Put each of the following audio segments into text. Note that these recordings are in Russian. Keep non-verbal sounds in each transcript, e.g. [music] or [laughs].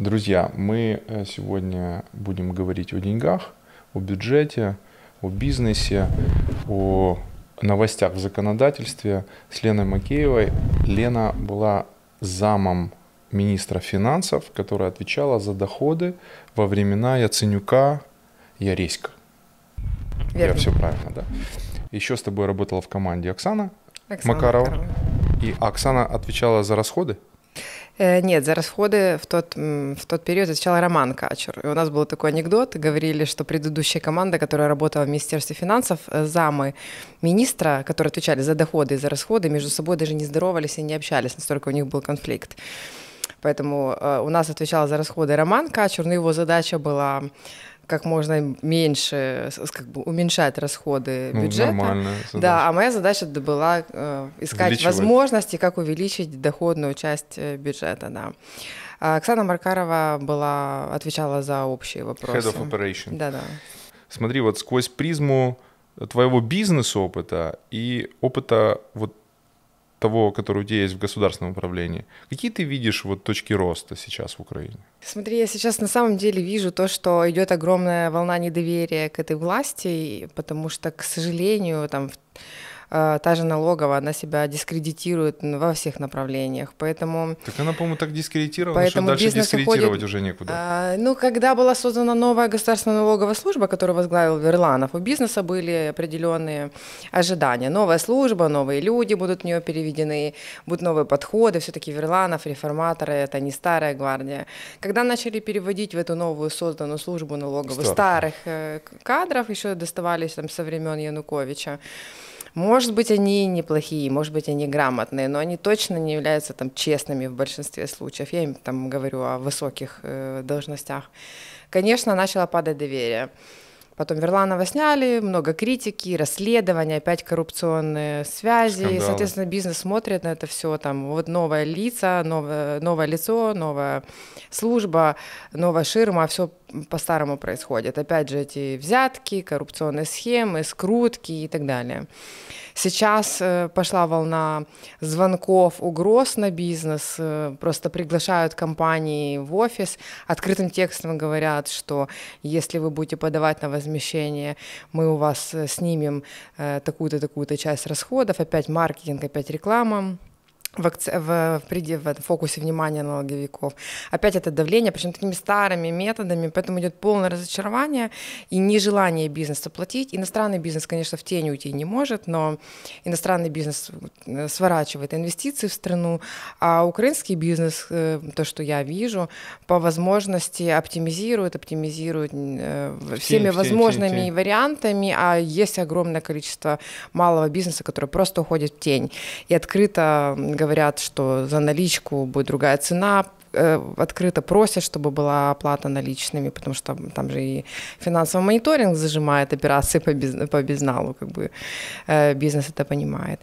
Друзья, мы э, сегодня будем говорить о деньгах, о бюджете, о бизнесе, о новостях в законодательстве с Леной Макеевой. Лена была замом министра финансов, которая отвечала за доходы во времена Яценюка Яреська. Верно. Я все правильно, да. Еще с тобой работала в команде Оксана, Оксана Макарова. Макарова. И Оксана отвечала за расходы? Э, нет, за расходы в тот, в тот период отвечал Роман Качур. И у нас был такой анекдот, говорили, что предыдущая команда, которая работала в Министерстве финансов, э, замы министра, которые отвечали за доходы и за расходы, между собой даже не здоровались и не общались, настолько у них был конфликт. Поэтому э, у нас отвечал за расходы Роман Качур, но его задача была как можно меньше, как бы уменьшать расходы ну, бюджета. Нормальная задача. Да, а моя задача была э, искать возможности, как увеличить доходную часть э, бюджета, да. А Оксана Маркарова была, отвечала за общие вопросы. Head of Operation. Да, да. Смотри, вот сквозь призму твоего бизнес-опыта и опыта вот того, который у тебя есть в государственном управлении, какие ты видишь вот точки роста сейчас в Украине? Смотри, я сейчас на самом деле вижу то, что идет огромная волна недоверия к этой власти, потому что, к сожалению, там та же налоговая, она себя дискредитирует во всех направлениях, поэтому... Так она, по-моему, так дискредитирована, поэтому что дальше дискредитировать уходит, уже некуда. А, ну, когда была создана новая государственная налоговая служба, которую возглавил Верланов, у бизнеса были определенные ожидания. Новая служба, новые люди будут в нее переведены, будут новые подходы, все-таки Верланов, реформаторы, это не старая гвардия. Когда начали переводить в эту новую созданную службу налоговую старых, старых э, кадров, еще доставались там со времен Януковича, может быть, они неплохие, может быть, они грамотные, но они точно не являются там честными в большинстве случаев. Я им там говорю о высоких э, должностях. Конечно, начало падать доверие. Потом Верланова сняли, много критики, расследования, опять коррупционные связи. Скандалы. Соответственно, бизнес смотрит на это все. Там вот новое лицо, новое, новое лицо, новая служба, новая ширма, все по-старому происходит. Опять же, эти взятки, коррупционные схемы, скрутки и так далее. Сейчас э, пошла волна звонков, угроз на бизнес, э, просто приглашают компании в офис, открытым текстом говорят, что если вы будете подавать на возмещение, мы у вас э, снимем такую-то, такую-то часть расходов, опять маркетинг, опять реклама в, в, в, в фокусе внимания налоговиков. Опять это давление, причем такими старыми методами, поэтому идет полное разочарование и нежелание бизнеса платить. Иностранный бизнес, конечно, в тень уйти не может, но иностранный бизнес э, сворачивает инвестиции в страну, а украинский бизнес, э, то, что я вижу, по возможности оптимизирует, оптимизирует э, всеми тень, возможными тень, тень. вариантами, а есть огромное количество малого бизнеса, который просто уходит в тень. И открыто говорят, что за наличку будет другая цена, э, открыто просят, чтобы была оплата наличными, потому что там же и финансовый мониторинг зажимает операции по, без, по безналу, как бы э, бизнес это понимает.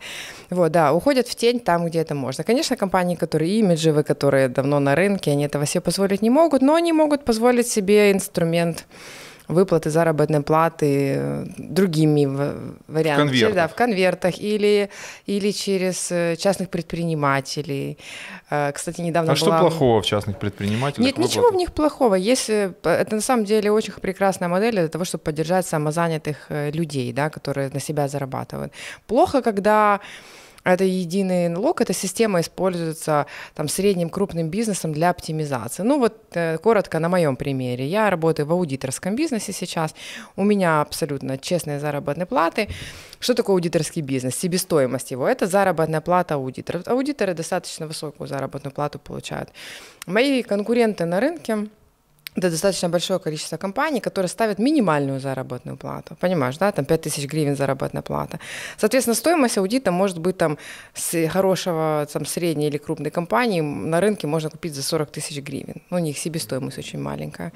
Вот, да, уходят в тень там, где это можно. Конечно, компании, которые имиджевые, которые давно на рынке, они этого себе позволить не могут, но они могут позволить себе инструмент выплаты заработной платы э, другими вариантами. В конвертах. Да, в конвертах или, или через э, частных предпринимателей. Э, кстати, недавно А была... что плохого в частных предпринимателях? Нет, выплаты? ничего в них плохого. Если... Это на самом деле очень прекрасная модель для того, чтобы поддержать самозанятых людей, да, которые на себя зарабатывают. Плохо, когда это единый налог, эта система используется там, средним крупным бизнесом для оптимизации. Ну вот э, коротко на моем примере. Я работаю в аудиторском бизнесе сейчас, у меня абсолютно честные заработные платы. Что такое аудиторский бизнес? Себестоимость его – это заработная плата аудиторов. Аудиторы достаточно высокую заработную плату получают. Мои конкуренты на рынке – это достаточно большое количество компаний, которые ставят минимальную заработную плату. Понимаешь, да, там 5 тысяч гривен заработная плата. Соответственно, стоимость аудита может быть там с хорошего, там, средней или крупной компании на рынке можно купить за 40 тысяч гривен. Ну, у них себестоимость очень маленькая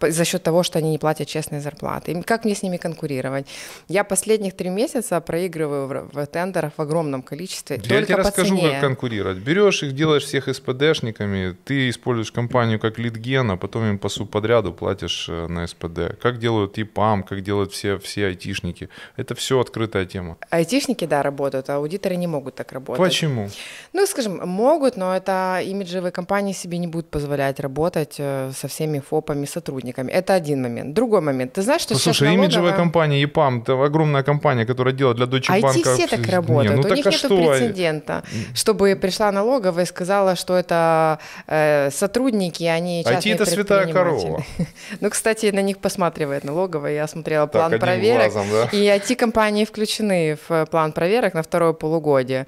за счет того, что они не платят честные зарплаты. И как мне с ними конкурировать? Я последних три месяца проигрываю в, в тендерах в огромном количестве. Я тебе расскажу, цене. как конкурировать. Берешь их, делаешь всех СПДшниками, ты используешь компанию как лидген, а потом им по субподряду платишь э, на СПД. Как делают ИПАМ, как делают все, все айтишники. Это все открытая тема. Айтишники, да, работают, а аудиторы не могут так работать. Почему? Ну, скажем, могут, но это имиджевые компании себе не будут позволять работать э, со всеми ФОПами, сотрудниками. Это один момент. Другой момент. Ты знаешь, что ну, сейчас слушай, налоговая... имиджевая компания ИПАМ, это огромная компания, которая делает для Deutsche Bank. IT все так работают. Не, ну У так них а нет что? прецедента, чтобы пришла налоговая и сказала, что это э, сотрудники, а не частные IT это святая предприниматели. Корова. [laughs] Ну, кстати, на них посматривает налоговая. Я смотрела Так, план одним проверок. глазом, да? И IT-компании включены в э, план проверок на второе полугодие.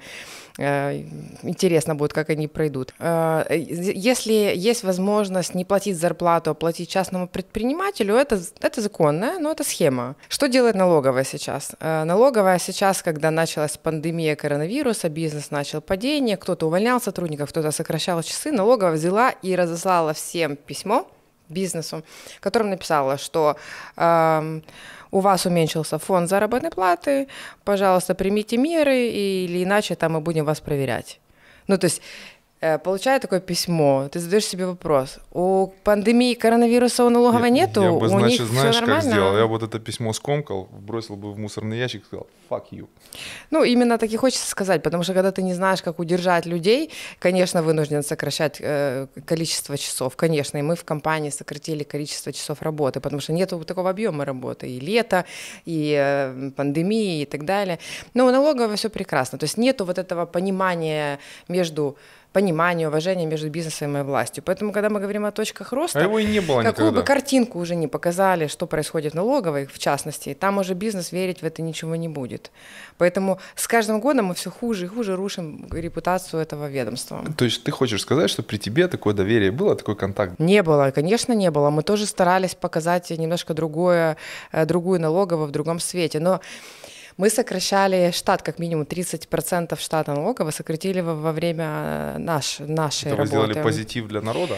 Э, Интересно будет, как они пройдут. Э, Если есть возможность не платить зарплату, а платить частному предпринимателю, это, это законная, но это схема. Что делает налоговая сейчас? Налоговая сейчас, когда началась пандемия коронавируса, бизнес начал падение, кто-то увольнял сотрудников, кто-то сокращал часы, налоговая взяла и разослала всем письмо бизнесу, в котором написала, что эм, у вас уменьшился фонд заработной платы, пожалуйста, примите меры, или иначе там мы будем вас проверять. Ну, то есть получая такое письмо, ты задаешь себе вопрос, у пандемии коронавируса у налоговой нету, Я бы, у значит, них знаешь, все как нормально? сделал? Я вот это письмо скомкал, бросил бы в мусорный ящик и сказал «fuck you». Ну, именно так и хочется сказать, потому что когда ты не знаешь, как удержать людей, конечно, вынужден сокращать э, количество часов, конечно, и мы в компании сократили количество часов работы, потому что нет такого объема работы, и лето, и э, пандемии, и так далее. Но у налоговой все прекрасно, то есть нету вот этого понимания между понимания, уважения между бизнесом и властью. Поэтому, когда мы говорим о точках роста, А его и не было какую никогда. бы картинку уже не показали, что происходит в налоговой, в частности, там уже бизнес верить в это ничего не будет. Поэтому с каждым годом мы все хуже и хуже рушим репутацию этого ведомства. То есть ты хочешь сказать, что при тебе такое доверие было, такой контакт? Не было, конечно, не было. Мы тоже старались показать немножко другое, э, другую налоговую в другом свете. Но мы сокращали штат, как минимум 30% штата налогового сократили во, во время э, наш, нашей Это вы работы. сделали позитив для народа?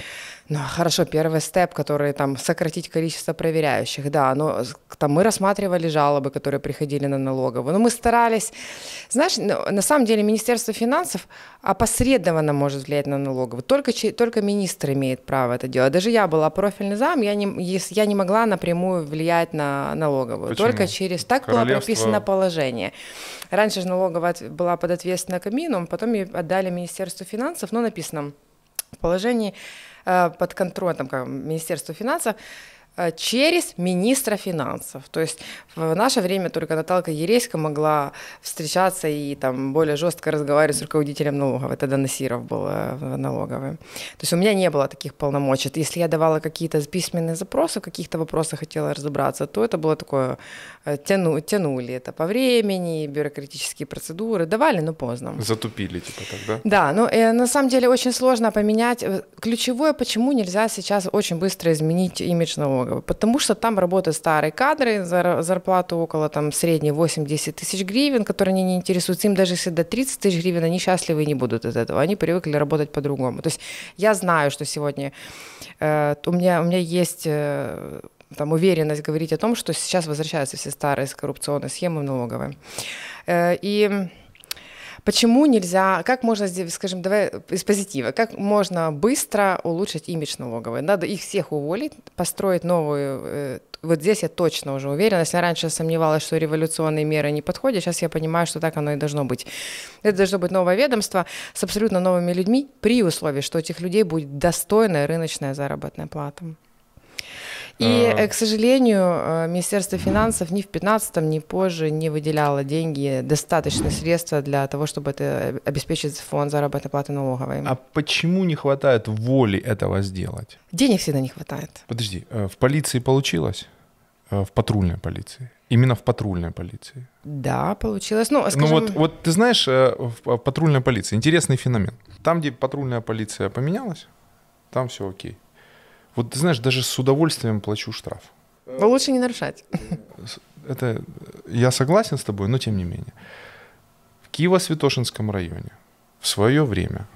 Ну, хорошо, первый степ, который там сократить количество проверяющих, да, но там мы рассматривали жалобы, которые приходили на налоговую, но мы старались, знаешь, на самом деле Министерство финансов опосредованно может влиять на налоговую, только, только министр имеет право это делать. Даже я была профильный зам, я не, я не могла напрямую влиять на налоговую, Почему? только через, так было Королевство- прописано положение. Раньше же налоговая была подответственна Камину, потом ее отдали Министерству финансов, но написано в положении под контролем там, как, Министерства финансов э, через министра финансов. То есть в наше время только Наталка Ереська могла встречаться и там более жестко разговаривать с руководителем налоговой. Тогда Насиров был э, в налоговой. То есть у меня не было таких полномочий. Если я давала какие-то письменные запросы, в каких-то вопросах хотела разобраться, то это было такое, э, тяну, тянули это по времени, бюрократические процедуры. Давали, но поздно. Затупили, типа так, да? Да, ну э, на самом деле очень сложно поменять. Э, Ключевое, почему нельзя сейчас очень быстро изменить имидж налоговой. Потому что там работают старые кадры, зар- зарплату около там средней 8-10 тысяч гривен, которые они не интересуются. Им даже если до 30 тысяч гривен, они счастливы не будут от этого. Они привыкли работать по-другому. То есть я знаю, что сегодня э, у, меня, у меня есть... э, там, уверенность говорить о том, что сейчас возвращаются все старые коррупционные схемы в налоговой. Э, И Почему нельзя, как можно, скажем, давай из позитива, как можно быстро улучшить имидж налоговой? Надо их всех уволить, построить новую, э, вот здесь я точно уже уверена, если раньше сомневалась, что революционные меры не подходят, сейчас я понимаю, что так оно и должно быть. Это должно быть новое ведомство с абсолютно новыми людьми при условии, что у этих людей будет достойная рыночная заработная плата. И, А. э, к сожалению, э, Министерство финансов ни в 15 ни позже не выделяло деньги, достаточные средства для того, чтобы это обеспечить фонд заработной платы налоговой. А почему не хватает воли этого сделать? Денег всегда не хватает. Подожди, э, в полиции получилось? Э, В патрульной полиции? Именно в патрульной полиции? Да, получилось. Ну, Ну скажем, вот, вот ты знаешь, э, в патрульной полиции интересный феномен. Там, где патрульная полиция поменялась, там все окей. Вот ты знаешь, даже с удовольствием плачу штраф. но лучше не нарушать. Это э, я согласен с тобой, но тем не менее. В Киево-Святошинском районе в свое время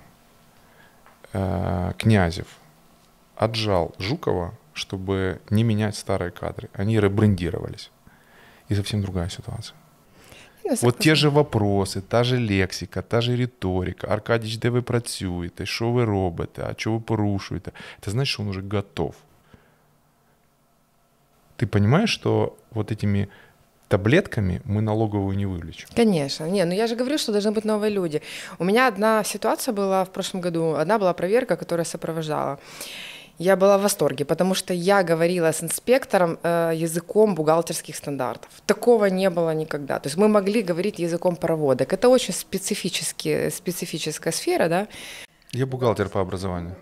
э, Князев отжал Жукова, чтобы не менять старые кадры. Они ребрендировались. И совсем другая ситуация. Вот те же вопроси, та же лексика, та же риторика. Аркадіч, де ви працюєте, що ви робите, а що ви порушуєте? Це значить, що він вже готов. ты понимаешь, что вот этими таблетками мы налоговую не вылечим. Конечно. Не, ну я же говорю, что должны быть новые люди. У меня одна ситуация была в прошлом году, одна была проверка, которая сопровождала. Я была в восторге, потому что я говорила с инспектором э, языком бухгалтерских стандартов. Такого не было никогда. То есть мы могли говорить языком проводок. Это очень специфический, специфическая сфера, да. Я бухгалтер по образованию.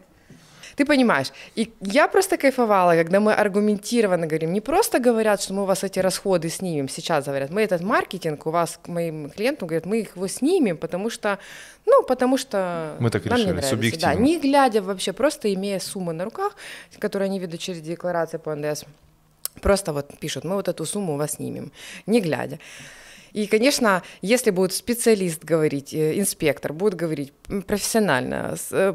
Ты понимаешь, и я просто кайфовала, когда мы аргументированно говорим, не просто говорят, что мы у вас эти расходы снимем, сейчас говорят, мы этот маркетинг у вас к моим клиентам, говорят, мы их его снимем, потому что, ну, потому что мы так нам решили, не нравится. субъективно. Да, не глядя вообще, просто имея суммы на руках, которые они ведут через декларации по НДС, просто вот пишут, мы вот эту сумму у вас снимем, не глядя. И, конечно, если будет специалист говорить, э, инспектор будет говорить профессионально, э,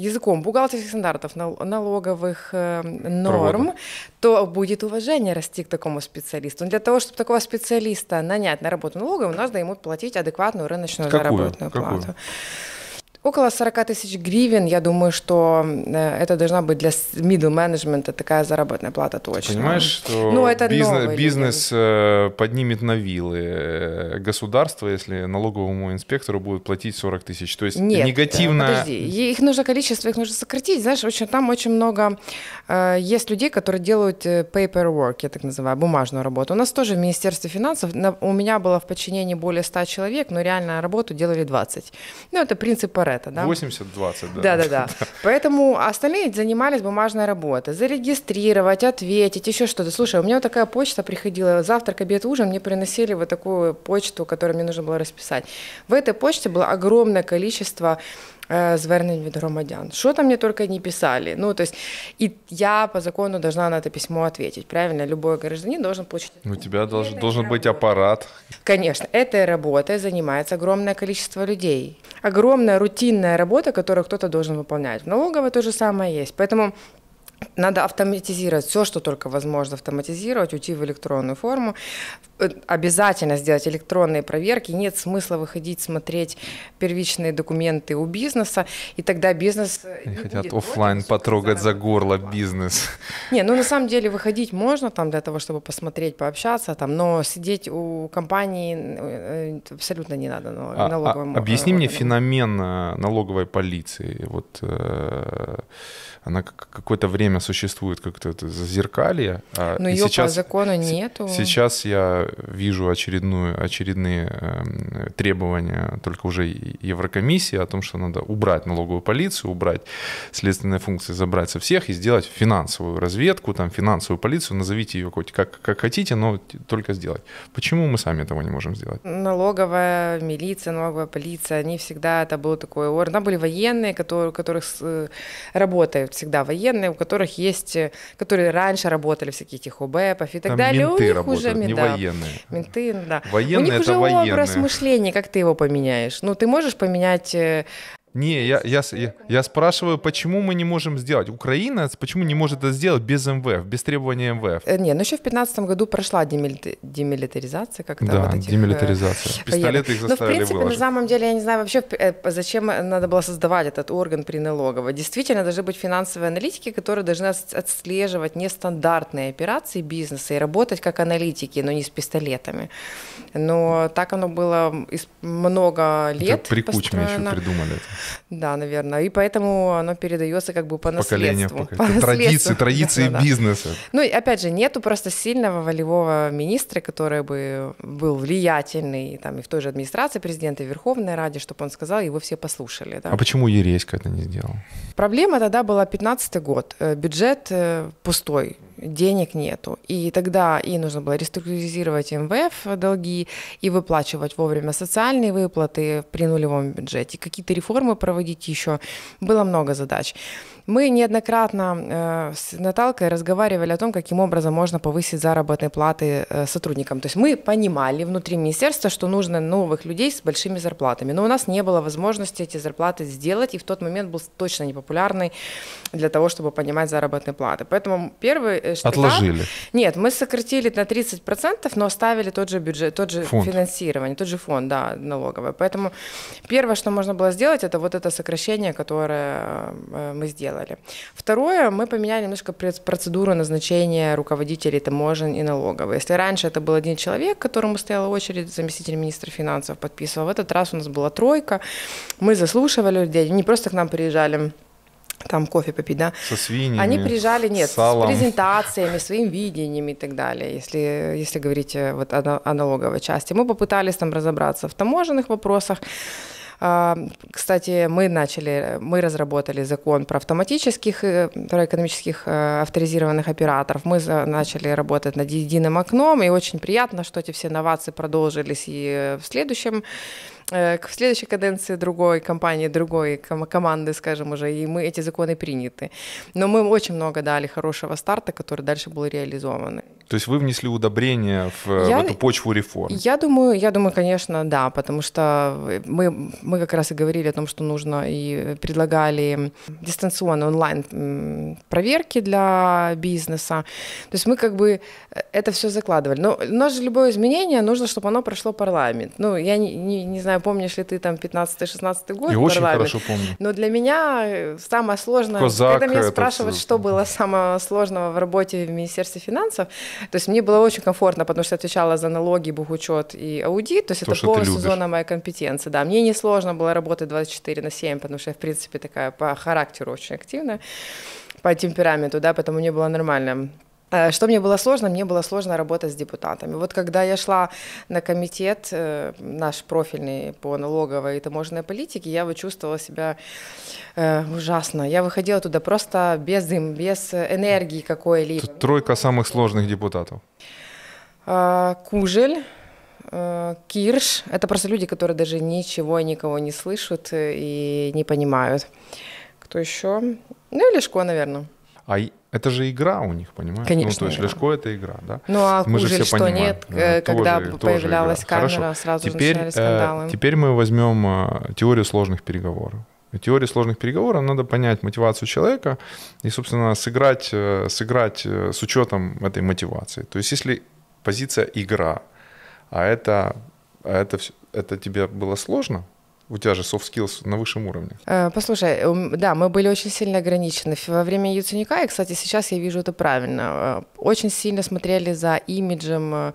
языком бухгалтерских стандартов, налоговых э, норм, Проводом. то будет уважение расти к такому специалисту. Но для того, чтобы такого специалиста нанять на работу налоговую, нужно ему платить адекватную рыночную Какую? заработную Какую? плату. Около 40 тысяч гривен, я думаю, что э, это должна быть для middle management такая заработная плата точно. Ты понимаешь, что ну, это бизнес, бизнес э, поднимет на вилы э, государство, если налоговому инспектору будет платить 40 тысяч. То есть Нет, негативно... подожди, их нужно количество, их нужно сократить. Знаешь, очень, там очень много есть людей, которые делают paperwork, я так называю, бумажную работу. У нас тоже в Министерстве финансов, у меня было в подчинении более 100 человек, но реально работу делали 20. Ну, это принцип Паретта, да? 80-20, да. Да-да-да. [laughs] Поэтому остальные занимались бумажной работой. Зарегистрировать, ответить, еще что-то. Слушай, у меня вот такая почта приходила, завтрак, обед, ужин, мне приносили вот такую почту, которую мне нужно было расписать. В этой почте было огромное количество звернень від громадян. Що там мне только не писали. Ну, то есть, и я по закону должна на это письмо ответить, правильно? Любой гражданин должен получить. У тебя должен, должен быть аппарат. Конечно, этой работой занимается огромное количество людей. Огромная рутинная работа, которую кто-то должен выполнять. В налоговой то же самое есть. Поэтому надо автоматизировать все, что только возможно автоматизировать, уйти в электронную форму. Э, обязательно сделать электронные проверки. Нет смысла выходить, смотреть первичные документы у бизнеса, и тогда бизнес... Э, Они хотят офлайн потрогать за горло бизнес. [laughs] Не, ну на самом деле выходить можно там для того, чтобы посмотреть, пообщаться, там, но сидеть у компании э, абсолютно не надо. Но, а, а, объясни мне феномен налоговой полиции. Вот она какое-то время существует как-то зазеркалье. А Но ее сейчас, по закону нету. Сейчас я вижу очередную, очередные э, требования только уже Еврокомиссии о том, что надо убрать налоговую полицию, убрать следственные функции, забрать со всех и сделать финансовую разведку, там, финансовую полицию, назовите ее хоть как, как хотите, но только сделать. Почему мы сами этого не можем сделать? Налоговая милиция, налоговая полиция, они всегда, это был такой орган. Там были военные, которые, у которых э, работают всегда военные, у которых есть, э, которые раньше работали в всяких этих ОБЭПов и так Там далее. Менты у них работают, уже не да, военные. Менты, да. Военные у них это уже военные. образ мышления, как ты его поменяешь? Ну, ты можешь поменять э, не, я, я, я, я спрашиваю, почему мы не можем сделать? Украина почему не может это сделать без МВФ, без требования МВФ? Э, не, ну еще в 2015 году прошла демилитаризация как-то. Да, вот этих, э, демилитаризация. [laughs] Пистолеты их заставили Ну, в принципе, выложить. на самом деле, я не знаю вообще, э, зачем надо было создавать этот орган при налоговой. Действительно, должны быть финансовые аналитики, которые должны отслеживать нестандартные операции бизнеса и работать как аналитики, но не с пистолетами. Но так оно было много лет Это при Кучме еще придумали это. Да, наверное. И поэтому оно передается как бы по Поколение, наследству. поколение. По традиции, традиции да, бизнеса. Да. Ну, и опять же, нету просто сильного волевого министра, который бы был влиятельный там, и в той же администрации президента, и в Верховной Раде, чтобы он сказал, его все послушали. Да. А почему Ереська это не сделал? Проблема тогда была 15 год. Э, бюджет э, пустой денег нету. И тогда и нужно было реструктуризировать МВФ долги и выплачивать вовремя социальные выплаты при нулевом бюджете. Какие-то реформы проводить еще. Было много задач. Мы неоднократно э, с Наталкой разговаривали о том, каким образом можно повысить заработные платы э, сотрудникам. То есть мы понимали внутри министерства, что нужно новых людей с большими зарплатами, но у нас не было возможности эти зарплаты сделать, и в тот момент был точно непопулярный для того, чтобы понимать заработные платы. Поэтому первый э, штат. Отложили. Нет, мы сократили на 30%, но оставили тот же бюджет, тот же фонд. финансирование, тот же фонд, да, налоговый. Поэтому первое, что можно было сделать, это вот это сокращение, которое мы сделали. Второе, мы поменяли немножко процедуру назначения руководителей таможен и налоговой. Если раньше это был один человек, которому стояла очередь, заместитель министра финансов подписывал, в этот раз у нас была тройка, мы заслушивали людей, не просто к нам приезжали там кофе попить, да. Со свиньями, Они приезжали, нет, салом. с презентациями, своим видением и так далее, если, если говорить э, вот о, о налоговой части. Мы попытались там разобраться в таможенных вопросах. А, кстати, мы начали, мы разработали закон про автоматических, э, про экономических э, авторизированных операторов. Мы начали работать над единым окном, и очень приятно, что эти все инновации продолжились и в следующем в следующей каденции другой компании, другой команды, скажем уже, и мы эти законы приняты. Но мы очень много дали хорошего старта, который дальше был реализован. То есть вы внесли удобрения в, я, в эту почву реформ? Я думаю, я думаю, конечно, да, потому что мы, мы как раз и говорили о том, что нужно и предлагали дистанционно онлайн проверки для бизнеса. То есть мы как бы э, это все закладывали. Но у нас же любое изменение нужно, чтобы оно прошло парламент. Ну, я не, не, не знаю, помнишь ли ты там 15-16 год? И очень хорошо помню. Но для меня э, самое сложное, Козак, когда меня спрашивают, что было самого сложного в работе в Министерстве финансов, то есть мне было очень комфортно, потому что отвечала за налоги, бухучет и аудит, то есть то, это полностью зона моей компетенции. Да, мне не сложно было работать 24 на 7, потому что я, в принципе, такая по характеру очень активная, по темпераменту, да, поэтому мне было нормально. Э, что мне было сложно? Мне было сложно работать с депутатами. Вот когда я шла на комитет э, наш профильный по налоговой и таможенной политике, я вот чувствовала себя э, ужасно. Я выходила туда просто без дым, без энергии какой-либо. Тройка самых сложных депутатов. Кужель, Кирш. Это просто люди, которые даже ничего и никого не слышат и не понимают. Кто еще? Ну и Лешко, наверное. А это же игра у них, понимаешь? Конечно. Ну, то есть игра. Лешко это игра, да? Ну а мы же все что понимаем. нет, да, когда тоже, появлялась тоже камера, Хорошо. сразу теперь, начинали скандалы. Э, теперь мы возьмем э, теорию сложных переговоров. В теории сложных переговоров надо понять мотивацию человека и, собственно, сыграть, э, сыграть э, с учетом этой мотивации. То есть если позиция игра, а это, а это, это тебе было сложно, у тебя же soft skills на высшем уровне. Э, послушай, да, мы были очень сильно ограничены. Во время Яценюка, и, кстати, сейчас я вижу это правильно, э, очень сильно смотрели за имиджем э,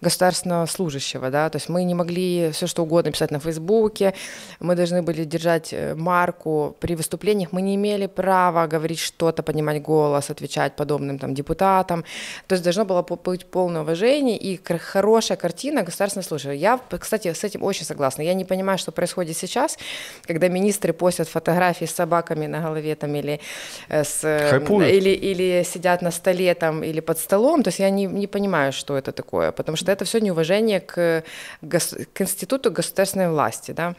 государственного служащего, да, то есть мы не могли все что угодно писать на Фейсбуке, мы должны были держать марку при выступлениях, мы не имели права говорить что-то, поднимать голос, отвечать подобным там депутатам, то есть должно было быть полное уважение и хорошая картина государственного служащего. Я, кстати, с этим очень согласна. Я не понимаю, что происходит сейчас, когда министры постят фотографии с собаками на голове там или э, с э, или, или сидят на столе там или под столом, то есть я не, не понимаю, что это такое, потому что это все неуважение к, к институту государственной власти, да.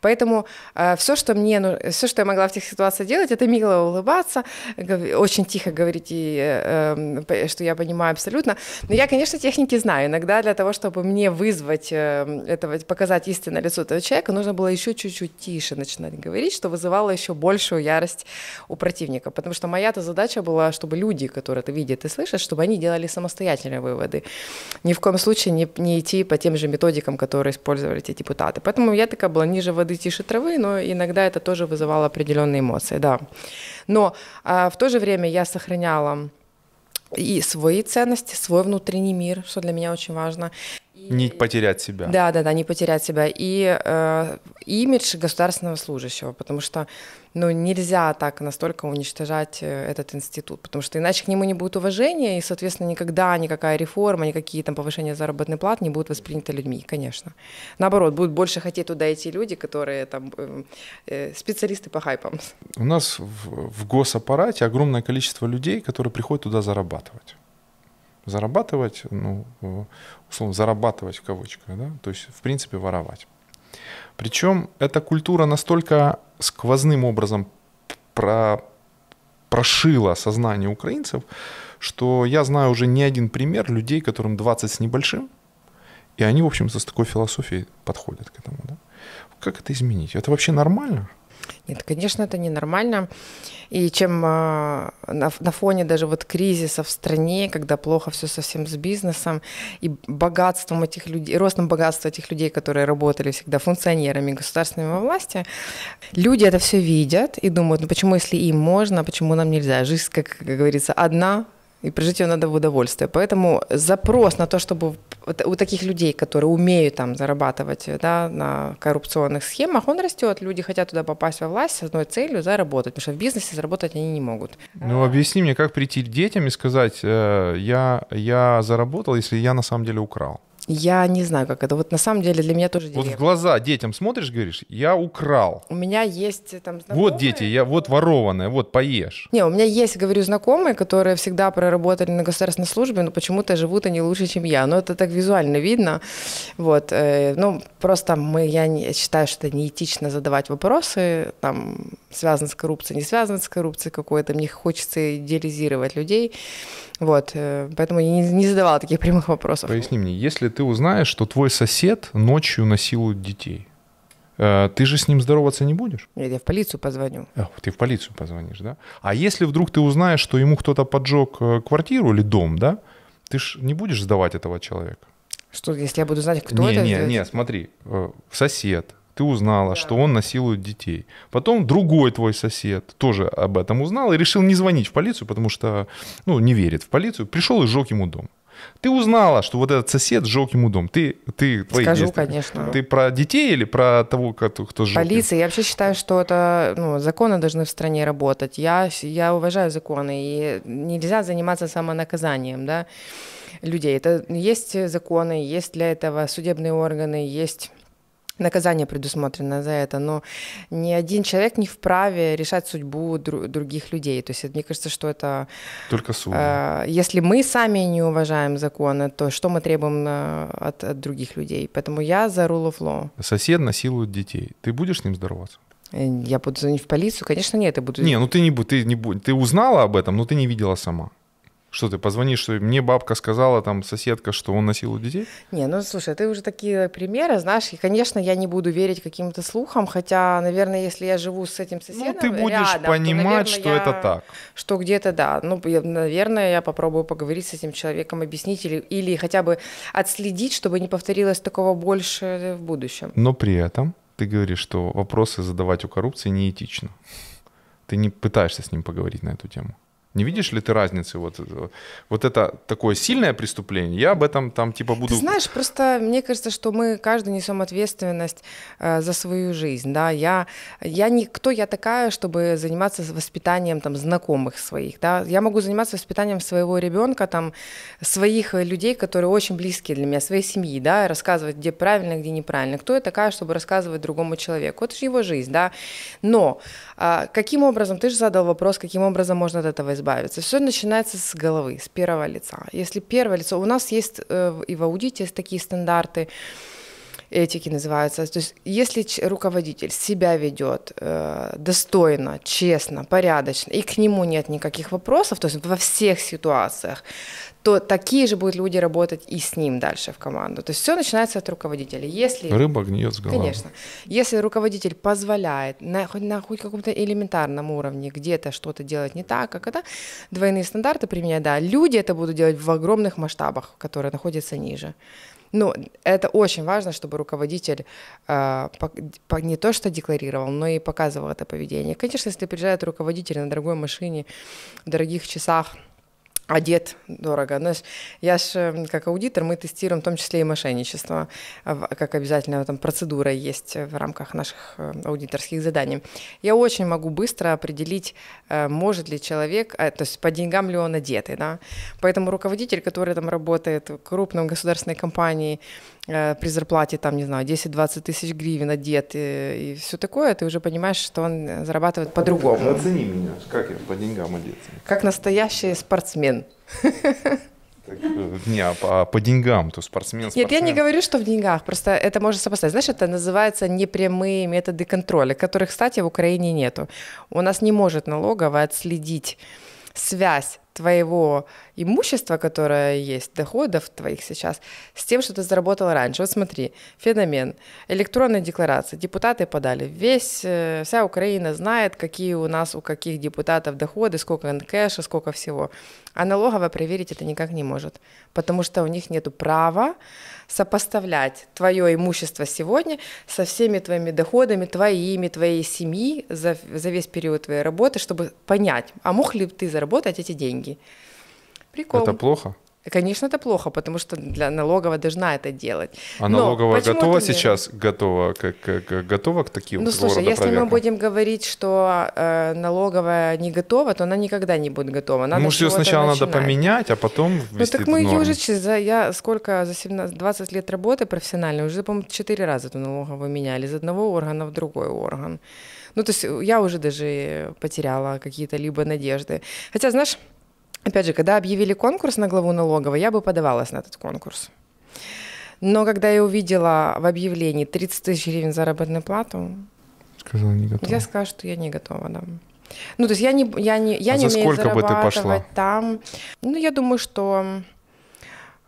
Поэтому э, все, что мне, ну, все, что я могла в этих ситуациях делать, это мило улыбаться, очень тихо говорить, и, э, э, что я понимаю абсолютно. Но я, конечно, техники знаю. Иногда для того, чтобы мне вызвать э, этого, показать истинное лицо этого человека, нужно было еще чуть-чуть тише начинать говорить, что вызывало еще большую ярость у противника. Потому что моя-то задача была, чтобы люди, которые это видят и слышат, чтобы они делали самостоятельные выводы. Ни в коем случае не, не идти по тем же методикам, которые использовали эти депутаты. Поэтому я такая была ниже воды, тише травы, но иногда это тоже вызывало определенные эмоции, да. Но а, в то же время я сохраняла и свои ценности, свой внутренний мир, что для меня очень важно. Не потерять себя. Да, да, да, не потерять себя. И э, имидж государственного служащего, потому что ну, нельзя так настолько уничтожать э, этот институт, потому что иначе к нему не будет уважения, и, соответственно, никогда никакая реформа, никакие там повышения заработной платы не будут восприняты людьми, конечно. Наоборот, будут больше хотеть туда идти люди, которые там э, э специалисты по хайпам. У нас в, в госаппарате огромное количество людей, которые приходят туда зарабатывать зарабатывать, ну, условно, зарабатывать в кавычках, да, то есть, в принципе, воровать. Причем эта культура настолько сквозным образом про, прошила сознание украинцев, что я знаю уже не один пример людей, которым 20 с небольшим, и они, в общем-то, с такой философией подходят к этому. Да? Как это изменить? Это вообще нормально? Нет, конечно, это ненормально. И чем а, на, на фоне даже вот кризиса в стране, когда плохо все совсем с бизнесом и богатством этих людей, ростом богатства этих людей, которые работали всегда функционерами государственной власти, люди это все видят и думают, ну почему, если им можно, почему нам нельзя? Жизнь, как говорится, одна, и прожить ее надо в удовольствие. Поэтому запрос на то, чтобы у таких людей, которые умеют там зарабатывать да, на коррупционных схемах, он растет. Люди хотят туда попасть во власть с одной целью заработать, потому что в бизнесе заработать они не могут. Ну, объясни мне, как прийти к детям и сказать, э, я, я заработал, если я на самом деле украл. Я не знаю, как это. Вот на самом деле для меня тоже Вот в глаза детям смотришь, говоришь, я украл. У меня есть там знакомые. Вот дети, я вот ворованное, вот поешь. Не, у меня есть, говорю, знакомые, которые всегда проработали на государственной службе, но почему-то живут они лучше, чем я. Но это так визуально видно. Вот. Э, ну, просто мы, я не, считаю, что это неэтично задавать вопросы, там, связано с коррупцией, не связано с коррупцией какой-то. Мне хочется идеализировать людей. Вот, э, поэтому я не, не задавала таких прямых вопросов. Поясни мне, если ты узнаешь, что твой сосед ночью насилует детей, э, ты же с ним здороваться не будешь? Нет, я в полицию позвоню. А, ты в полицию позвонишь, да? А если вдруг ты узнаешь, что ему кто-то поджег квартиру или дом, да? Ты же не будешь сдавать этого человека. Что, если я буду знать, кто не, это? Не, не, не, смотри, сосед, ты узнала, да. что он насилует детей. Потом другой твой сосед тоже об этом узнал и решил не звонить в полицию, потому что, ну, не верит в полицию. Пришел и сжег ему дом. Ты узнала, что вот этот сосед сжег ему дом. Ты, ты твои Скажу, действия. конечно. Ты про детей или про того, кто, кто сжег? Полиция. Я вообще считаю, что это, ну, законы должны в стране работать. Я, я уважаю законы, и нельзя заниматься самонаказанием, да, людей. Это есть законы, есть для этого судебные органы, есть наказание предусмотрено за это, но ни один человек не вправе решать судьбу дру- других людей. То есть мне кажется, что это... Только суд. Э, если мы сами не уважаем законы, то что мы требуем э, от, от других людей? Поэтому я за rule of law. Сосед насилует детей. Ты будешь с ним здороваться? Э, я буду звонить в полицию? Конечно, нет. Я буду... Не, ну ты не, ты не, ты узнала об этом, но ты не видела сама. Что ты позвонишь, что мне бабка сказала, там, соседка, что он насилует детей? Не, ну слушай, ты уже такие примеры, знаешь, и, конечно, я не буду верить каким-то слухам, хотя, наверное, если я живу с этим соседом Ну, ты будешь рядом, понимать, то, наверное, что я... это так. Что где-то, да. Ну, я, наверное, я попробую поговорить с этим человеком, объяснить или, или хотя бы отследить, чтобы не повторилось такого больше в будущем. Но при этом ты говоришь, что вопросы задавать у коррупции неэтично. Ты не пытаешься с ним поговорить на эту тему. Не видишь ли ты разницы? Вот, вот это такое сильное преступление, я об этом там типа буду... Ты знаешь, просто мне кажется, что мы каждый несем ответственность э, за свою жизнь, да, я, я не, кто я такая, чтобы заниматься воспитанием там знакомых своих, да, я могу заниматься воспитанием своего ребенка, там, своих людей, которые очень близкие для меня, своей семьи, да, рассказывать, где правильно, где неправильно, кто я такая, чтобы рассказывать другому человеку, это же его жизнь, да, но каким образом, ты же задал вопрос, каким образом можно от этого избавиться, избавиться. Все начинается с головы, с первого лица. Если первое лицо, у нас есть э, и в аудите есть такие стандарты, этики называются. То есть если руководитель себя ведет э, достойно, честно, порядочно, и к нему нет никаких вопросов, то есть во всех ситуациях, то такие же будут люди работать и с ним дальше в команду. То есть все начинается от руководителя. Если, Рыба гниет с головы. Конечно. Если руководитель позволяет на, хоть на хоть каком-то элементарном уровне где-то что-то делать не так, как это, двойные стандарты применять, да, люди это будут делать в огромных масштабах, которые находятся ниже. Ну, это очень важно, чтобы руководитель э, по, по, не то что декларировал, но и показывал это поведение. Конечно, если приезжает руководитель на дорогой машине, в дорогих часах, одет дорого. Но я же, как аудитор, мы тестируем в том числе и мошенничество, как обязательно там процедура есть в рамках наших э, аудиторских заданий. Я очень могу быстро определить, э, может ли человек, э, то есть по деньгам ли он одетый. Да? Поэтому руководитель, который там работает в крупной государственной компании, при зарплате, там, не знаю, 10-20 тысяч гривен одет и, и все такое, ты уже понимаешь, что он зарабатывает по-другому. Оцени меня, как я по деньгам одет. Как настоящий спортсмен спортсмен. Э, не, а по, а по деньгам, то спортсмен, спортсмен. Нет, я не говорю, что в деньгах, просто это можно сопоставить. Знаешь, это называется непрямые методы контроля, которых, кстати, в Украине нету. У нас не может налоговая отследить связь твоего имущества, которое есть, доходов твоих сейчас, с тем, что ты заработал раньше. Вот смотри, феномен. Электронная декларация. Депутаты подали. Весь, э, вся Украина знает, какие у нас, у каких депутатов доходы, сколько кэша, сколько всего. А налоговая проверить это никак не может, потому что у них нет права сопоставлять твое имущество сегодня со всеми твоими доходами, твоими, твоей семьи за, за весь период твоей работы, чтобы понять, а мог ли ты заработать эти деньги. Прикол. Это плохо? Конечно, это плохо, потому что для налоговая должна это делать. А Но налоговая готова сейчас, готова, как, как, готова к таким Ну, слушай, если проверкам? мы будем говорить, что э, налоговая не готова, то она никогда не будет готова. Надо Может, ее сначала начинать. надо поменять, а потом Ну, так мы ее уже, за, я сколько, за 17, 20 лет работы профессиональной, уже, по-моему, 4 раза эту налоговую меняли, из одного органа в другой орган. Ну, то есть я уже даже потеряла какие-то либо надежды. Хотя, знаешь, Опять же, когда объявили конкурс на главу налоговой, я бы подавалась на этот конкурс. Но когда я увидела в объявлении 30 тысяч гривен заработную плату, Сказала, не готова. я скажу, что я не готова, да. Ну, то есть я не, я не, я а не за умею сколько бы ты пошла? там. Ну, я думаю, что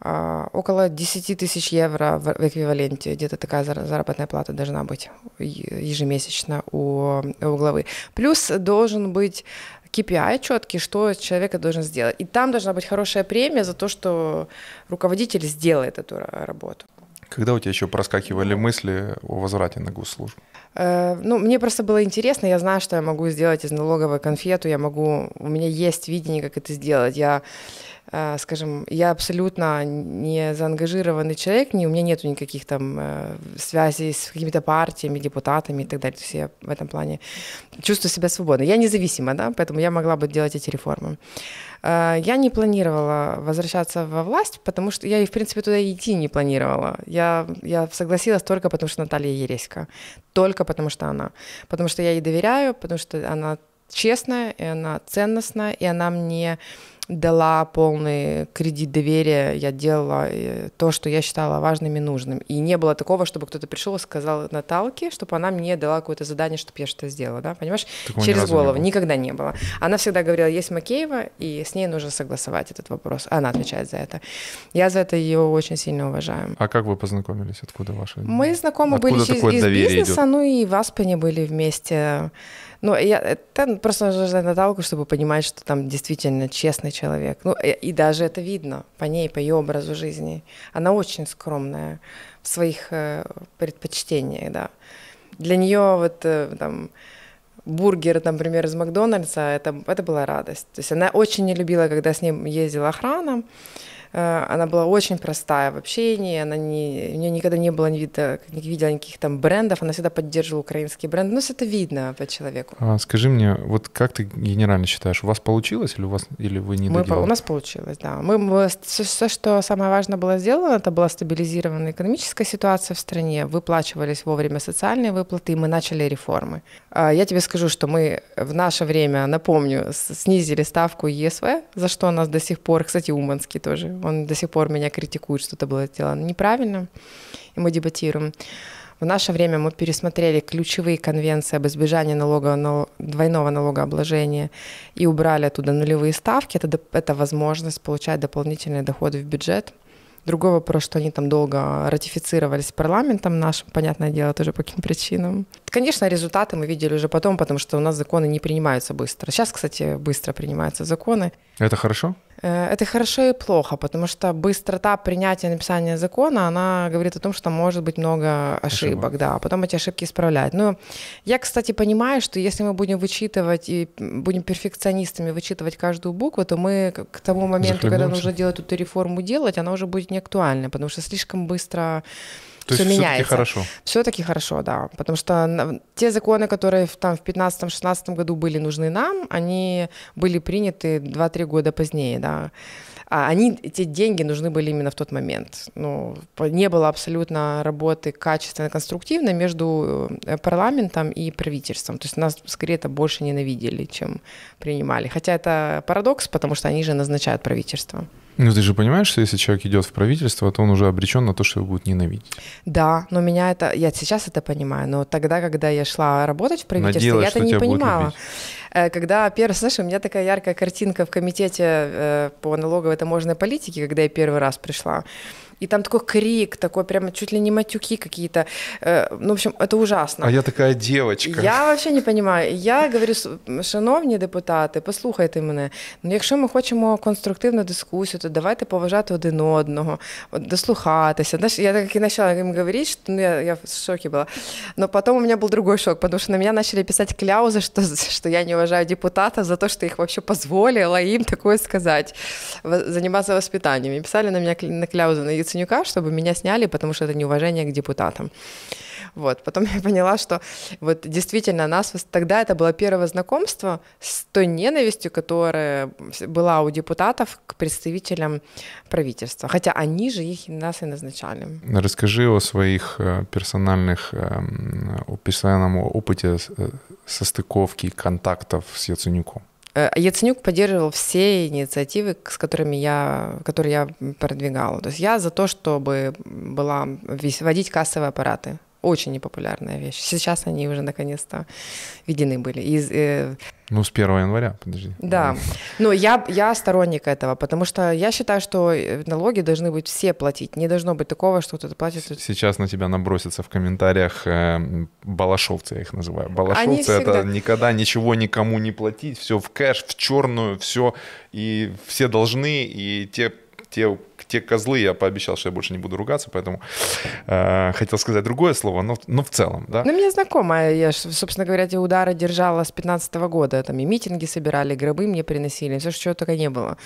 а, около 10 тысяч евро в, в эквиваленте, где-то такая заработная плата должна быть ежемесячно у, у главы. Плюс должен быть KPI четкий, что человек должен сделать. И там должна быть хорошая премия за то, что руководитель сделает эту работу. Когда у тебя еще проскакивали мысли о возврате на госслужбу? Э, ну, мне просто было интересно, я знаю, что я могу сделать из налоговой конфету, я могу, у меня есть видение, как это сделать. Я скажем, я абсолютно не заангажированный человек, не, у меня нет никаких там э, связей с какими-то партиями, депутатами и так далее. То есть я в этом плане чувствую себя свободно. Я независима, да, поэтому я могла бы делать эти реформы. Э, я не планировала возвращаться во власть, потому что я, в принципе, туда идти не планировала. Я, я согласилась только потому, что Наталья Ереська. Только потому, что она. Потому что я ей доверяю, потому что она честная, и она ценностная, и она мне дала полный кредит доверия, я делала э, то, что я считала важным и нужным. И не было такого, чтобы кто-то пришел и сказал Наталке, чтобы она мне дала какое-то задание, чтобы я что-то сделала, да, понимаешь? Такого Через голову. Не Никогда не было. Она всегда говорила, есть Макеева, и с ней нужно согласовать этот вопрос. Она отвечает за это. Я за это ее очень сильно уважаю. А как вы познакомились? Откуда ваши? Мы знакомы Откуда были из, из бизнеса, идет? ну и в Аспене были вместе. Ну, я, это просто нужно Наталку, чтобы понимать, что там действительно честный человек. Ну, и, и даже это видно по ней, по ее образу жизни. Она очень скромная в своих э, предпочтениях, да. Для нее вот э, там бургер, например, из Макдональдса, это, это была радость. То есть она очень не любила, когда с ним ездила охрана, она была очень простая в общении, она не, у нее никогда не было, не, вида, не видела никаких там брендов, она всегда поддерживала украинские бренды, ну, это видно по человеку. А, скажи мне, вот как ты генерально считаешь, у вас получилось или у вас или вы не мы, У нас получилось, да. Мы, мы, все, что самое важное было сделано, это была стабилизирована экономическая ситуация в стране, выплачивались вовремя социальные выплаты, и мы начали реформы. А, я тебе скажу, что мы в наше время, напомню, снизили ставку ЕСВ, за что у нас до сих пор, кстати, Уманский тоже, он до сих пор меня критикует, что это было сделано неправильно, и мы дебатируем. В наше время мы пересмотрели ключевые конвенции об избежании налога, двойного налогообложения и убрали оттуда нулевые ставки. Это, это возможность получать дополнительные доходы в бюджет. Другой вопрос, что они там долго ратифицировались парламентом нашим, понятное дело, тоже по каким причинам. Конечно, результаты мы видели уже потом, потому что у нас законы не принимаются быстро. Сейчас, кстати, быстро принимаются законы. Это хорошо? Э, это хорошо и плохо, потому что быстрота принятия написания закона, она говорит о том, что может быть много ошибок, ошибок. да, а потом эти ошибки исправлять. Но я, кстати, понимаю, что если мы будем вычитывать и будем перфекционистами вычитывать каждую букву, то мы к тому моменту, когда нужно делать эту реформу делать, она уже будет не актуальна, потому что слишком быстро то все есть меняется. Все-таки хорошо. Все-таки хорошо, да. Потому что те законы, которые там в 2015-2016 году были нужны нам, они были приняты 2-3 года позднее, да. А они, эти деньги нужны были именно в тот момент. Ну, не было абсолютно работы качественно, конструктивной между э, парламентом и правительством. То есть нас скорее это больше ненавидели, чем принимали. Хотя это парадокс, потому что они же назначают правительство. Ну, ты же понимаешь, что если человек идет в правительство, то он уже обречен на то, что его будут ненавидеть. Да, но меня это, я сейчас это понимаю, но тогда, когда я шла работать в правительство, Надеялась, я это не понимала. Э, когда первый, знаешь, у меня такая яркая картинка в комитете э, по налоговой таможенной политике, когда я первый раз пришла и там такой крик, такой прямо чуть ли не матюки какие-то. Э, ну, в общем, это ужасно. А я такая девочка. Я вообще не понимаю. Я говорю, шановні депутати, послухайте мене. Ну, якщо ми хочемо конструктивну дискусію, то давайте поважати один одного, дослухатися. Знаешь, я так и начала им говорить, что ну, я, я в шоке была. Но потом у меня был другой шок, потому что на меня начали писать кляузы, что, что я не уважаю депутата за то, что их вообще позволила им такое сказать, заниматься воспитанием. И писали на меня на кляузы на Яценюка, чтобы меня сняли, потому что это неуважение к депутатам. Вот. Потом я поняла, что вот действительно нас тогда это было первое знакомство с той ненавистью, которая была у депутатов к представителям правительства. Хотя они же их нас и назначали. Расскажи о своих э, персональных, эм, о персональном опыте э, состыковки контактов с Яценюком. Э, Яценюк поддерживал все инициативы, с которыми я, которые я продвигала. То есть я за то, чтобы была вводить кассовые аппараты очень непопулярная вещь. Сейчас они уже наконец-то введены были. Из, э... Ну, с 1 января, подожди. Да. Но я, я сторонник этого, потому что я считаю, что налоги должны быть все платить. Не должно быть такого, что кто-то платит. Сейчас на тебя набросятся в комментариях э, балашовцы, я их называю. Балашовцы всегда... это никогда ничего никому не платить, все в кэш, в черную, все, и все должны, и те те, те козлы, я пообещал, что я больше не буду ругаться, поэтому э, хотел сказать другое слово, но, но в целом, да. Ну, мне знакомая, я, собственно говоря, эти удары держала с 15 -го года, там и митинги собирали, гробы мне приносили, все, что только не было.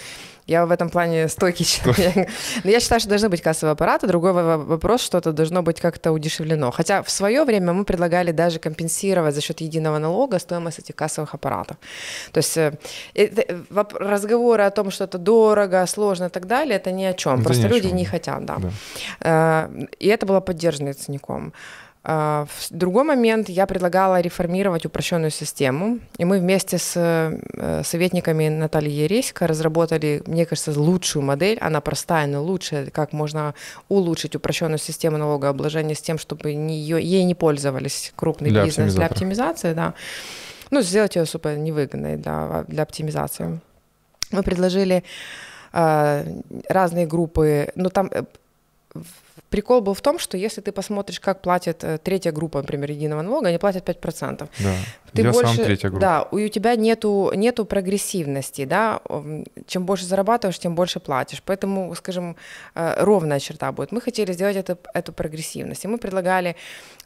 Я в этом плане стойкий человек. Но я считаю, что должны быть кассовые аппараты. Другой вопрос, что это должно быть как-то удешевлено. Хотя в свое время мы предлагали даже компенсировать за счет единого налога стоимость этих кассовых аппаратов. То есть э, разговоры о том, что это дорого, сложно и так далее, это ни о чем. Это Просто люди чем. не хотят, да. да. Э, и это было поддержано ценником. А, в другой момент я предлагала реформировать упрощенную систему, и мы вместе с э, советниками Натальи Ересько разработали, мне кажется, лучшую модель, она простая, но лучшая, как можно улучшить упрощенную систему налогообложения с тем, чтобы ее, ей не пользовались крупный для бизнес для оптимизации, да. Ну, сделать ее супер невыгодной да, для оптимизации. Мы предложили э, разные группы, но там э, Прикол был в том, что если ты посмотришь, как платит э, третья группа, например, единого налога, они платят 5%. Да. Ты Я больше, сам третья группа. Да, у тебя нету, нету прогрессивности, да, чем больше зарабатываешь, тем больше платишь. Поэтому, скажем, э, ровная черта будет. Мы хотели сделать это, эту прогрессивность, и мы предлагали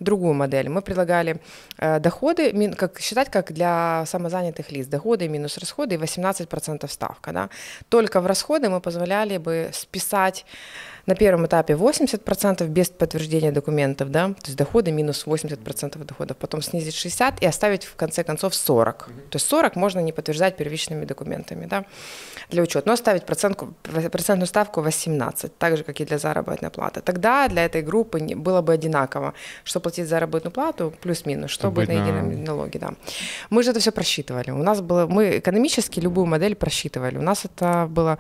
другую модель. Мы предлагали э, доходы, как, считать как для самозанятых лиц, доходы минус расходы и 18% ставка, да. Только в расходы мы позволяли бы списать на первом этапе 80% без подтверждения документов, да, то есть доходы минус 80% доходов, потом снизить 60 и оставить в конце концов 40. То есть 40 можно не подтверждать первичными документами, да, для учета, но оставить процентку, процентную ставку 18, так же, как и для заработной платы. Тогда для этой группы было бы одинаково, что платить заработную плату плюс-минус, что будет на едином налоге, да. Мы же это все просчитывали. У нас было, мы экономически любую модель просчитывали. У нас это было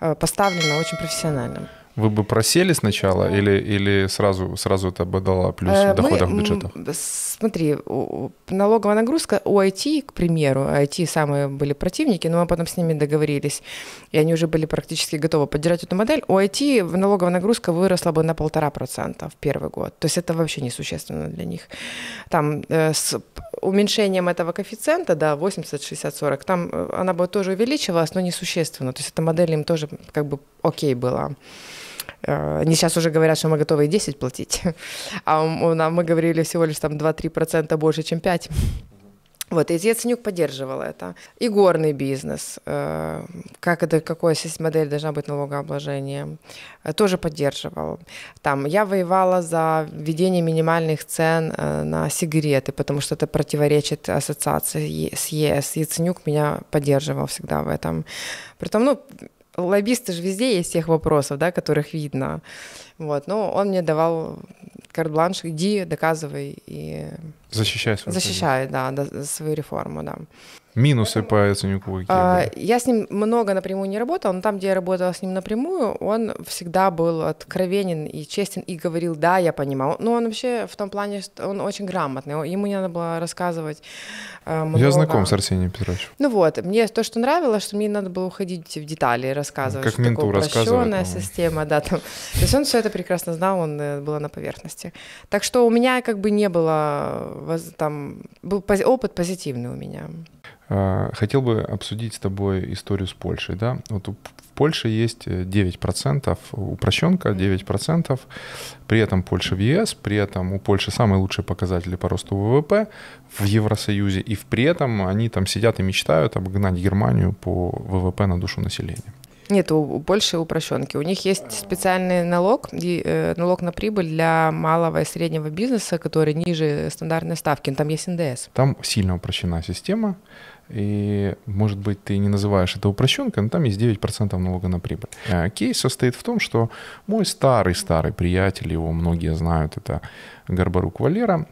э, поставлено очень профессионально. Вы бы просели сначала или, или сразу, сразу это бы дало плюс в э, доходах Мы, бюджетах? Смотри, налоговая нагрузка у IT, к примеру, IT самые были противники, но мы потом с ними договорились, и они уже были практически готовы поддержать эту модель. У IT налоговая нагрузка выросла бы на полтора процента в первый год. То есть это вообще несущественно для них. Там э, с уменьшением этого коэффициента, да, 80, 60, 40, там э, она бы тоже увеличивалась, но несущественно. То есть эта модель им тоже как бы окей была. Э, они сейчас уже говорят, что мы готовы и 10 платить, [laughs] а мы говорили всего лишь там 2-3% больше, чем 5%. Вот, и Яценюк поддерживал это. И горный бизнес, э, как это, какая модель должна быть налогообложения, э, тоже поддерживал. Там я воевала за введение минимальных цен на сигареты, потому что это противоречит ассоциации с ЕС. Яценюк меня поддерживал всегда в этом. Притом, ну, лоббисты же везде есть тех вопросов, да, которых видно. Вот, но он мне давал карт-бланш, иди, доказывай и... Защищай свою Защищай, да, да, свою реформу, да. Минусы по ценнику какие А, были? Я с ним много напрямую не работала, но там, где я работала с ним напрямую, он всегда был откровенен и честен и говорил, да, я понимаю. Ну, он вообще в том плане, что он очень грамотный, ему не надо было рассказывать э, много. Я знаком с Арсением Петровичем. Ну вот, мне то, что нравилось, что мне не надо было уходить в детали и рассказывать, Как менту по-моему. система, да, там. То есть он все это прекрасно знал, он э, был на поверхности. Так что у меня как бы не было, воз- там, был опыт позитивный у меня. А, Хотел бы обсудить с тобой историю с Польшей. Да? Вот у- в Польше есть э, 9%, упрощенка 9%, при этом Польша в ЕС, при этом у Польши самые лучшие показатели по росту ВВП в Евросоюзе, и при этом они там сидят и мечтают обогнать Германию по ВВП на душу населения. Нет, у, Польши упрощенки. У них есть специальный налог, э, налог на прибыль для малого и среднего бизнеса, который ниже стандартной ставки. Там есть НДС. Там сильно упрощена система, и, может быть, ты не называешь это упрощенкой, но там есть 9% налога на прибыль. Э, Кейс состоит в том, что мой старый-старый приятель, его многие знают, это Горбарук Валера,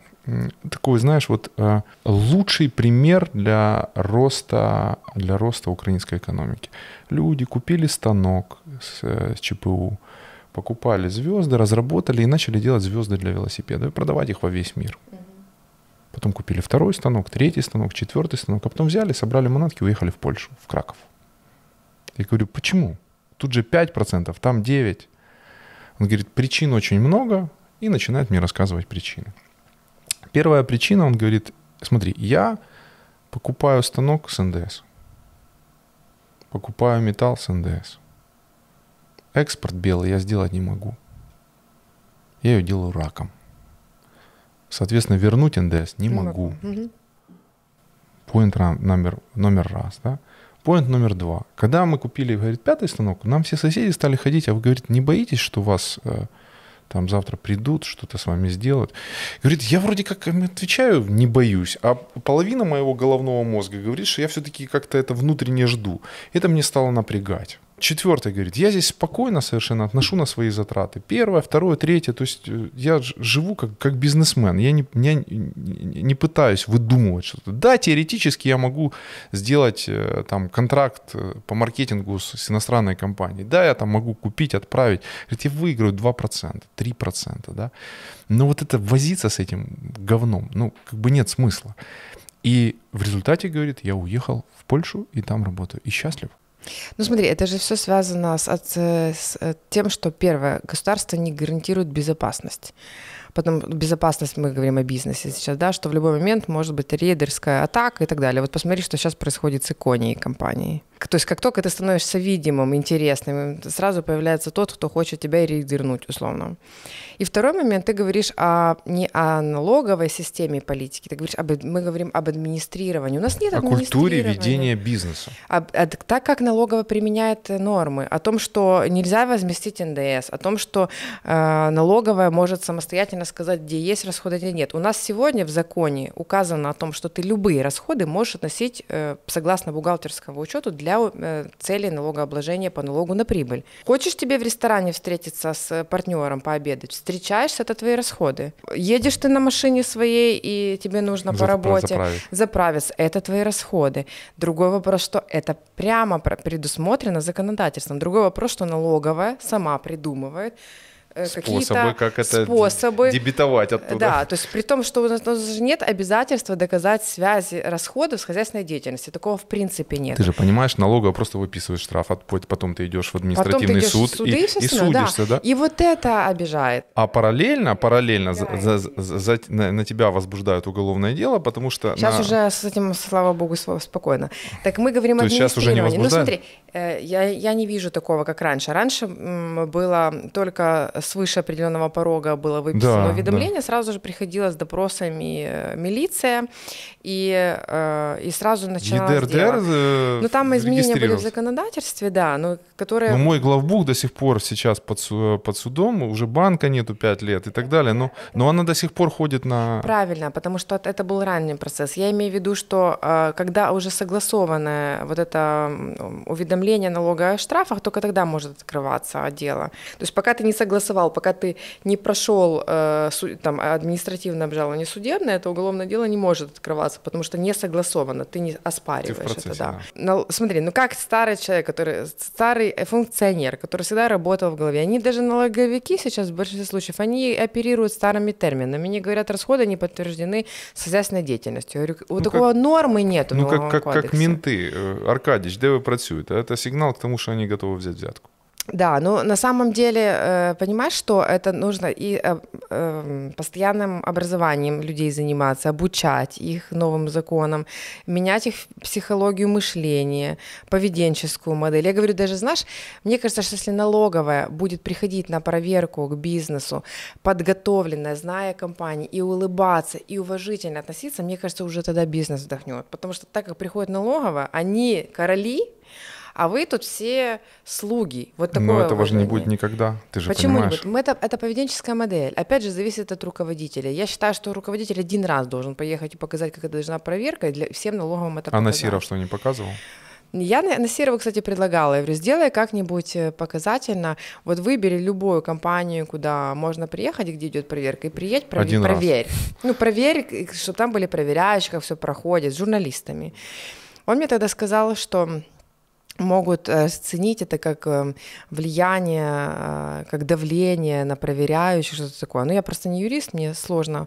такой, знаешь, вот э, лучший пример для роста, для роста украинской экономики. Люди купили станок с, э, с ЧПУ, покупали звезды, разработали и начали делать звезды для велосипеда и продавать их во весь мир. Потом купили второй станок, третий станок, четвертый станок, а потом взяли, собрали манатки, уехали в Польшу, в Краков. Я говорю, почему? Тут же 5%, там 9%. Он говорит, причин очень много, и начинает мне рассказывать причины. Первая причина, он говорит, смотри, я покупаю станок с НДС, покупаю металл с НДС. Экспорт белый я сделать не могу. Я ее делаю раком. Соответственно, вернуть НДС не могу. Ра- номер, номер раз, да? Поинт номер два. Когда мы купили, говорит, пятый станок, нам все соседи стали ходить, а вы, говорит, не боитесь, что вас э, там завтра придут, что-то с вами сделают? Говорит, я вроде как отвечаю, не боюсь, а половина моего головного мозга говорит, что я все-таки как-то это внутренне жду. Это мне стало напрягать. Четвертое говорит, я здесь спокойно совершенно отношу на свои затраты. Первое, второе, третье. То есть э, я живу как, как бизнесмен. Я не, я не пытаюсь выдумывать что-то. Да, теоретически я могу сделать э, там контракт э, по маркетингу с, с иностранной компанией. Да, я там могу купить, отправить. Говорит, я выиграю 2%, 3%. Да? Но вот это возиться с этим говном, ну, как бы нет смысла. И в результате, говорит, я уехал в Польшу и там работаю. И счастлив. Ну смотри, это же все связано с, от- с, э, тем, что первое, государство не гарантирует безопасность. Потом безопасность, мы говорим о бизнесе сейчас, да, что в любой момент может быть рейдерская атака и так далее. Вот посмотри, что сейчас происходит с иконией компании. К- То есть как только ты становишься видимым, интересным, сразу появляется тот, кто хочет тебя рейдернуть, условно. И второй момент, ты говоришь о, не о налоговой системе политики, ты говоришь, об, мы говорим об администрировании. У нас нет О культуре ведения бизнеса. А, а так как налоговая применяет нормы, о том, что нельзя возместить НДС, о том, что э, налоговая может самостоятельно сказать, где есть расходы, где нет. У нас сегодня в законе указано о том, что ты любые расходы можешь относить э, согласно бухгалтерскому учету для э, целей налогообложения по налогу на прибыль. Хочешь тебе в ресторане встретиться с партнером пообедать, встречаешься, это твои расходы. Едешь ты на машине своей, и тебе нужно по Запра- работе заправить. заправиться. Это твои расходы. Другой вопрос, что это прямо предусмотрено законодательством. Другой вопрос, что налоговая сама придумывает Способы, какие-то как это способы. дебетовать оттуда. Да, то есть при том, что у нас, у нас же нет обязательства доказать связи расходов с хозяйственной деятельностью. Такого в принципе нет. Ты же понимаешь, налоговая просто выписывает штраф, а потом ты идешь в административный идешь суд в суды и, и, остальное, да. судишься, да? И вот это обижает. А параллельно, параллельно Да. за- за- за- на, на тебя возбуждают уголовное дело, потому что... Сейчас на- уже с этим, слава богу, спокойно. Так мы говорим о щас уже не. Ну возбуждают? смотри, э, я, я не вижу такого, как раньше. Раньше было только свыше определенного порога было выписано Да, уведомление, сразу же приходила с допросами э, милиция, и, э, и сразу начиналось ЕДРДР дело. э, Ну там изменения были в законодательстве, да, но которые... Но мой главбух до сих пор сейчас под, под судом, уже банка нету 5 лет и так далее, но, но она до сих пор ходит на... Правильно, потому что это был ранний процесс. Я имею в виду, что когда уже согласованное вот это уведомление налога о штрафах, только тогда может открываться дело. То есть пока ты не согласовал согласовал, пока ты не прошел э, там, административное обжалование судебное, это уголовное дело не может открываться, потому что не согласовано, ты не оспариваешь ты процессе, это. Да. Да. Но, смотри, ну как старый человек, который старый функционер, который всегда работал в голове, они даже налоговики сейчас в большинстве случаев, они оперируют старыми терминами, они говорят, расходы не подтверждены с хозяйственной деятельностью. Я говорю, вот ну, такого как, нормы нету. Ну как, как, как менты, э, Аркадьевич, где вы працюете? Это сигнал к тому, что они готовы взять взятку. Да, ну на самом деле, э, понимаешь, что это нужно и э, э, постоянным образованием людей заниматься, обучать их новым законам, менять их психологию мышления, поведенческую модель. Я говорю, даже, знаешь, мне кажется, что если налоговая будет приходить на проверку к бизнесу, подготовленная, зная компании, и улыбаться, и уважительно относиться, мне кажется, уже тогда бизнес вдохнет. Потому что так как приходит налоговая, они короли, а вы тут все слуги. Вот такое Но этого же не будет никогда, ты же Почему понимаешь. не будет? Это, это поведенческая модель. Опять же, зависит от руководителя. Я считаю, что руководитель один раз должен поехать и показать, как это должна проверка, и для всем налоговым это А Насиров что, не показывал? Я на Серого, кстати, предлагала. Я говорю, сделай как-нибудь э, показательно. Вот выбери любую компанию, куда можно приехать, где идет проверка, и приедь, проверь. Один проверь. Раз. Ну, проверь, чтобы там были проверяющие, как все проходит, с журналистами. Он мне тогда сказал, что могут э, сценить это как э, влияние, э, как давление на проверяющих, что-то такое. Но я просто не юрист, мне сложно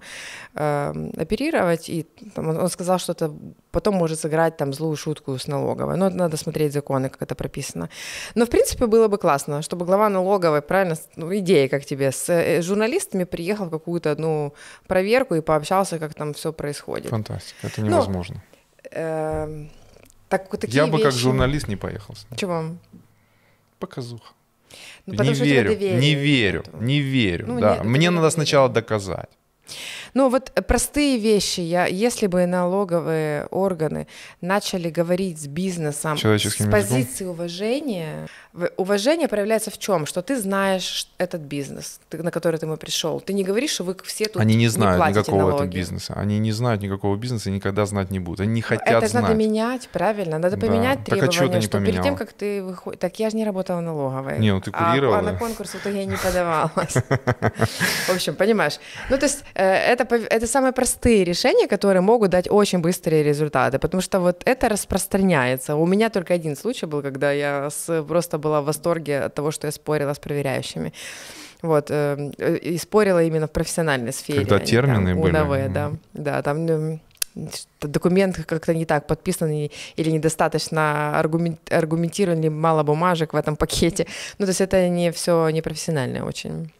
оперировать, и там, он сказал, что это потом может сыграть там злую шутку с налоговой. Но надо смотреть законы, как это прописано. Но, в принципе, было бы классно, чтобы глава налоговой, правильно, ну, идея как тебе, с журналистами приехал в какую-то одну проверку и пообщался, как там все происходит. Фантастика, это ну, невозможно. Но, э, так, такие Я бы вещи... как журналист не поехал с ним. Чего? Показуха. Ну, не, верю, не верю, не верю, ну, да. Нет, Мне надо сначала доказать. Ну вот простые вещи, я, если бы налоговые органы начали говорить с бизнесом с позиции уважения, уважение проявляется в чем? Что ты знаешь этот бизнес, на который ты мы пришел. Ты не говоришь, что вы все тут Они не знают не никакого налоги. этого бизнеса. Они не знают никакого бизнеса и никогда знать не будут. Они не хотят Это знать. надо менять, правильно. Надо поменять да. требования, так, а ты что перед тем, как ты выходишь... Так я же не работала налоговой. Не, ну ты курировала. А, а на конкурс то я не подавалась. [laughs] В общем, понимаешь. Ну то есть э, это, это самые простые решения, которые могут дать очень быстрые результаты, потому что вот это распространяется. У меня только один случай был, когда я просто была в восторге от того, что я спорила с проверяющими. Вот, э, и спорила именно в профессиональной сфере. Когда термины там, были. УНВ, да, да, там ну, документ как-то не так подписан или недостаточно аргументирован, мало бумажек в этом пакете. Ну, то есть это не все непрофессиональное очень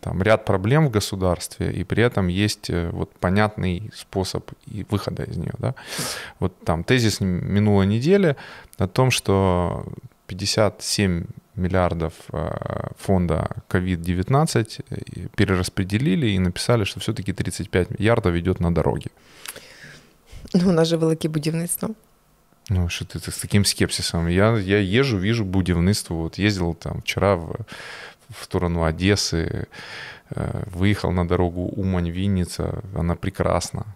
там ряд проблем в государстве, и при этом есть э, вот понятный способ и выхода из нее. Да? Вот там тезис минулой недели о том, что 57 миллиардов э, фонда COVID-19 э, перераспределили и написали, что все-таки 35 миллиардов идет на дороги. Ну, у нас же велике будівництво. Ну, что ты, ты с таким скепсисом? Я, я езжу, вижу будівництво. Вот ездил там вчера в, в сторону Одессы, э, выехал на дорогу Умань-Винница, она прекрасна.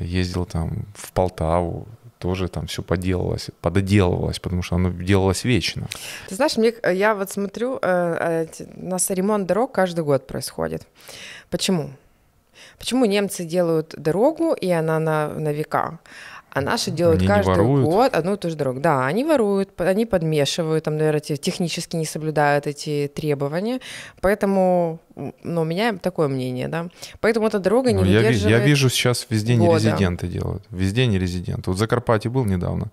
Ездил там в Полтаву, тоже там все поделалось, пододелывалось, потому что оно делалось вечно. Ты знаешь, мне, я вот смотрю, э, э, у нас ремонт дорог каждый год происходит. Почему? Почему немцы делают дорогу, и она на, на века? А наши делают они каждый год одну и ту же дорогу. Да, они воруют, они подмешивают, там, наверное, технически не соблюдают эти требования. Поэтому, ну, у меня такое мнение, да. Поэтому эта дорога не ну, я, я вижу сейчас везде не резиденты делают. Везде не резиденты. Вот в Закарпатье был недавно.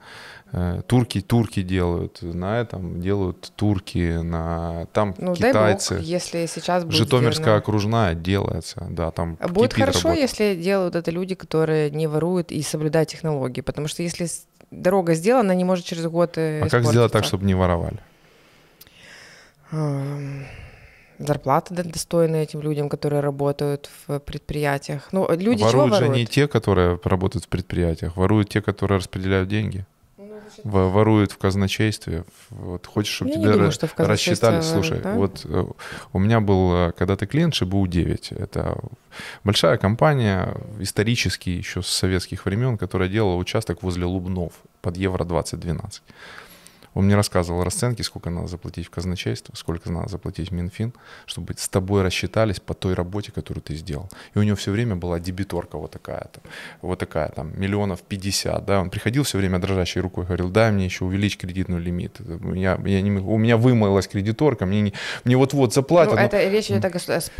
Э, турки, турки делают, на этом делают турки, на там ну, китайцы. Дай бог, если сейчас будет Житомирская верно. окружная делается, да, там Будет хорошо, работа. если делают это люди, которые не воруют и соблюдают технологии, потому что если дорога сделана, не может через год А как сделать так, чтобы не воровали? зарплаты достойные этим людям, которые работают в предприятиях. Ну, люди воруют чего же воруют? не те, которые работают в предприятиях, воруют те, которые распределяют деньги воруют в казначействе. Вот хочешь, чтобы тебе думаю, что рассчитали. Слушай, да? вот э, у меня был э, когда-то клиент ШБУ-9. Это большая компания, исторически еще с советских времен, которая делала участок возле Лубнов под Евро-2012. Он мне рассказывал расценки, сколько надо заплатить в казначейство, сколько надо заплатить в Минфин, чтобы с тобой рассчитались по той работе, которую ты сделал. И у него все время была дебиторка вот такая-то, вот такая, там, миллионов пятьдесят, да. Он приходил все время дрожащей рукой, говорил, дай мне еще увеличь кредитный лимит. Я, я не, у меня вымылась кредиторка, мне, не, мне вот-вот заплатят. Ну, но... это речь идет о, с,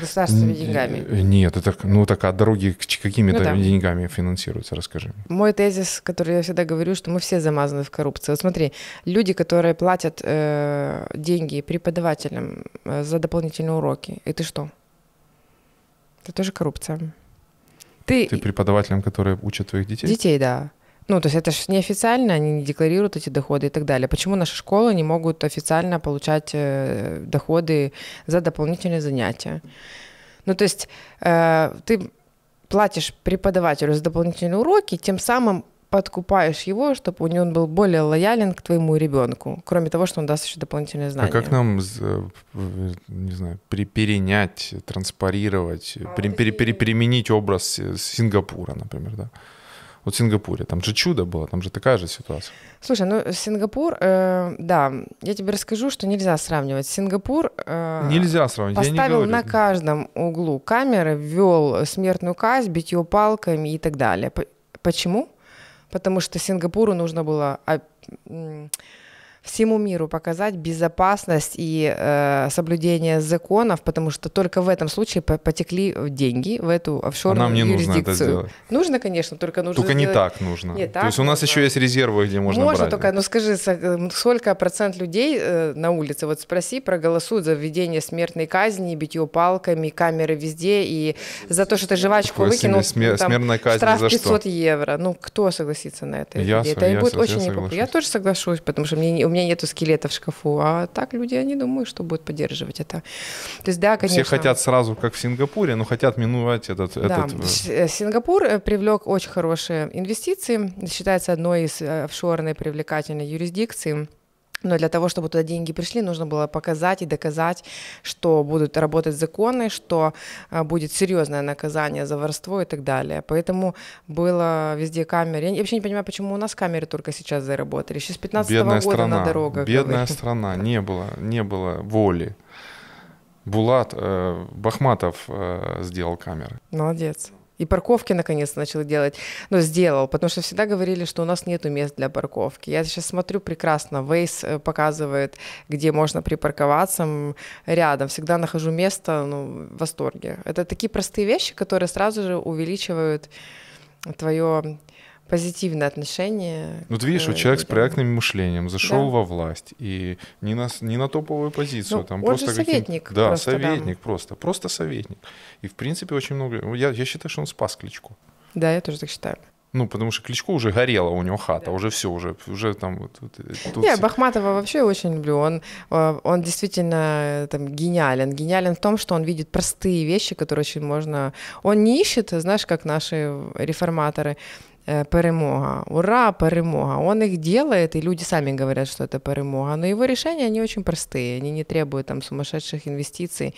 государственными деньгами. Э, нет, это, ну, так, а дороги какими-то ну, да. деньгами финансируются, расскажи. Мой тезис, который я всегда говорю, что мы все замазаны в коррупции. Вот смотри, люди, которые платят э, деньги преподавателям э, за дополнительные уроки, и ты что? Это тоже коррупция. Ты, ты преподавателям, которые учат твоих детей? Детей, да. Ну, то есть это же неофициально, они не декларируют эти доходы и так далее. Почему наши школы не могут официально получать э, доходы за дополнительные занятия? Ну, то есть э, ты платишь преподавателю за дополнительные уроки, тем самым подкупаешь его, чтобы у него он был более лоялен к твоему ребенку, кроме того, что он даст еще дополнительные знания. А как нам, э, не знаю, перенять, транспарировать, а, пере, пере, пере, переменить образ Сингапура, например, да? Вот в Сингапуре, там же чудо было, там же такая же ситуация. Слушай, ну Сингапур, э, да, я тебе расскажу, что нельзя сравнивать. Сингапур э, нельзя сравнивать. поставил на каждом углу камеры, ввел смертную казнь, битье палками и так далее. Почему? Потому что Сингапуру нужно было а, всему миру показать безопасность и э, соблюдение законов, потому что только в этом случае потекли деньги в эту офшорную а нам не юрисдикцию. нужно это сделать. Нужно, конечно, только нужно Только сделать... не так нужно. Не, так То есть у нас еще есть резервы, где можно, можно брать. только, ну скажи, э, сколько процент людей э, на улице, вот спроси, проголосуют за введение смертной казни, битье палками, камеры везде, и за то, что ты жвачку выкинул, смер- там, смертная казнь штраф за 500 что? евро. Ну, кто согласится на это? Я, это я, будет я, очень я непопулярно. Я тоже соглашусь, потому что мне меня нету скелета в шкафу, а так люди, я не думаю, что будут поддерживать это. То есть, да, конечно. Все хотят сразу, как в Сингапуре, но хотят миновать этот... Да, этот... Э, Сингапур э, привлек очень хорошие инвестиции, считается одной из э, офшорной привлекательной юрисдикций. Но для того, чтобы туда деньги пришли, нужно было показать и доказать, что будут работать законы, что а, будет серьезное наказание за воровство и так далее. Поэтому было везде камеры. Я вообще не понимаю, почему у нас камеры только сейчас заработали. Еще с 15 -го года страна, на дорогах. Бедная говорит. страна. Не было, не было воли. Булат э, Бахматов э, сделал камеры. Молодец. И парковки наконец начал делать. Ну, сделал, потому что всегда говорили, что у нас нету мест для парковки. Я сейчас смотрю прекрасно. Waze э, показывает, где можно припарковаться рядом. Всегда нахожу место, ну, в восторге. Это такие простые вещи, которые сразу же увеличивают твое позитивное отношение. Ну, ты видишь, вот человек с проектным мышлением зашел да. во власть и не на, не на топовую позицию. Ну, там он просто же советник. Да, просто, советник да. просто. Просто советник. И, в принципе, очень много... Я, я считаю, что он спас Кличку. Да, я тоже так считаю. Ну, потому что Кличко уже горела у него хата, да. уже все, уже, уже там вот, вот тут... Я Бахматова вообще очень люблю. Он, э, он действительно э, там гениален. Гениален в том, что он видит простые вещи, которые очень можно... Он не ищет, знаешь, как наши реформаторы, Э, перемога, ура, перемога. Он их делает, и люди сами говорят, что это перемога. Но его решения, они очень простые, они не требуют там сумасшедших инвестиций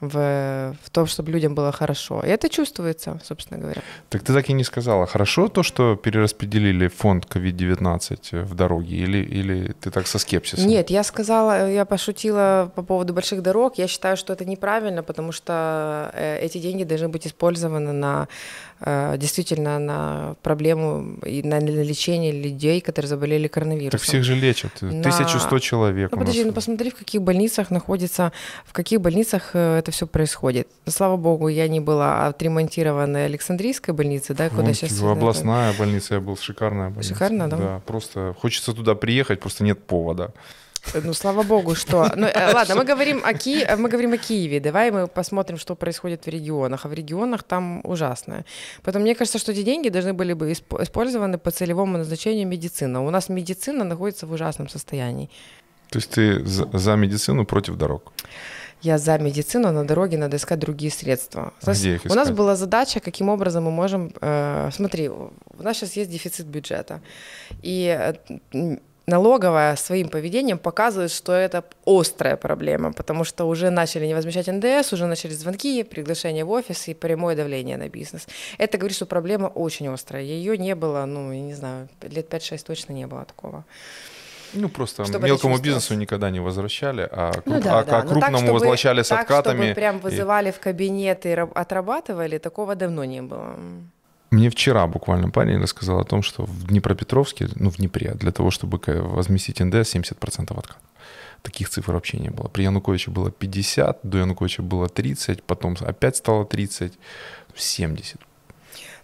в, в том, чтобы людям было хорошо. И это чувствуется, собственно говоря. Так ты так и не сказала. Хорошо то, что перераспределили фонд COVID-19 в дороге, или, или ты так со скепсисом? Нет, я сказала, я пошутила по поводу больших дорог. Я считаю, что это неправильно, потому что э, эти деньги должны быть использованы на Э, действительно на проблему и на лечение людей, которые заболели коронавирусом. Так всех же лечат. На... 1100 человек. Ну, подожди, ну посмотри, в каких больницах находится, в каких больницах э, это все происходит. Слава богу, я не была отремонтированной Александрийской больнице, да, куда Вон, сейчас... Областная больница, я был, шикарная больница. Шикарно, да? Да, просто хочется туда приехать, просто нет повода. Ну, слава богу, что... Ну, э, [laughs] ладно, мы говорим, о Ки... мы говорим о Киеве. Давай мы посмотрим, что происходит в регионах. А в регионах там ужасно. Поэтому мне кажется, что эти деньги должны были бы использованы по целевому назначению медицины. У нас медицина находится в ужасном состоянии. То есть ты за медицину против дорог? Я за медицину, на дороге надо искать другие средства. У нас, у нас была задача, каким образом мы можем... Э, смотри, у нас сейчас есть дефицит бюджета. И э, налоговая своим поведением показывает, что это острая проблема, потому что уже начали не возмещать НДС, уже начали звонки, приглашения в офис и прямое давление на бизнес. Это говорит, что проблема очень острая. Ее не было, ну, я не знаю, лет 5-6 точно не было такого. Ну, просто Чтобы мелкому бизнесу никогда не возвращали, а, круп- Ну да, а, да. а но крупному так, чтобы- возвращали с так, откатами. чтобы прям И вызывали в кабинет и раб- отрабатывали, такого давно не было. Мне вчера буквально парень рассказал о том, что в Днепропетровске, ну, в Днепре, для того, чтобы возместить НДС, 70% откат. Таких цифр вообще не было. При Януковиче было 50, до Януковича было 30, потом опять стало 30, 70.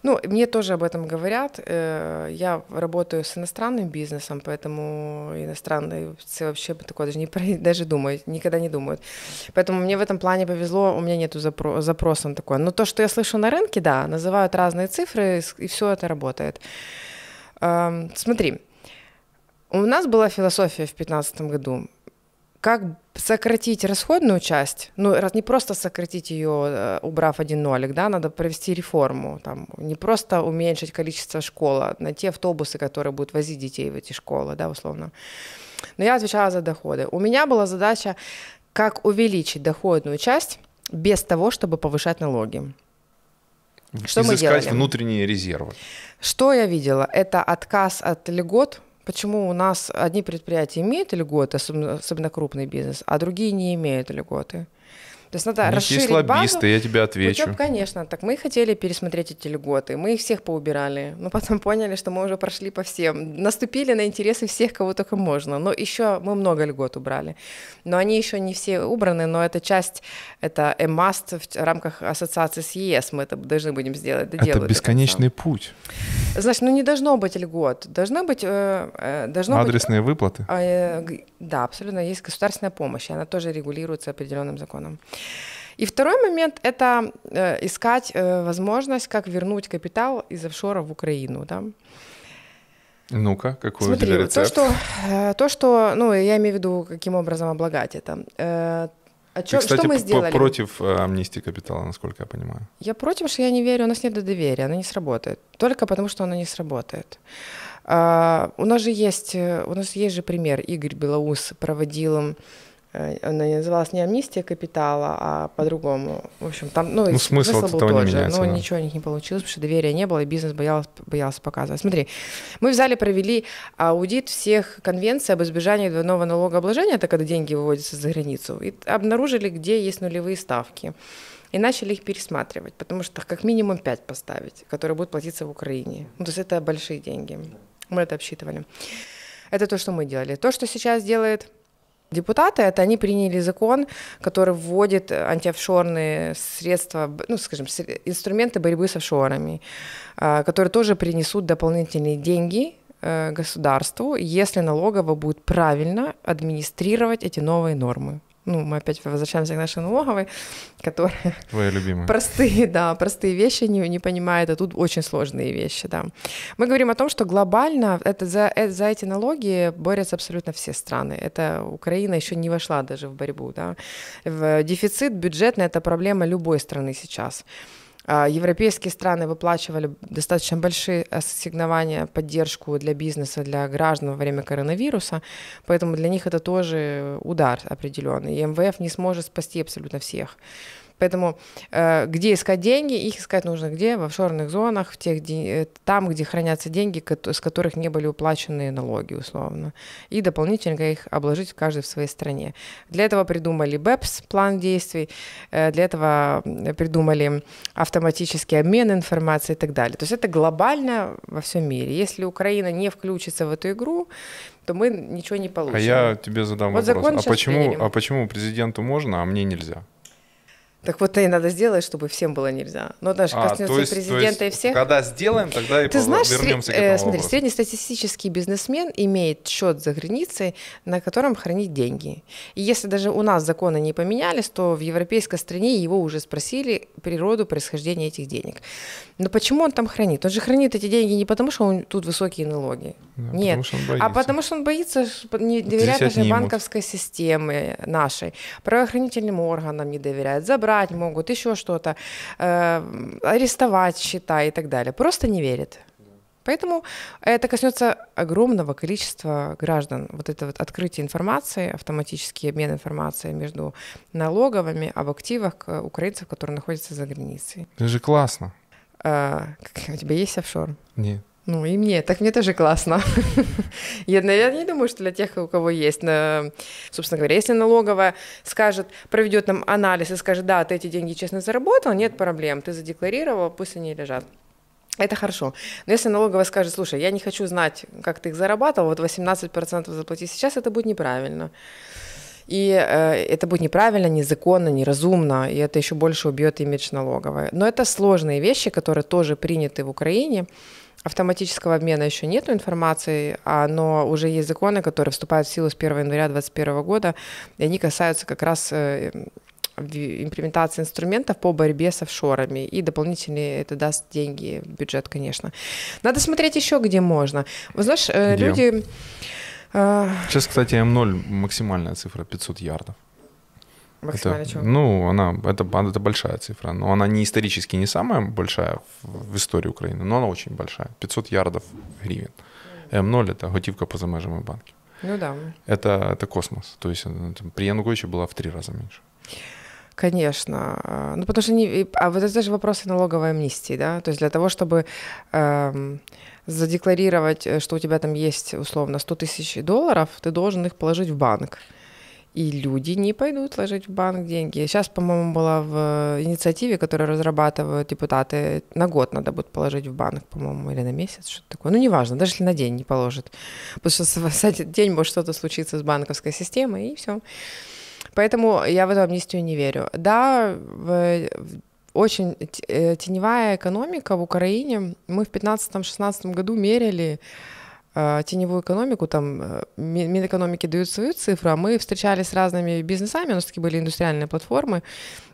Ну, мне тоже об этом говорят. Э, Я работаю с иностранным бизнесом, поэтому иностранные вообще такое даже не [laughs] даже думают, никогда не думают. Поэтому мне в этом плане повезло, у меня нету запро- запроса на такое. Но то, что я слышу на рынке, да, называют разные цифры, и все это работает. Эм, Смотри, у нас была философия в 2015 году. Как сократить расходную часть, ну, раз- не просто сократить ее, э, убрав один нолик, да, надо провести реформу, там, не просто уменьшить количество школ, а на те автобусы, которые будут возить детей в эти школы, да, условно. Но я отвечала за доходы. У меня была задача, как увеличить доходную часть без того, чтобы повышать налоги. Что мы Изыскать делали? внутренние резервы. Что я видела? Это отказ от льгот. Почему у нас одни предприятия имеют льготы, особенно, крупный бизнес, а другие не имеют льготы? То есть надо У них расширить есть лоббисты, базу. я тебе отвечу. Путём, конечно. Так мы хотели пересмотреть эти льготы. Мы их всех поубирали. Но потом поняли, что мы уже прошли по всем. Наступили на интересы всех, кого только можно. Но еще мы много льгот убрали. Но они еще не все убраны, но это часть, это a must в рамках ассоциации с ЕС. Мы это должны будем сделать. Это конца. бесконечный путь. Значит, ну не должно быть льгот. Должно быть... э, э, должно быть Адресные выплаты. а, э, Да, абсолютно. Есть государственная помощь, и она тоже регулируется определенным законом. И второй момент – это э, искать э, возможность, как вернуть капитал из офшора в Украину. Да? Ну-ка, какой у Смотри, тебя вот то, рецепт? что, э, то, что, ну, я имею в виду, каким образом облагать это. Э, о Ты, кстати, что мы сделали? против амнистии капитала, насколько я понимаю. Я против, что я не верю, у нас нет доверия, оно не сработает. Только потому, что оно не сработает. А, у нас же есть, у нас есть же пример. Игорь Белоус проводил, э, она называлась не амнистия капитала, а по-другому. В общем, там, ну, Ну, смысл от был этого не тот же, меняется, но да. ничего у них не получилось, потому что доверия не было, и бизнес боялся, боялся показывать. Смотри, мы взяли, провели аудит всех конвенций об избежании двойного налогообложения, это когда деньги выводятся за границу, и обнаружили, где есть нулевые ставки. И начали их пересматривать, потому что как минимум 5 поставить, которые будут платиться в Украине. Ну, то есть это большие деньги. Мы это обсчитывали. Это то, что мы делали. То, что сейчас делает депутаты, это они приняли закон, который вводит антиофшорные средства, ну, скажем, инструменты борьбы с офшорами, а, которые тоже принесут дополнительные деньги э, государству, если налогово будет правильно администрировать эти новые нормы. Ну, мы опять возвращаемся к нашей налоговой, которая Твоя любимая. простые, [laughs] да, простые вещи не, не понимает, а тут очень сложные вещи, да. Мы говорим о том, что глобально это за, э- за эти налоги борются абсолютно все страны. Это Украина еще не вошла даже в борьбу, да. В дефицит бюджетный – это проблема любой страны сейчас. Европейские страны выплачивали достаточно большие ассигнования, поддержку для бизнеса, для граждан во время коронавируса, поэтому для них это тоже удар определенный. И МВФ не сможет спасти абсолютно всех. Поэтому э, где искать деньги? Их искать нужно где? В офшорных зонах, в тех, э, там, где хранятся деньги, с которых не были уплачены налоги, условно. И дополнительно их обложить в каждой в своей стране. Для этого придумали БЭПС, план действий, э, для этого придумали автоматический обмен информацией и так далее. То есть это глобально во всем мире. Если Украина не включится в эту игру, то мы ничего не получим. А я тебе задам Вот вопрос. А почему, а почему президенту можно, а мне нельзя? Так вот и надо сделать, чтобы всем было нельзя. Но это же А, коснется есть- президента, есть и всех. Когда сделаем, тогда и Ты знаешь, вернемся сре- к э, этому смотри, вопросу. среднестатистический бизнесмен имеет счет за границей, на котором хранит деньги. И если даже у нас законы не поменялись, то в европейской стране его уже спросили природу происхождения этих денег. Но почему он там хранит? Он же хранит эти деньги не потому, что он, тут высокие налоги. Да, Нет. потому что он А боится. потому что он боится не нашей отнимут. банковской системе нашей, правоохранительным органам не доверяет, забрать могут, еще что-то, э, арестовать счета и так далее. Просто не верит. Поэтому это коснется огромного количества граждан. Вот это вот открытие информации, автоматический обмен информацией между налоговыми об активах украинцев, которые находятся за границей. Это же классно. Как- [laughs] У тебя есть офшор? Нет. Ну и мне, так мне тоже классно. [laughs] я, я не думаю, что для тех, у кого есть, собственно говоря, если налоговая скажет, проведет нам анализ и скажет, да, ты эти деньги честно заработал, нет проблем, ты задекларировал, пусть они лежат. Это хорошо. Но если налоговая скажет, слушай, я не хочу знать, как ты их зарабатывал, вот 18% заплати сейчас, это будет неправильно. И э, это будет неправильно, незаконно, неразумно, и это еще больше убьет имидж налоговой. Но это сложные вещи, которые тоже приняты в Украине. Автоматического обмена еще нет информации, а, но уже есть законы, которые вступают в силу с 1 января 2021 года, и они касаются как раз э, имплементации инструментов по борьбе с офшорами. И дополнительные это даст деньги в бюджет, конечно. Надо смотреть еще, где можно. Вы знаешь, э, где? люди... Э, Сейчас, кстати, М0 максимальная цифра 500 ярдов. Максимально это, Ну, она, это, это большая цифра, но она не исторически не самая большая в, в истории Украины, но она очень большая. 500 ярдов гривен. М0 это готівка по замежам банки. Ну да. Это, это космос. То есть э, при Януковиче была в три раза меньше. Конечно. Ну, потому что не... А вот это же вопросы налоговой амнистии, да? То есть для того, чтобы эм, задекларировать, э, что у тебя там есть, условно, 100 тысяч долларов, ты должен их положить в банк. И люди не пойдут ложить в банк деньги. Сейчас, по-моему, была в инициативе, которую разрабатывают депутаты, на год надо будет положить в банк, по-моему, или на месяц, что-то такое. Ну, неважно, даже если на день не положит. Потому что в этот день может что-то случиться с банковской системой, и все. Поэтому я в эту амнистию не верю. Да, в, очень э, теневая экономика в Украине. Мы в 2015-2016 году мерили э, теневую экономику, там э, Минэкономики дают свою цифру, а мы встречались с разными бизнесами, у нас такие были индустриальные платформы,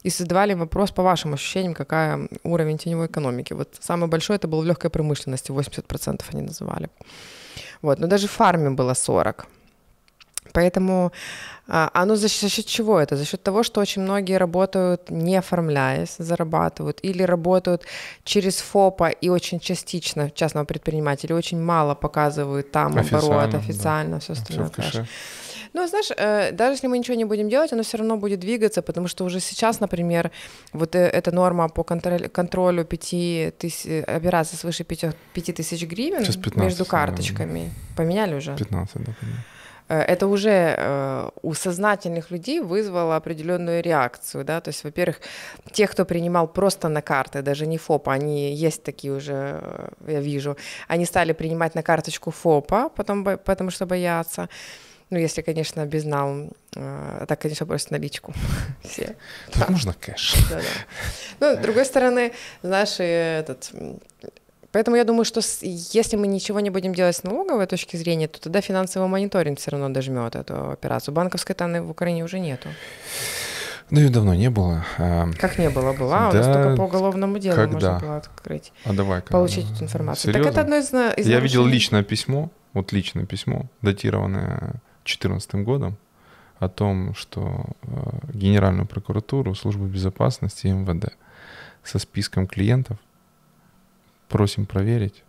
и задавали вопрос по вашим ощущениям, какая уровень теневой экономики. Вот самый большой это был в легкой промышленности, 80% они называли. Вот, но даже в фарме было 40%. Поэтому а, оно за счет, за счет чего это? За счет того, что очень многие работают, не оформляясь, зарабатывают, или работают через ФОПа и очень частично частного предпринимателя, очень мало показывают там официально, оборот, официально, да. все остальное. Все ну, знаешь, э, даже если мы ничего не будем делать, оно все равно будет двигаться, потому что уже сейчас, например, вот э, эта норма по контролю, контролю 5 тысяч, операций свыше 5, 5 тысяч гривен между карточками. Да. Поменяли уже? 15, да, поменяли. Э, это уже э, у сознательных людей вызвало определенную реакцию, да, то есть, во-первых, те, кто принимал просто на карты, даже не ФОПа, они есть такие уже, э, я вижу, они стали принимать на карточку ФОПа, потом, потому что боятся, ну, если, конечно, безнал, так, конечно, просят наличку [laughs] все. Тут можно кэш. Да, да. Ну, с другой стороны, знаешь, этот, Поэтому я думаю, что если мы ничего не будем делать с налоговой точки зрения, то тогда финансовый мониторинг все равно дожмет эту операцию. Банковской тайны в Украине уже нету. Ну, ее давно не было. А, как не было? Была. Да, у нас только по уголовному делу когда? можно было открыть. А давай Получить эту информацию. Серьезно? Так это одно из, из Я видел личное письмо, вот личное письмо, датированное 2014 годом, о том, что э, Генеральную прокуратуру, Службу безопасности и МВД со списком клиентов просим проверить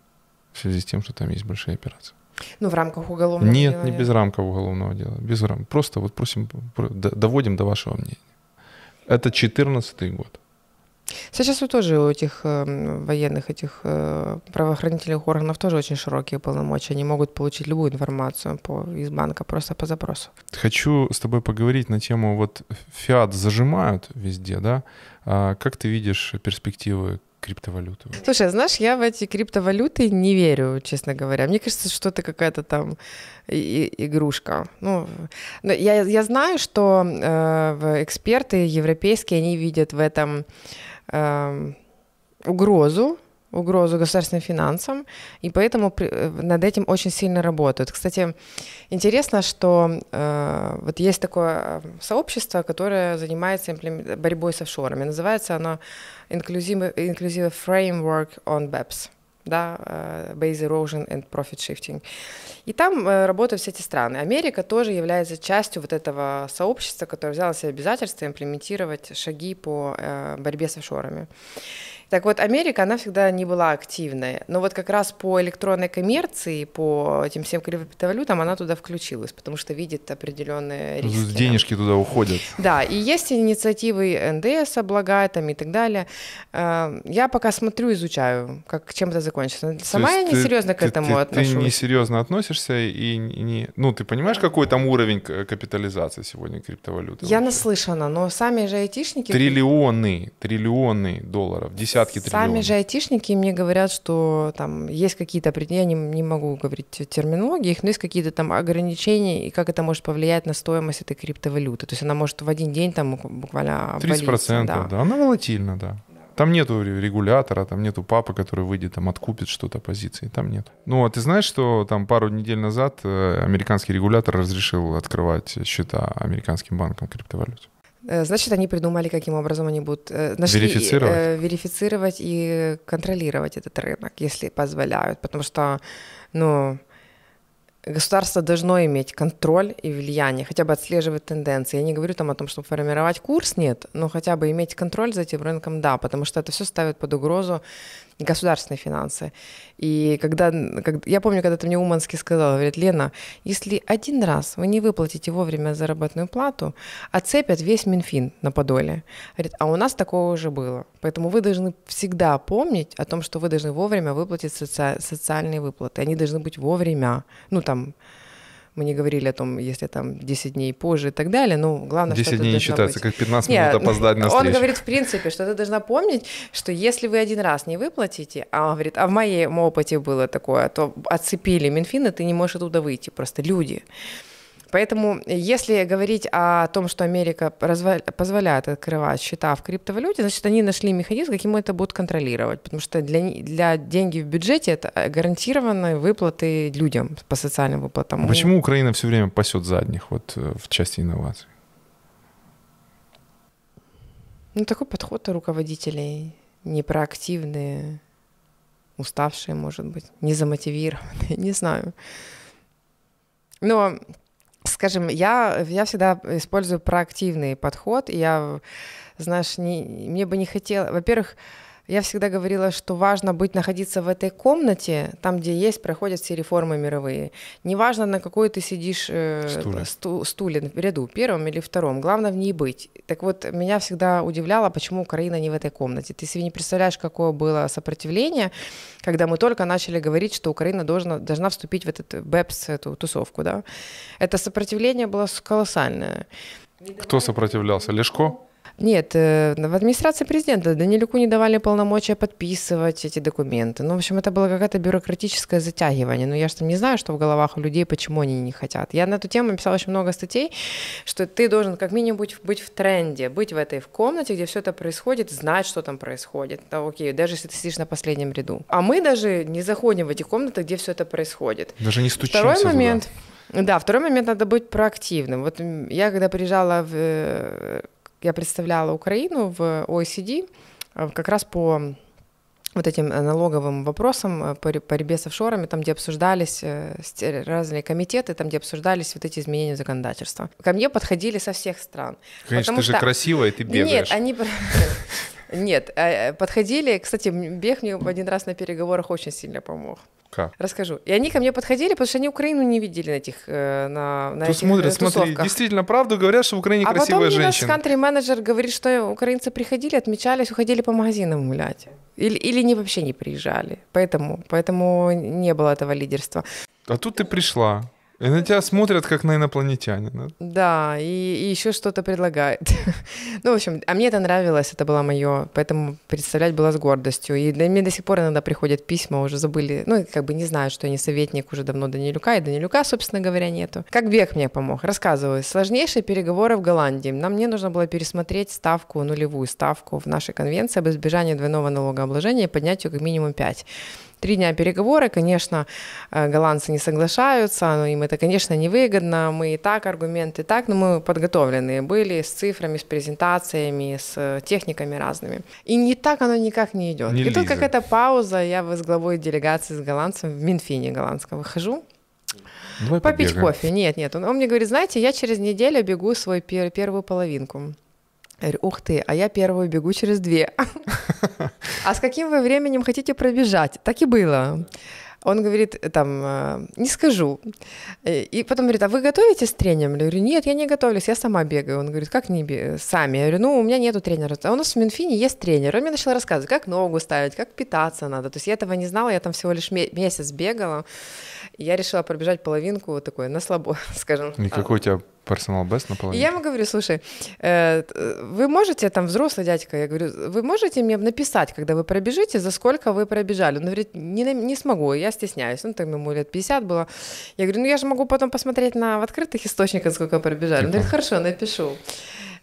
в связи с тем, что там есть большие операции. Ну, в рамках уголовного Нет, дела? Нет, не без рамков уголовного дела. Без рам... Просто вот просим, доводим до вашего мнения. Это 14 год. Сейчас вот тоже у этих э, военных, этих э, правоохранительных органов тоже очень широкие полномочия. Они могут получить любую информацию по, из банка просто по запросу. Хочу с тобой поговорить на тему, вот фиат зажимают везде, да? А как ты видишь перспективы криптовалюту? Слушай, знаешь, я в эти криптовалюты не верю, честно говоря. Мне кажется, что это какая-то там игрушка. Ну, я, я знаю, что э, эксперты европейские, они видят в этом э, угрозу, угрозу государственным финансам, и поэтому э, над этим очень сильно работают. Кстати, интересно, что э, вот есть такое сообщество, которое занимается борьбой с офшорами. Называется оно Inclusive, Inclusive Framework on BEPS да, э, Base Erosion and Profit Shifting. И там э, работают все эти страны. Америка тоже является частью вот этого сообщества, которое взяло себе обязательство имплементировать шаги по борьбе с офшорами. Так вот, Америка, она всегда не была активная, но вот как раз по электронной коммерции, по этим всем криптовалютам она туда включилась, потому что видит определенные риски. Денежки туда уходят. Да, и есть инициативы НДС облагать там и так далее. Э, Я пока смотрю, изучаю, как чем это закончится. Сама я есть ты- несерьезно к ты- этому ты, Ты отношусь. несерьезно относишься и не... Ну, ты понимаешь, какой там уровень капитализации сегодня криптовалюты? Я наслышана, но сами же айтишники... Триллионы, триллионы долларов, десятки Сами триллионов. же айтишники мне говорят, что там есть какие-то, пред- я не, не могу говорить терминологии, их, но есть какие-то там ограничения, и как это может повлиять на стоимость этой криптовалюты. То есть она может в один день там буквально 30 обвалиться, да. да. Она волатильна, да. Там нету ре- регулятора, там нету папы, который выйдет, там откупит что-то позиции, там нет. Ну, а ты знаешь, что там пару недель назад э, американский регулятор разрешил открывать счета американским банкам криптовалют? Э, Значит, они придумали, каким образом они будут э, нашли, Верифицировать? э, верифицировать и контролировать этот рынок, если позволяют. Потому что, ну, государство должно иметь контроль и влияние, хотя бы отслеживать тенденции. Я не говорю там о том, чтобы формировать курс, нет, но хотя бы иметь контроль за этим рынком, да, потому что это все ставит под угрозу государственные финансы. И когда, как- я помню, когда ты мне Уманский сказал, говорит, Лена, если один раз вы не выплатите вовремя заработную плату, отцепят весь Минфин на Подоле. Говорит, а у нас такого уже было. Поэтому вы должны всегда помнить о том, что вы должны вовремя выплатить соци- социальные выплаты. Они должны быть вовремя. Ну, там, мы не говорили о том, если там 10 дней позже и так далее, но главное, 10 что это дней не должно считается, быть. как 15 Не, минут опоздать на Он встречу. говорит, в принципе, что ты должна помнить, что если вы один раз не выплатите, а он говорит, а в моем опыте было такое, то отцепили Минфин, и ты не можешь оттуда выйти, просто люди. Поэтому, если говорить о том, что Америка позволяет открывать счета в криптовалюте, значит, они нашли механизм, каким это будут контролировать. Потому что для, для деньги в бюджете это э, гарантированные выплаты людям по социальным выплатам. А Почему Украина все время пасет задних вот э, в части инноваций? Ну, такой подход у руководителей непроактивные, уставшие, может быть, незамотивированные, [laughs] не знаю. Но, скажем, я, я всегда использую проактивный подход. Я, знаешь, не, мне бы не хотелось... Во-первых, я всегда говорила, что важно быть, находиться в этой комнате, там, где есть, проходят все реформы мировые. Неважно, на какой ты сидишь э, Стуле. сту- стуле, в ряду, первом или втором. Главное в ней быть. Так вот, меня всегда удивляло, почему Украина не в этой комнате. Ты себе не представляешь, какое было сопротивление, когда мы только начали говорить, что Украина должна, должна вступить в этот БЭПС, эту тусовку. Да? Это сопротивление было колоссальное. Кто сопротивлялся? Лешко? Нет, э, в администрации президента Данилюку не давали полномочия подписывать эти документы. Ну, в общем, это было какое-то бюрократическое затягивание. Но я же там не знаю, что в головах у людей, почему они не хотят. Я на эту тему написала очень много статей, что ты должен как минимум быть, в тренде, быть в этой в комнате, где все это происходит, знать, что там происходит. Да, окей, даже если ты сидишь на последнем ряду. А мы даже не заходим в эти комнаты, где все это происходит. Даже не стучимся Второй туда. момент. Да, второй момент надо быть проактивным. Вот я когда приезжала в, э, я представляла Украину в OECD э, как раз по вот этим налоговым вопросам э, по борьбе с офшорами, там, где обсуждались э, разные комитеты, там, где обсуждались вот эти изменения законодательства. Ко мне подходили со всех стран. Конечно, ты же что- красивая, и ты бегаешь. [laughs] Нет, они... Нет, э, подходили, кстати, бег мне один раз на переговорах очень сильно помог. Как? Расскажу. И они ко мне подходили, потому что они Украину не видели на этих, э, на, на этих смотрят, э, смотри, тусовках. действительно, правду говорят, что в Украине а потом красивая мне наш женщина. кантри-менеджер говорит, что украинцы приходили, отмечались, уходили по магазинам гулять. Или, или не вообще не приезжали. Поэтому, поэтому не было этого лидерства. А тут ты пришла, и на тебя смотрят, как на инопланетянина. Да, и, и еще что-то предлагает. [laughs] ну, в общем, а мне это нравилось, это было мое, поэтому представлять было с гордостью. И для меня до сих пор иногда приходят письма, уже забыли, ну, как бы не знаю, что я не советник уже давно Данилюка, и Данилюка, собственно говоря, нету. Как Бег мне помог? Рассказываю. Сложнейшие переговоры в Голландии. Нам мне нужно было пересмотреть ставку, нулевую ставку в нашей конвенции об избежании двойного налогообложения и поднять ее как минимум 5. Три дня переговоры, конечно, э, голландцы не соглашаются, но им это, конечно, невыгодно. Мы и так аргументы, и так, но мы подготовленные были с цифрами, с презентациями, с э, техниками разными. И не так оно никак не идет. Не и тут лиза. какая-то пауза, я с главой делегации с голландцем в Минфине голландского выхожу, Давай попить побегаем. кофе. Нет, нет. Он, он мне говорит, знаете, я через неделю бегу свою пер- первую половинку. Я говорю, ух ты, а я первую бегу через две. [laughs] А с каким вы временем хотите пробежать? Так и было. Он говорит, там, э, не скажу. Э, и потом говорит, а вы готовитесь с тренером? Я говорю, нет, я не готовлюсь, я сама бегаю. Он говорит, как не? Сами. Я говорю, ну, у меня нету тренера. А у нас в Минфине есть тренер. Он мне начал рассказывать, как ногу ставить, как питаться надо. То есть я этого не знала, я там всего лишь месяц бегала. И я решила пробежать половинку вот такой, на слабо, [laughs] скажем. И какой у тебя персонал бест на половинку? Я ему говорю, слушай, э, вы можете, там, взрослый дядька, я говорю, вы можете мне написать, когда вы пробежите, за сколько вы пробежали? Он говорит, не, не смогу, я стесняюсь. Ну, там ему лет 50 было. Я говорю, ну, я же могу потом посмотреть на в открытых источниках, сколько пробежали. Он говорит, хорошо, напишу.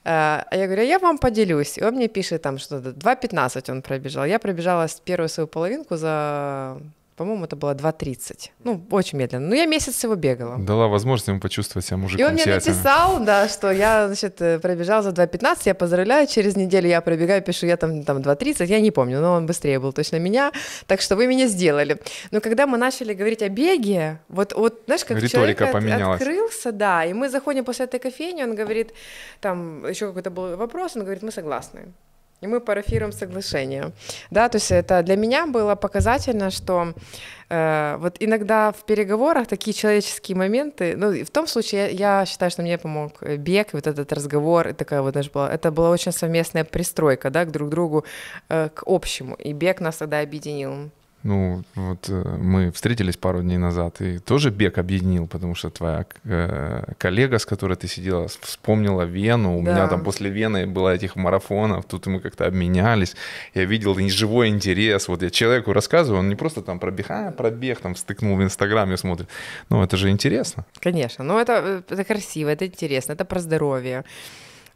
Э, а я говорю, я вам поделюсь. И он мне пишет там что-то, 2.15 он пробежал. Я пробежала первую свою половинку за по-моему, это было 2.30. Ну, очень медленно. Ну, я месяц его бегала. Дала возможность ему почувствовать себя мужиком. И он мне написал, да, что я, значит, э, пробежал за 2.15, я поздравляю, через неделю я пробегаю, пишу, я там, там 2.30, я не помню, но он быстрее был точно меня, так что вы меня сделали. Но когда мы начали говорить о беге, вот, вот знаешь, как Риторика человек поменялась. открылся, да, и мы заходим после этой кофейни, он говорит, там еще какой-то был вопрос, он говорит, мы согласны. И мы парафируем соглашение. Да, то есть это для меня было показательно, что э, вот иногда в переговорах такие человеческие моменты, ну, в том случае я, я считаю, что мне помог бег, вот этот разговор, и такая вот даже была, это была очень совместная пристройка, да, к друг другу, э, к общему, и бег нас тогда объединил. Ну, вот э, мы встретились пару дней назад, и тоже бег объединил, потому что твоя э, коллега, с которой ты сидела, вспомнила Вену. У да. меня там после Вены было этих марафонов, тут мы как-то обменялись. Я видел живой интерес. Вот я человеку рассказываю, он не просто там пробег, а, пробег, там встыкнул в Инстаграме, смотрит. Ну, это же интересно. Конечно. Ну, это, это красиво, это интересно, это про здоровье.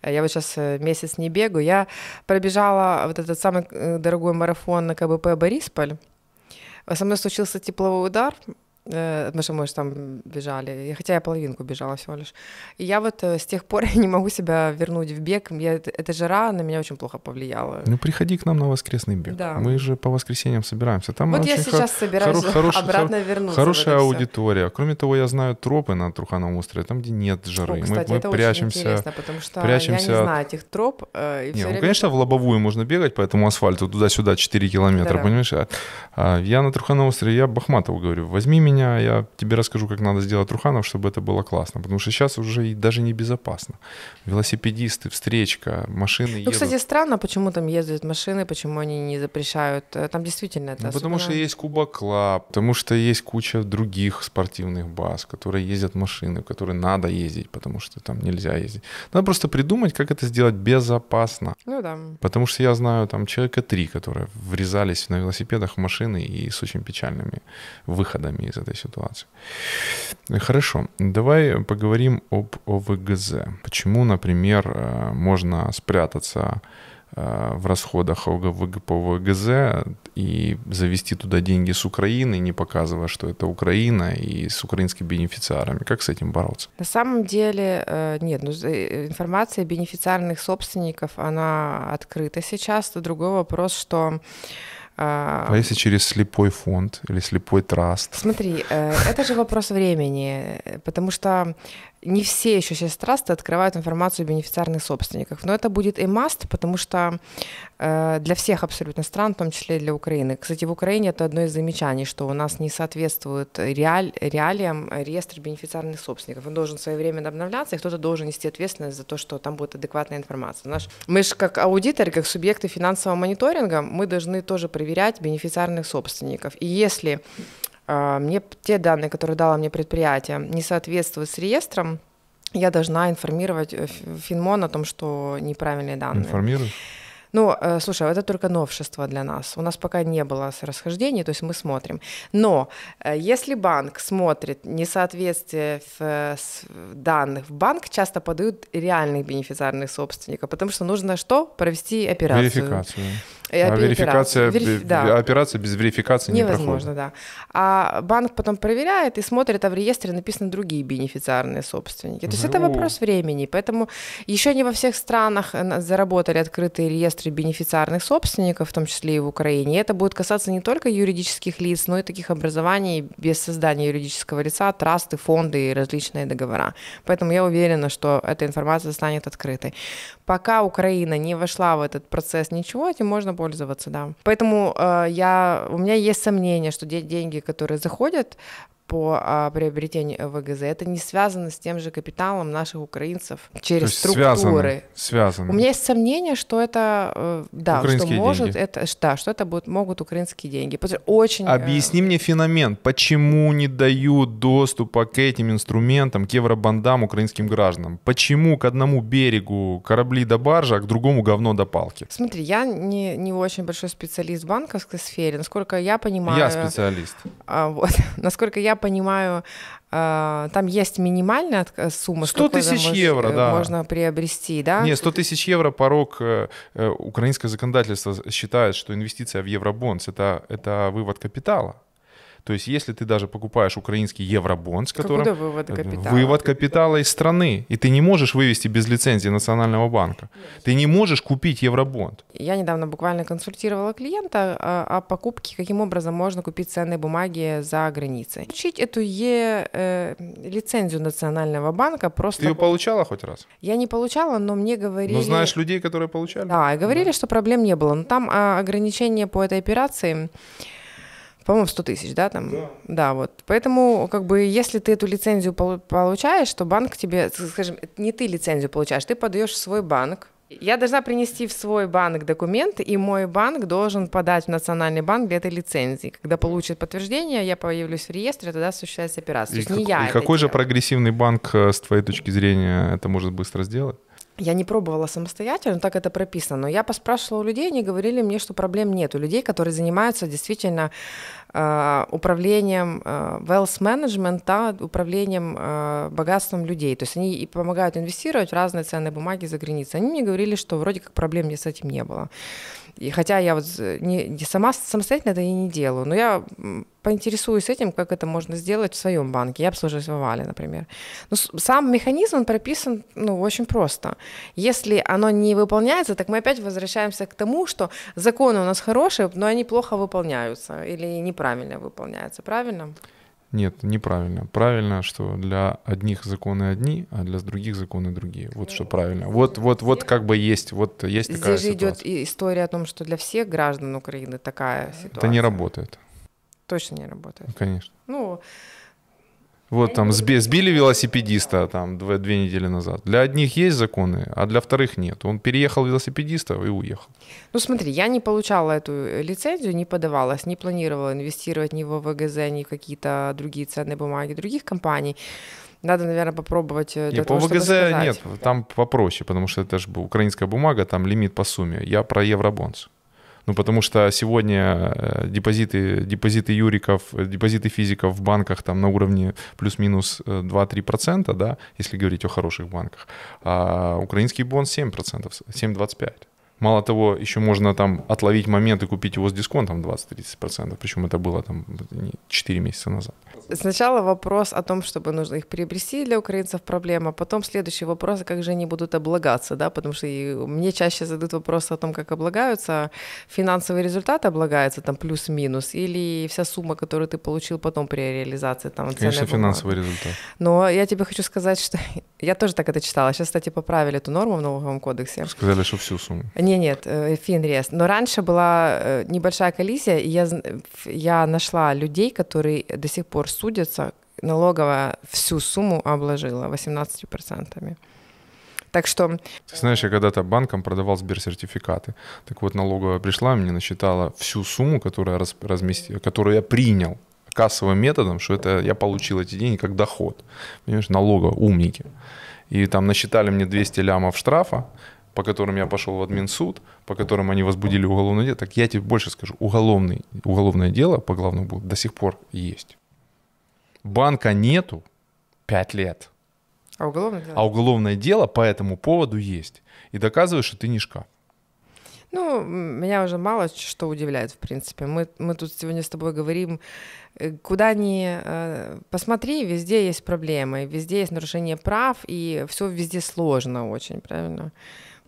Я вот сейчас э, месяц не бегаю. Я пробежала вот этот самый э, дорогой марафон на КБП Борисполь. Со мной случился тепловой удар, Э, мы же, мы же там бежали, хотя я половинку бежала всего лишь. И я вот э, с тех пор [laughs] не могу себя вернуть в бег. Я, эта жара на меня очень плохо повлияла. Ну, приходи к нам на воскресный бег. Да. Мы же по воскресеньям собираемся. Там вот я сейчас хор- собираюсь хоро- [laughs] хороший, обратно хор- вернуться. Хорошая аудитория. Кроме того, я знаю тропы на Трухановом острове, там, где нет жары. О, кстати, мы, мы это прячемся, очень интересно, потому что прячемся я не знаю этих троп. Э, и не, ну, время... конечно, в лобовую можно бегать по этому асфальту туда-сюда 4 километра, да. понимаешь? А, а я на Трухановом острове, я Бахматову говорю, возьми меня, я тебе расскажу, как надо сделать Руханов, чтобы это было классно. Потому что сейчас уже и даже небезопасно. Велосипедисты, встречка, машины ну, едут. кстати, странно, почему там ездят машины, почему они не запрещают. Э, там действительно это ну, Потому что есть Кубок Клаб, потому что есть куча других спортивных баз, которые ездят машины, в которые надо ездить, потому что там нельзя ездить. Надо просто придумать, как это сделать безопасно. Ну да. Потому что я знаю там человека три, которые врезались на велосипедах в машины и с очень печальными выходами из этой ситуации. Хорошо, давай поговорим об ОВГЗ. Почему, например, э, можно спрятаться э, в расходах по ОВГЗ и завести туда деньги с Украины, не показывая, что это Украина и с украинскими бенефициарами. Как с этим бороться? На самом деле э, нет. Ну, информация бенефициарных собственников, она открыта сейчас. Другой вопрос, что а, а если через слепой фонд или слепой траст? Смотри, э, это же вопрос времени, потому что не все еще сейчас трасты открывают информацию о бенефициарных собственниках, но это будет и must, потому что э, для всех абсолютно стран, в том числе и для Украины. Кстати, в Украине это одно из замечаний, что у нас не соответствует реаль, реалиям реестр бенефициарных собственников. Он должен своевременно обновляться, и кто-то должен нести ответственность за то, что там будет адекватная информация. Наш, мы же как аудиторы, как субъекты финансового мониторинга, мы должны тоже проверять бенефициарных собственников. И если мне те данные, которые дало мне предприятие, не соответствуют с реестром, я должна информировать э, Финмон о том, что неправильные данные. Информируешь? Ну, э, слушай, это только новшество для нас. У нас пока не было расхождений, то есть мы смотрим. Но э, если банк смотрит несоответствие в данных, в банк часто подают реальных бенефициарных собственников, потому что нужно что? Провести операцию. Верификацию. А верификация, бе- да. операция без верификации не Невозможно, проходит. да. А банк потом проверяет и смотрит, а в реестре написаны другие бенефициарные собственники. То есть это Ну. вопрос времени. Поэтому еще не во всех странах э, заработали открытые реестры бенефициарных собственников, в том числе и в Украине. И это будет касаться не только юридических лиц, но и таких образований без создания юридического лица, трасты, фонды и различные договора. Поэтому я уверена, что эта информация станет открытой. Пока Украина не вошла в этот процесс ничего, этим можно пользоваться, да. Поэтому э, я, у меня есть сомнение, что де- деньги, которые заходят по а, приобретению ВГЗ, это не связано с тем же капиталом наших украинцев через структуры. связаны. связаны. У меня есть сомнение, что это, э, да, что Украинские может, деньги. это, да, что это будут, могут украинские деньги. Что Очень... э, Объясни мне феномен, почему не дают доступа к этим инструментам, к евробандам украинским гражданам? Почему к одному берегу корабли до баржи, а к другому говно до палки? Смотри, я не, не очень большой специалист в банковской сфере. Насколько я понимаю... Я специалист. А, вот. [laughs] Насколько я понимаю, а, там есть минимальная сумма, 100 сколько тысяч евро, э, да. можно приобрести, да? Нет, 100 тысяч евро порог. э, э, Украинское законодательство считает, что инвестиция в евробондс это, это вывод капитала. То есть, если ты даже покупаешь украинский евробонд, с которым Какой вывод капитала? вывод капитала из страны, и ты не можешь вывести без лицензии Национального банка. Ты не можешь купить евробонд. Я недавно буквально консультировала клиента а, о покупке, каким образом можно купить ценные бумаги за границей. Получить эту Е э, лицензию Национального банка Ты просто... ее получала хоть раз? Я не получала, но мне говорили... Ну, знаешь людей, которые получали? Да, и говорили, что проблем не было. Но там а, ограничение по этой операции, по-моему, 100 тысяч, да, там? Да. вот. Поэтому, как бы, если ты эту лицензию полу- получаешь, то банк тебе, скажем, не ты лицензию получаешь, ты подаешь в свой банк. Я должна принести в свой банк документы, и мой банк должен подать в национальный банк для этой лицензии. Когда получит подтверждение, я появлюсь в реестре, тогда осуществляется операция. И, как- я и какой же делаю. прогрессивный банк, э, с твоей точки зрения, это может быстро сделать? Я не пробовала самостоятельно, так это прописано. Но я поспрашивала у людей, они говорили мне, что проблем нет. У людей, которые занимаются действительно э, управлением, э, wealth management, да, управлением э, богатством людей. То есть они и помогают инвестировать в разные ценные бумаги за границей. Они мне говорили, что вроде как проблем мне с этим не было. И хотя я вот з- не, не сама самостоятельно это и не делаю, но я поинтересуюсь этим, как это можно сделать в своем банке. Я обслуживаюсь в Овале, например. Но сам механизм он прописан ну, очень просто. Если оно не выполняется, так мы опять возвращаемся к тому, что законы у нас хорошие, но они плохо выполняются или неправильно выполняются. Правильно? Нет, неправильно. Правильно, что для одних законы одни, а для других законы другие. Вот что правильно. Вот, вот, вот как бы есть, вот есть такая Здесь же идет ситуация. и история о том, что для всех граждан Украины такая ситуация. Это не работает, Точно не работает. конечно. Ну, Вот там сби- сбили велосипедиста там две, две недели назад. Для одних есть законы, а для вторых нет. Он переехал велосипедиста и уехал. Ну смотри, я не получала эту э, лицензию, не подавалась, не планировала инвестировать ни в ВГЗ, ни в какие-то другие ценные бумаги других компаний. Надо, наверное, попробовать э, для Не, по того, чтобы ВГЗ нет, там попроще, потому что это же украинская бумага, там лимит по сумме. Я про евробонс. Ну, потому что сегодня э, депозиты, депозиты юриков, э, депозиты физиков в банках там на уровне плюс-минус э, 2-3%, да, если говорить о хороших банках, а украинский бонус 7%, 7,25%. Мало того, еще можно там отловить момент и купить его с дисконтом 20-30%, причем это было там не 4 месяца назад. Сначала вопрос о том, чтобы нужно их приобрести для украинцев проблема, потом следующий вопрос, как же они будут облагаться, да, потому что и мне чаще задают вопрос о том, как облагаются, финансовый результат облагается там плюс-минус, или вся сумма, которую ты получил потом при реализации там Конечно, финансовый результат. Но я тебе хочу сказать, что [laughs] я тоже так это читала. Сейчас, кстати, поправили эту норму в налоговом кодексе. Сказали, что всю сумму. Не, нет, э, финрест. Но раньше была э, небольшая коллизия, и я, я нашла людей, которые до сих пор судятся. Налоговая всю сумму обложила 18%. Так что Ты знаешь, я когда-то банком продавал сберсертификаты. Так вот, налоговая пришла, мне насчитала всю сумму, которую я, раз- разместил, которую я принял кассовым методом, что это я получил эти деньги как доход. Понимаешь, налоговая, умники. И там насчитали мне 200 лямов штрафа, по которым я пошел в админсуд, по которым они возбудили уголовное дело. Так я тебе больше скажу, уголовный, уголовное дело по главному было до сих пор есть. Банка нету 5 лет. а уголовное дело? А уголовное дело по этому поводу есть. И доказывает, что ты не шкаф. Ну, меня уже мало что удивляет, в принципе. Мы, мы тут сегодня с тобой говорим, э, куда ни э, посмотри, везде есть проблемы, везде есть нарушение прав, и все везде сложно очень, правильно?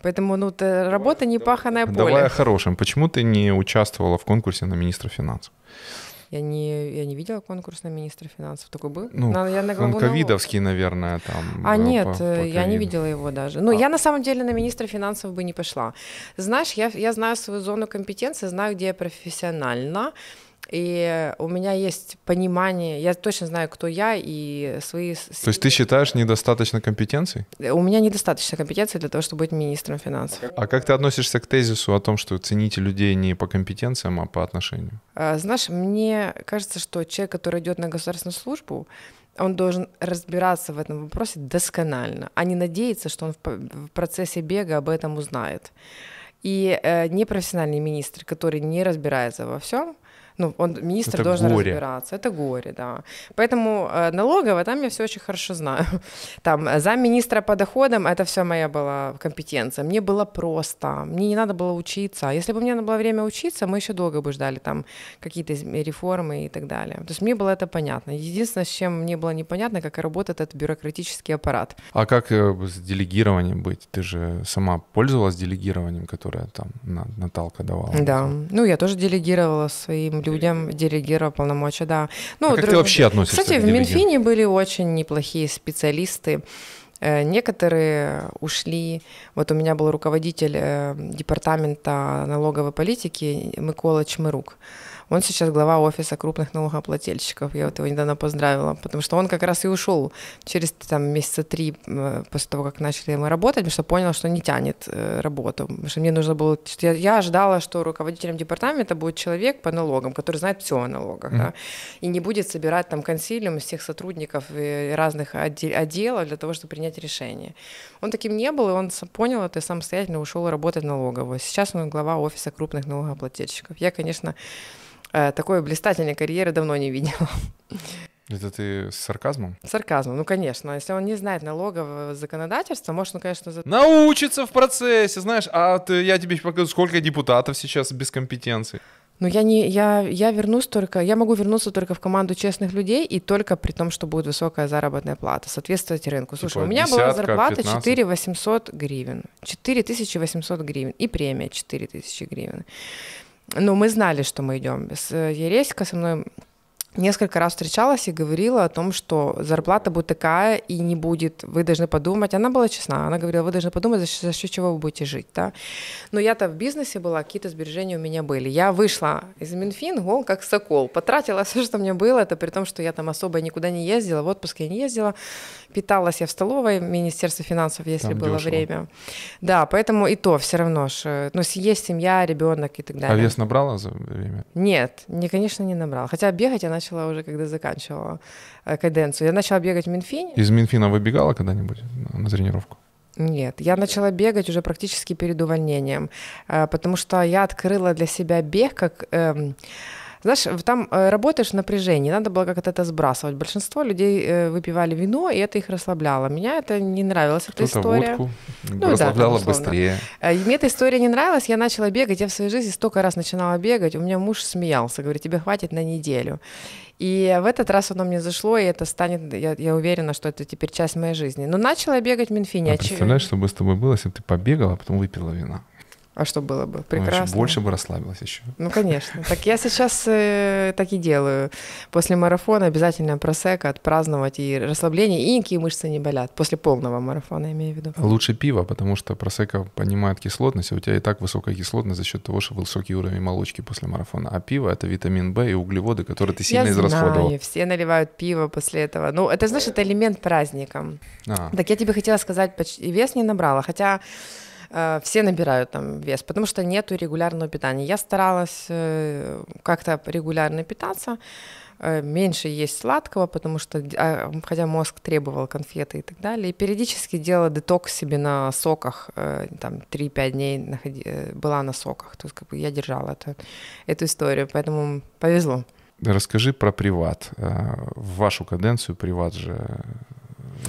Поэтому ну, работа не паханое поле. Давай о хорошем. Почему ты не участвовала в конкурсе на министра финансов? Я не, я не видела конкурс на министра финансов. Такой был? Ну, на, я на он ковидовский, наверное, там. А, нет, по, по я не видела его даже. Ну, а. я на самом деле на министра финансов бы не пошла. Знаешь, я, я знаю свою зону компетенции, знаю, где я профессиональна. И у меня есть понимание, я точно знаю, кто я и свои... То есть ты считаешь недостаточно компетенций? У меня недостаточно компетенций для того, чтобы быть министром финансов. А как ты относишься к тезису о том, что цените людей не по компетенциям, а по отношению? А, знаешь, мне кажется, что человек, который идет на государственную службу, он должен разбираться в этом вопросе досконально, а не надеяться, что он в процессе бега об этом узнает. И э, непрофессиональный министр, который не разбирается во всем, ну, он, министр это должен горе. разбираться. Это горе, да. Поэтому э, налоговая, там я все очень хорошо знаю. [laughs] Там э, замминистра по доходам, это все моя была компетенция. Мне было просто, мне не надо было учиться. А если бы мне надо было время учиться, мы еще долго бы ждали там какие-то реформы и так далее. То есть мне было это понятно. Единственное, с чем мне было непонятно, как работает этот бюрократический аппарат. А как э, с делегированием быть? Ты же сама пользовалась делегированием, которое там Наталка давала? Да, ну я тоже делегировала своим людям делегировал полномочия, да. Ну, а как друг... ты вообще относишься Кстати, в Минфине были очень неплохие специалисты. Э, некоторые ушли. Вот у меня был руководитель э, департамента налоговой политики Микола Чмырук. Он сейчас глава офиса крупных налогоплательщиков. Я вот его недавно поздравила, потому что он как раз и ушел через там, месяца три э, после того, как начали мы работать, потому что понял, что не тянет э, работу. Потому что мне нужно было... Я, я ожидала, что руководителем департамента будет человек по налогам, который знает все о налогах, mm-hmm. да, и не будет собирать там консилиум всех сотрудников разных отделов для того, чтобы принять решение. Он таким не был, и он понял это и самостоятельно ушел работать в налоговую. Сейчас он глава офиса крупных налогоплательщиков. Я, конечно, Э, такой блистательной карьеры давно не видела. Это ты с сарказмом? Сарказмом, ну конечно. Если он не знает налогового законодательства, может, он, конечно... За... Научится в процессе, знаешь. А ты, я тебе покажу, сколько депутатов сейчас без компетенции. Ну, я не, я, я вернусь только, я могу вернуться только в команду честных людей и только при том, что будет высокая заработная плата, соответствовать рынку. Слушай, типа у меня десятка, была зарплата 15. 4 800 гривен, 4 800 гривен и премия 4 тысячи гривен ну, мы знали, что мы идем. Э, Ереська со мной несколько раз встречалась и говорила о том, что зарплата будет такая и не будет, вы должны подумать. Она была честна, она говорила, вы должны подумать, за, за счет чего вы будете жить. Да? Но я-то в бизнесе была, какие-то сбережения у меня были. Я вышла из Минфин, гол, как сокол, потратила [laughs] все, что у меня было, это при том, что я там особо никуда не ездила, в отпуск я не ездила, питалась я в столовой Министерства финансов, если там было дешево. время. Да, поэтому и то все равно, что, ну, есть семья, ребенок и так далее. А вес набрала за время? Нет, не, конечно, не набрала. Хотя бегать она начала уже, когда заканчивала э, каденцию. Я начала бегать в Минфине. Из Минфина выбегала когда-нибудь на тренировку? Нет, я начала бегать уже практически перед увольнением, э, потому что я открыла для себя бег как эм, знаешь, там э, работаешь в напряжении, надо было как-то это сбрасывать. Большинство людей э, выпивали вино, и это их расслабляло. Меня это не нравилась, эта история. Водку ну, расслабляло да, быстрее. Э, мне эта история не нравилась, я начала бегать, я в своей жизни столько раз начинала бегать, у меня муж смеялся, говорит, тебе хватит на неделю. И в этот раз оно мне зашло, и это станет, я, я уверена, что это теперь часть моей жизни. Но начала бегать в Минфине. А представляешь, что бы с тобой было, если бы ты побегала, а потом выпила вина? А что было бы? Прекрасно. Ну, больше бы расслабилась еще. Ну, конечно. Так я сейчас э, так и делаю. После марафона обязательно просека, отпраздновать и расслабление, и никакие мышцы не болят. После полного марафона, я имею в виду. Лучше пиво, потому что просека понимает кислотность, а у тебя и так высокая кислотность за счет того, что высокий уровень молочки после марафона. А пиво — это витамин В и углеводы, которые ты сильно я израсходовал. Знаю, все наливают пиво после этого. Ну, это, знаешь, это элемент праздника. А. Так я тебе хотела сказать, почти вес не набрала, хотя Э, все набирают там вес, потому что нету регулярного питания. Я старалась э, как-то регулярно питаться, э, меньше есть сладкого, потому что, а, хотя мозг требовал конфеты и так далее, и периодически делала детокс себе на соках, там 3-5 дней находи, была на соках, то есть как бы я держала это, эту историю, поэтому повезло. Расскажи про приват. В вашу каденцию приват же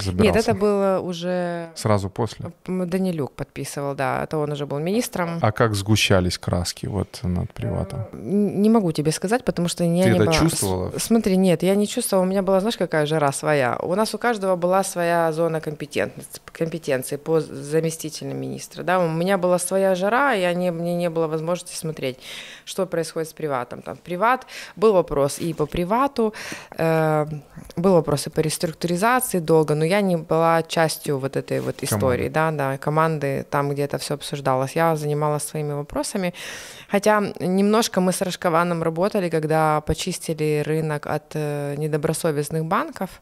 забирался? Нет, это было уже... Сразу после? Данилюк подписывал, да, это он уже был министром. А как сгущались краски вот над приватом? Не могу тебе сказать, потому что я Ты не это была... чувствовала? Смотри, нет, я не чувствовала, у меня была, знаешь, какая жара своя. У нас у каждого была своя зона компетентности, компетенции по заместителям министра, да, у меня была своя жара, и я не, мне не было возможности смотреть, что происходит с приватом. Там приват, был вопрос и по привату, э, был вопрос и по реструктуризации долго, но я не была частью вот этой вот истории, команды. да, да, команды, там, где это все обсуждалось. Я занималась своими вопросами, хотя немножко мы с Рожкованом работали, когда почистили рынок от э, недобросовестных банков,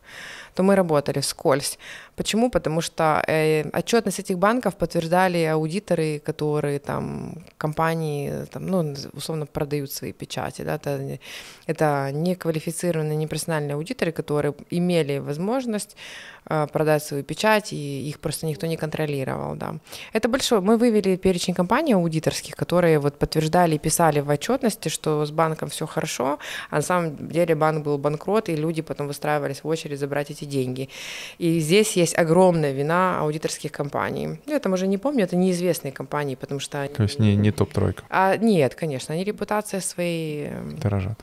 то мы работали вскользь. Почему? Потому что э, отчетность этих банков подтверждали аудиторы, которые там компании, там, ну, условно продают свои печати. Да? Это, это неквалифицированные, непрофессиональные аудиторы, которые имели возможность продать свою печать, и их просто никто не контролировал. Да. Это большой. Мы вывели перечень компаний аудиторских, которые вот подтверждали и писали в отчетности, что с банком все хорошо, а на самом деле банк был банкрот, и люди потом выстраивались в очередь забрать эти деньги. И здесь есть огромная вина аудиторских компаний. Я там уже не помню, это неизвестные компании, потому что... То есть не, не топ-тройка? А, нет, конечно, они репутация своей... Эм, Дорожат.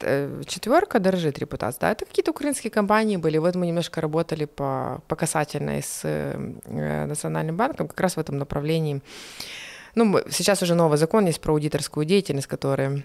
Э, четверка дорожит репутация, да, это какие-то украинские компании были. Вот мы немножко работали по, по касательной с э, Национальным банком как раз в этом направлении. Ну, сейчас уже новый закон есть про аудиторскую деятельность, который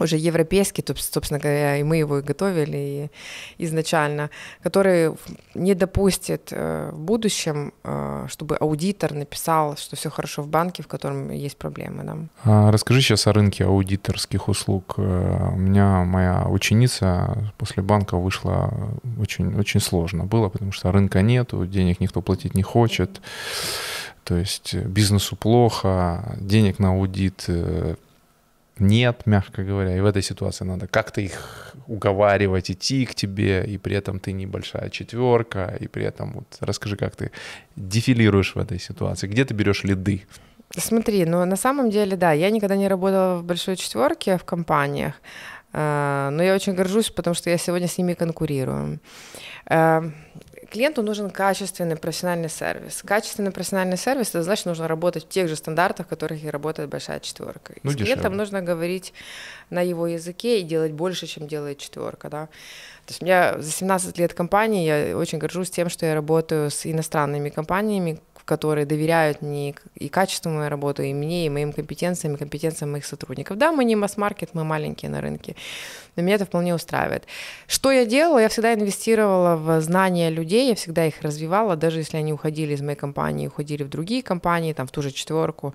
уже европейский, собственно говоря, и мы его и готовили изначально, который не допустит э, в будущем, э, чтобы аудитор написал, что все хорошо в банке, в котором есть проблемы. Да. А расскажи сейчас о рынке аудиторских услуг. Э, у меня моя ученица после банка вышла очень, очень сложно было, потому что рынка нету, денег никто платить не хочет, то есть бизнесу плохо, денег на аудит нет, мягко говоря. И в этой ситуации надо как-то их уговаривать идти к тебе, и при этом ты небольшая четверка, и при этом вот расскажи, как ты дефилируешь в этой ситуации, где ты берешь лиды? Смотри, ну на самом деле, да, я никогда не работала в большой четверке в компаниях, э, но я очень горжусь, потому что я сегодня с ними конкурирую. Клиенту нужен качественный профессиональный сервис. Качественный профессиональный сервис, это значит, нужно работать в тех же стандартах, в которых и работает большая четверка. Ну, с клиентом нужно говорить на его языке и делать больше, чем делает четверка. Да? То есть у меня за 17 лет компании я очень горжусь тем, что я работаю с иностранными компаниями, которые доверяют мне и качеству моей работы, и мне, и моим компетенциям, и компетенциям моих сотрудников. Да, мы не масс-маркет, мы маленькие на рынке, но меня это вполне устраивает. Что я делала? Я всегда инвестировала в знания людей, я всегда их развивала, даже если они уходили из моей компании, уходили в другие компании, там, в ту же четверку.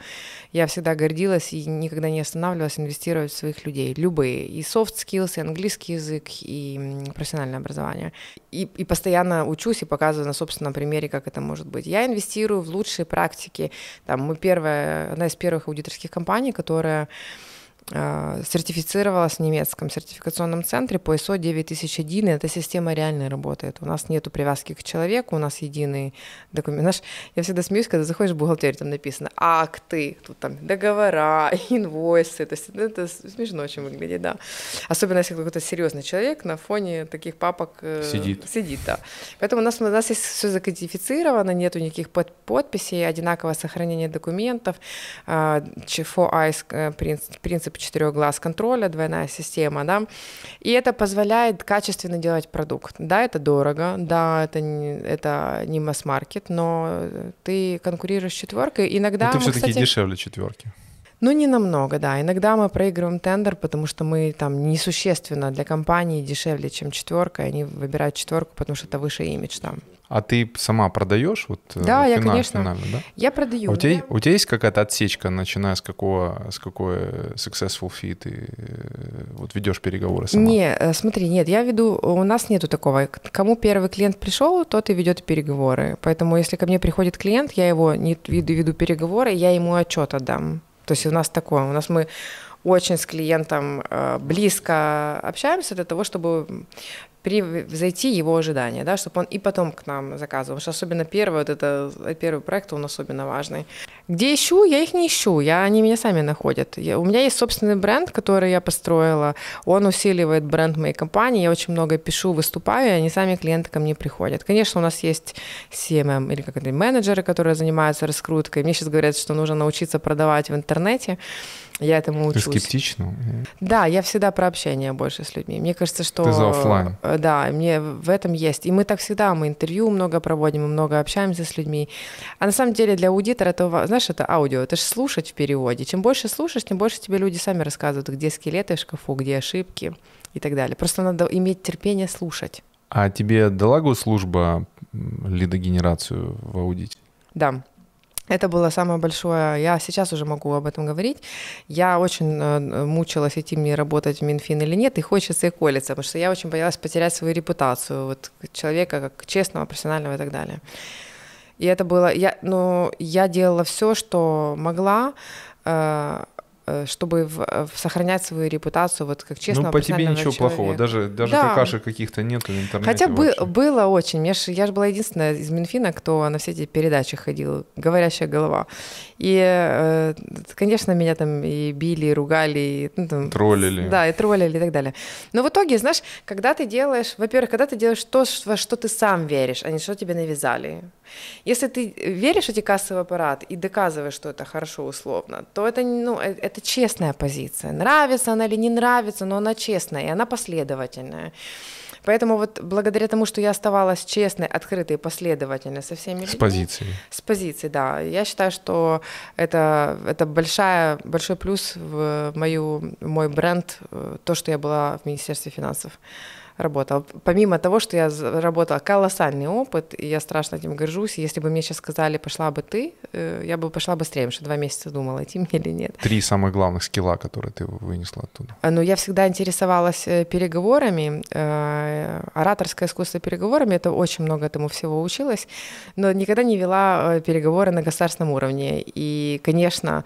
Я всегда гордилась и никогда не останавливалась инвестировать в своих людей, любые, и soft skills, и английский язык, и профессиональное образование. И, и постоянно учусь и показываю на собственном примере, как это может быть. Я инвестирую в лучшие практики. Там, мы первая, одна из первых аудиторских компаний, которая сертифицировалась в немецком сертификационном центре по ISO 9001, и эта система реально работает. У нас нету привязки к человеку, у нас единый документ. Знаешь, я всегда смеюсь, когда заходишь в бухгалтерию, там написано акты, тут там договора, [laughs] инвойсы, то есть это смешно очень выглядит, да. Особенно, если какой-то серьезный человек на фоне таких папок э, сидит. сидит да. Поэтому у нас, у нас есть все закодифицировано, нету никаких под, подписей, одинаковое сохранение документов, four eyes э, принцип, принцип принцип четырех глаз контроля, двойная система, да, и это позволяет качественно делать продукт. Да, это дорого, да, это не, это не масс-маркет, но ты конкурируешь с четверкой. Иногда но ты все-таки дешевле четверки. Ну, не намного, да. Иногда мы проигрываем тендер, потому что мы там несущественно для компании дешевле, чем четверка, и они выбирают четверку, потому что это выше имидж там. А ты сама продаешь вот э, Да, я, конечно. Финально, да? Я продаю. А у, тебя, у тебя есть какая-то отсечка, начиная с какого, с какой successful fee ты э, вот ведешь переговоры сама? Не, э, смотри, нет, я веду, у нас нету такого. Кому первый клиент пришел, тот и ведет переговоры. Поэтому если ко мне приходит клиент, я его не веду, веду переговоры, я ему отчет отдам. То есть у нас такое, у нас мы очень с клиентом близко общаемся для того, чтобы превзойти его ожидания, да, чтобы он и потом к нам заказывал. Что особенно первый, вот это первый проект, он особенно важный. Где ищу? Я их не ищу, я, они меня сами находят. Я, у меня есть собственный бренд, который я построила, он усиливает бренд моей компании, я очень много пишу, выступаю, и они сами клиенты ко мне приходят. Конечно, у нас есть CMM или как это, менеджеры, которые занимаются раскруткой. Мне сейчас говорят, что нужно научиться продавать в интернете. Я этому учусь. Ты скептично? Да, я всегда про общение больше с людьми. Мне кажется, что... Ты за офлайн. Э, да, мне в этом есть. И мы так всегда, мы интервью много проводим, мы много общаемся с людьми. А на самом деле для аудитора это, знаешь, это аудио, это же слушать в переводе. Чем больше слушаешь, тем больше тебе люди сами рассказывают, где скелеты в шкафу, где ошибки и так далее. Просто надо иметь терпение слушать. А тебе дала госслужба лидогенерацию в аудите? Да. Это было самое большое, я сейчас уже могу об этом говорить. Я очень э, мучилась, идти мне работать в Минфин или нет, и хочется и колется, потому что я очень боялась потерять свою репутацию вот, человека как честного, профессионального и так далее. И это было, я, ну, я делала все, что могла, э, чтобы в, э, в сохранять свою репутацию, вот как честно. Ну, по тебе ничего человека. плохого, даже, даже да. какашек каких-то нет в интернете. Хотя бы, было очень. Я же, я же была единственная из Минфина, кто на все эти передачи ходил, говорящая голова. И, э, конечно, меня там и били, и ругали, и, ну, там, троллили. Да, и троллили и так далее. Но в итоге, знаешь, когда ты делаешь, во-первых, когда ты делаешь то, во что ты сам веришь, а не что тебе навязали. Если ты веришь в эти кассовый аппарат и доказываешь, что это хорошо условно, то это, ну, э, это честная позиция. Нравится она или не нравится, но она честная, и она последовательная. Поэтому вот благодаря тому, что я оставалась честной, открытой, последовательной со всеми людьми. С позиции. С позиции, да. Я считаю, что это, это большая, большой плюс в мою, мой бренд, э, то, что я была в Министерстве финансов работала. Помимо того, что я работала колоссальный опыт, и я страшно этим горжусь. Если бы мне сейчас сказали, пошла бы ты, э, я бы пошла быстрее, потому что два месяца думала, идти мне или нет. Три самых главных скилла, которые ты вынесла оттуда. Ну, я всегда интересовалась э, переговорами, э, ораторское искусство переговорами, это очень много этому всего училась, но никогда не вела переговоры на государственном уровне. И, конечно,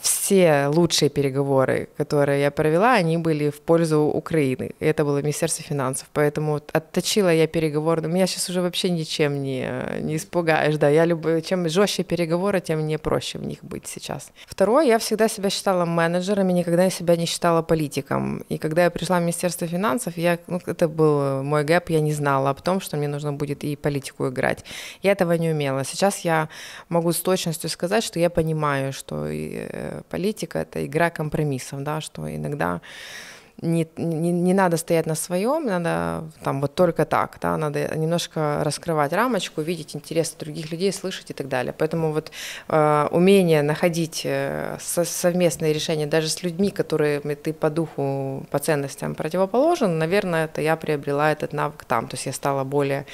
все лучшие переговоры, которые я провела, они были в пользу Украины. Это было Министерство финансов, поэтому отточила я переговоры. Меня сейчас уже вообще ничем не, не испугаешь, да, я люблю, чем жестче переговоры, тем мне проще в них быть сейчас. Второе, я всегда себя считала менеджером и никогда себя не считала политиком. И когда я пришла в Министерство финансов, я, ну, это был мой гэп, я не знала об том, что мне нужно будет и политику играть. Я этого не умела. Сейчас я могу с точностью сказать, что я понимаю, что э, политика — это игра компромиссов, да, что иногда не, не, не надо стоять на своем, надо там вот только так, да, надо немножко раскрывать рамочку, видеть интересы других людей, слышать и так далее. Поэтому вот э, умение находить э, со, совместные решения даже с людьми, которые ты по духу, по ценностям противоположен, наверное, это я приобрела этот навык там, то есть я стала более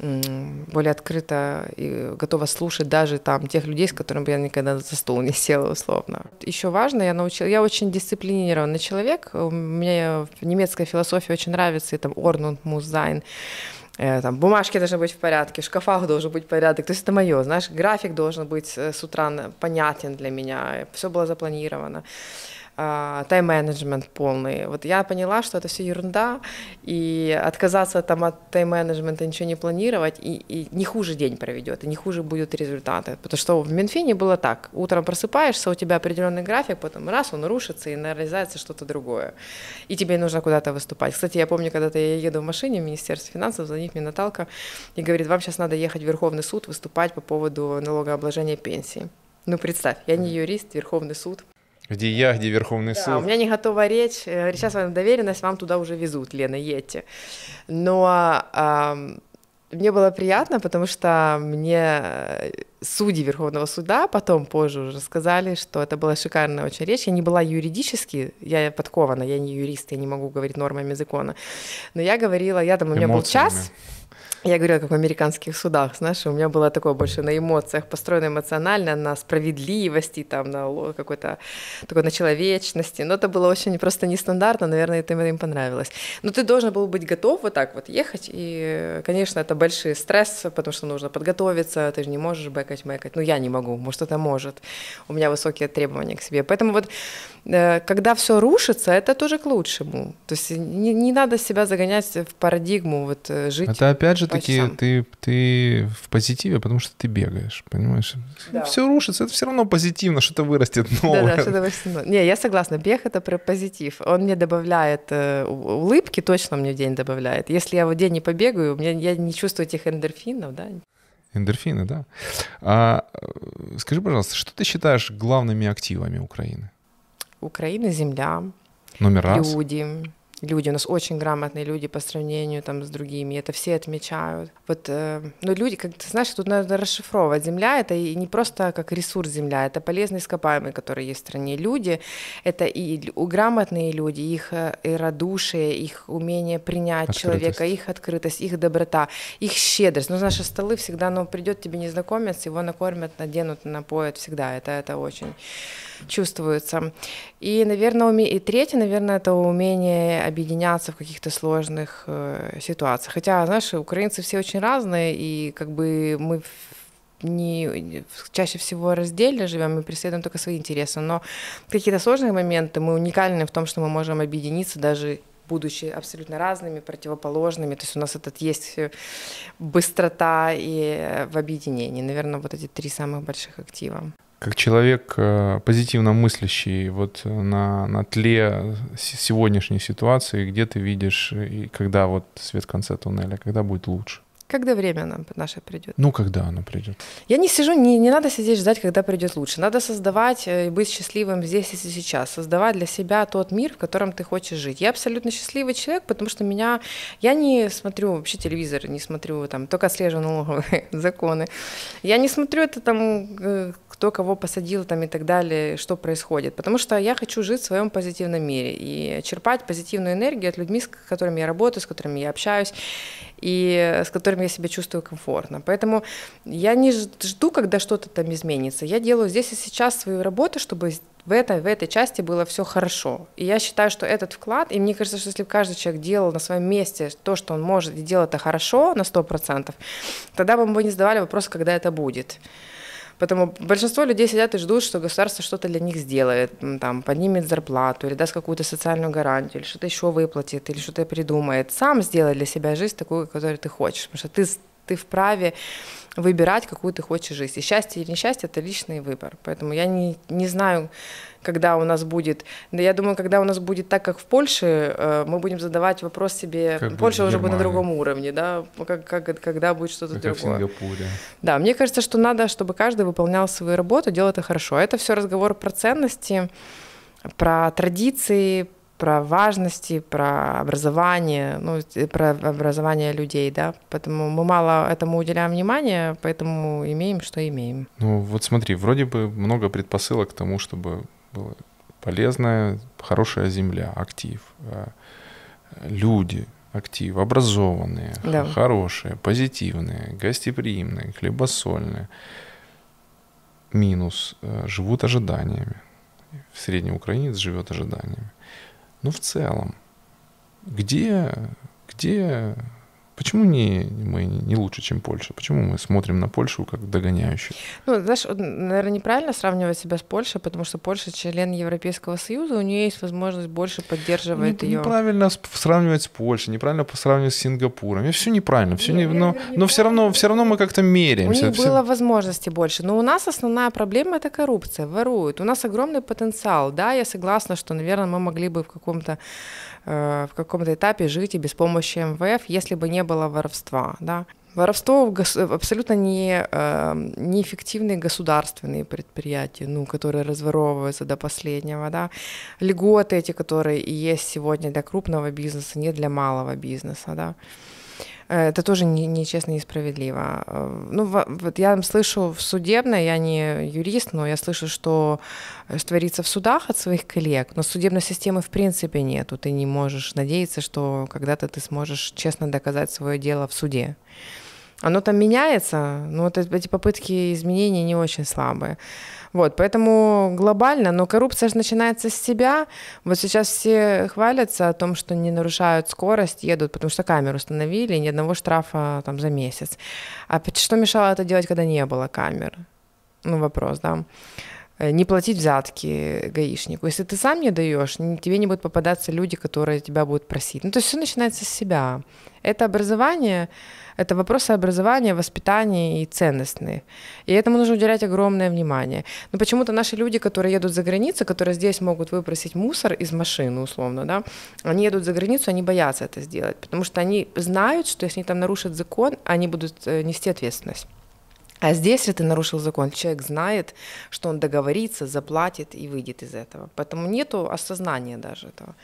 более открыто и готова слушать даже там тех людей, с которыми я никогда за стол не села условно. Еще важно, я научила, я очень дисциплинированный человек, мне немецкая философия очень нравится, и там muss sein, э, там, бумажки должны быть в порядке, в шкафах должен быть порядок. То есть это мое, знаешь, график должен быть э, с утра понятен для меня, все было запланировано. А, тайм-менеджмент полный. Вот я поняла, что это все ерунда, и отказаться там от тайм-менеджмента, ничего не планировать, и, и не хуже день проведет, и не хуже будут результаты. Потому что в Минфине было так. Утром просыпаешься, у тебя определенный график, потом раз, он рушится, и нарезается что-то другое. И тебе нужно куда-то выступать. Кстати, я помню, когда-то я еду в машине в Министерство финансов, звонит мне Наталка и говорит, вам сейчас надо ехать в Верховный суд выступать по поводу налогообложения пенсии. Ну, представь, я не юрист, Верховный суд. Где я, где Верховный да, суд. у меня не готова речь. Э, сейчас вам доверенность, вам туда уже везут, Лена, едьте. Но а, мне было приятно, потому что мне э, судьи Верховного суда потом позже уже сказали, что это была шикарная очень речь. Я не была юридически, я подкована, я не юрист, я не могу говорить нормами закона. Но я говорила, я там, у меня Эмоциями. был час, Я говорила, как в американских судах, знаешь, у меня было такое больше на эмоциях, построено эмоционально, на справедливости, там, на какой-то такой на человечности. Но это было очень просто нестандартно, наверное, это им понравилось. Но ты должен был быть готов вот так вот ехать, и, конечно, это большой стресс, потому что нужно подготовиться, ты же не можешь бэкать, мэкать. Ну, я не могу, может, это может. У меня высокие требования к себе. Поэтому вот когда все рушится, это тоже к лучшему. То есть не, не надо себя загонять в парадигму, вот э, жить. Это опять же таки ты, ты в позитиве, потому что ты бегаешь, понимаешь? Да. Все рушится, это все равно позитивно, что-то вырастет [laughs] новое. Да, да, что-то вырастет Не, я согласна, бег это про позитив. Он мне добавляет э, улыбки, точно мне в день добавляет. Если я в день не побегаю, меня, я не чувствую этих эндорфинов, да. Эндорфины, да. А, скажи, пожалуйста, что ты считаешь главными активами Украины? Украины земля, Номер раз. люди, люди, у нас очень грамотные люди по сравнению там с другими, это все отмечают. Вот, э, ну, люди, как ты знаешь, тут надо расшифровывать. Земля — это и не просто как ресурс земля, это полезные ископаемые, которые есть в стране. Люди — это и грамотные люди, их э, и радушие, их умение принять открытость. человека, их открытость, их доброта, их щедрость. Ну, наши столы всегда, ну, придет тебе незнакомец, его накормят, наденут, напоят всегда. Это, это очень чувствуется. И, наверное, уме... и третье, наверное, это умение объединяться в каких-то сложных э, ситуациях. Хотя, знаешь, украинцы все очень разные, и как бы мы не, чаще всего раздельно живем и преследуем только свои интересы, но какие-то сложные моменты мы уникальны в том, что мы можем объединиться даже будучи абсолютно разными, противоположными. То есть у нас этот есть быстрота и в объединении. Наверное, вот эти три самых больших актива как человек э, позитивно мыслящий, вот на, на тле сегодняшней ситуации, где ты видишь, и когда вот свет в конце туннеля, когда будет лучше? Когда время нам наше придет? Ну, когда оно придет? Я не сижу, не, не надо сидеть ждать, когда придет лучше. Надо создавать э, и быть счастливым здесь и сейчас. Создавать для себя тот мир, в котором ты хочешь жить. Я абсолютно счастливый человек, потому что меня... Я не смотрю вообще телевизор, не смотрю там, только отслеживаю налоговые [laughs] законы. Я не смотрю это там э, кто кого посадил там и так далее, что происходит. Потому что я хочу жить в своем позитивном мире и черпать позитивную энергию от людей, с которыми я работаю, с которыми я общаюсь и с которыми я себя чувствую комфортно. Поэтому я не жду, когда что-то там изменится. Я делаю здесь и сейчас свою работу, чтобы в этой, в этой части было все хорошо. И я считаю, что этот вклад, и мне кажется, что если каждый человек делал на своем месте то, что он может, и делал это хорошо на 100%, тогда бы мы не задавали вопрос, когда это будет. Поэтому большинство людей сидят и ждут, что государство что-то для них сделает, там, поднимет зарплату или даст какую-то социальную гарантию, или что-то еще выплатит, или что-то придумает. Сам сделай для себя жизнь такую, которую ты хочешь, потому что ты, ты вправе выбирать, какую ты хочешь жизнь. И счастье или несчастье – это личный выбор. Поэтому я не, не знаю, когда у нас будет. Да я думаю, когда у нас будет так, как в Польше, э, мы будем задавать вопрос себе. Как Польша уже будет на другом уровне, да, как, как, когда будет что-то как другое. в Сингапуре. Да, мне кажется, что надо, чтобы каждый выполнял свою работу, делал это хорошо. Это все разговор про ценности, про традиции, про важности, про образование, ну, про образование людей, да, поэтому мы мало этому уделяем внимания, поэтому имеем, что имеем. Ну, вот смотри, вроде бы много предпосылок к тому, чтобы была полезная, хорошая земля, актив, э, люди, актив, образованные, да. хорошие, позитивные, гостеприимные, хлебосольные. Минус э, живут ожиданиями. Средний украинец живет ожиданиями. Но в целом, где, где Почему не, мы не лучше, чем Польша? Почему мы смотрим на Польшу как догоняющую? Ну, знаешь, наверное, неправильно сравнивать себя с Польшей, потому что Польша член Европейского Союза, у нее есть возможность больше поддерживать не, ее. Неправильно сравнивать с Польшей, неправильно сравнивать с Сингапуром. И все неправильно, все не, но, но все равно, все равно мы как-то меряемся. У них все... было возможности больше, но у нас основная проблема это коррупция, воруют. У нас огромный потенциал, да, я согласна, что, наверное, мы могли бы в каком-то Э, в каком-то этапе жить и без помощи МВФ, если бы не было воровства. Да? Воровство абсолютно не, э, неэффективные государственные предприятия, ну, которые разворовываются до последнего. Да? Льготы эти, которые есть сегодня для крупного бизнеса, не для малого бизнеса. Да? Это тоже нечестно и несправедливо. Ну, вот я слышу в судебной, я не юрист, но я слышу, что творится в судах от своих коллег, но судебной системы в принципе нету. Ты не можешь надеяться, что когда-то ты сможешь честно доказать свое дело в суде. Оно там меняется, но вот эти попытки изменений не очень слабые. Вот, поэтому глобально, но коррупция же начинается с себя. Вот сейчас все хвалятся о том, что не нарушают скорость, едут, потому что камеру установили, ни одного штрафа там за месяц. А что мешало это делать, когда не было камер? Ну, вопрос, да э, не платить взятки гаишнику. Если ты сам не даешь, тебе не будут попадаться люди, которые тебя будут просить. Ну, то есть все начинается с себя. Это образование, это вопросы образования, воспитания и ценностные. И этому нужно уделять огромное внимание. Но почему-то наши люди, которые едут за границу, которые здесь могут выбросить мусор из машины, условно, да, они едут за границу, они боятся это сделать, потому что они знают, что если они там нарушат закон, они будут э, нести ответственность. А здесь, если ты нарушил закон, человек знает, что он договорится, заплатит и выйдет из этого. Поэтому нету осознания даже этого.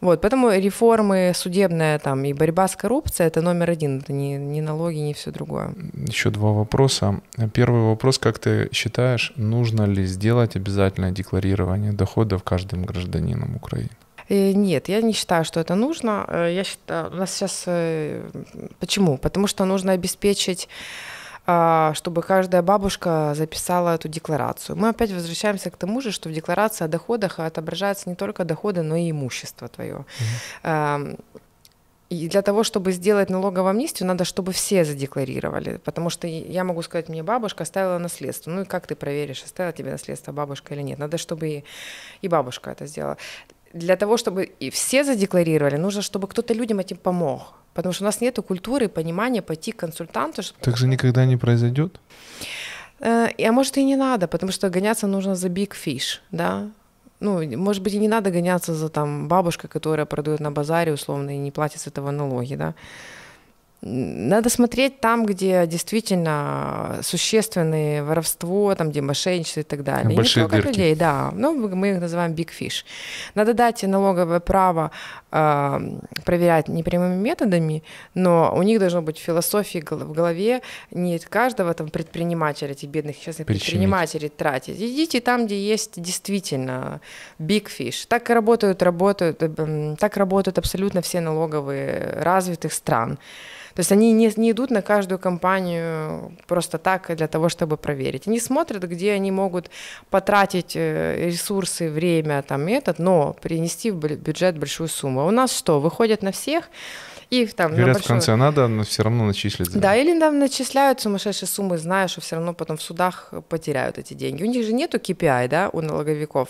Вот, поэтому реформы судебная там и борьба с коррупцией это номер один, это не, не налоги, не все другое. Еще два вопроса. Первый вопрос, как ты считаешь, нужно ли сделать обязательное декларирование доходов каждым гражданином Украины? Э, нет, я не считаю, что это нужно. Э, я считаю, у нас сейчас... Э, почему? Потому что нужно обеспечить чтобы каждая бабушка записала эту декларацию. Мы опять возвращаемся к тому же, что в декларации о доходах отображаются не только доходы, но и имущество твое. Mm-hmm. И для того, чтобы сделать налоговую амнистию, надо, чтобы все задекларировали. Потому что я могу сказать, мне бабушка оставила наследство. Ну и как ты проверишь, оставила тебе наследство бабушка или нет? Надо, чтобы и, и бабушка это сделала. Для того, чтобы и все задекларировали, нужно, чтобы кто-то людям этим помог. Потому что у нас нет культуры, понимания пойти к консультанту. Чтобы... Так же никогда не произойдет? Э, а может и не надо, потому что гоняться нужно за big fish, да. Ну, может быть, и не надо гоняться за там бабушкой, которая продает на базаре условно и не платит с этого налоги, да. Надо смотреть там, где действительно существенное воровство, там, где мошенничество и так далее. Большие не дырки. людей, да. Ну, мы их называем big fish. Надо дать налоговое право проверять непрямыми методами, но у них должно быть философия в голове не каждого там предпринимателя, этих бедных частных Причинить. предпринимателей тратить. Идите там, где есть действительно big fish. Так работают, работают, э, так работают абсолютно все налоговые развитых стран. То есть они не, не идут на каждую компанию просто так для того, чтобы проверить. Они смотрят, где они могут потратить э, ресурсы, время, там, этот, но принести в бюджет большую сумму. А у нас что, выходят на всех, и там Говорят, большой... в конце надо, но все равно начислить. Да, или там начисляют сумасшедшие суммы, зная, что все равно потом в судах потеряют эти деньги. У них же нету KPI, да, у налоговиков.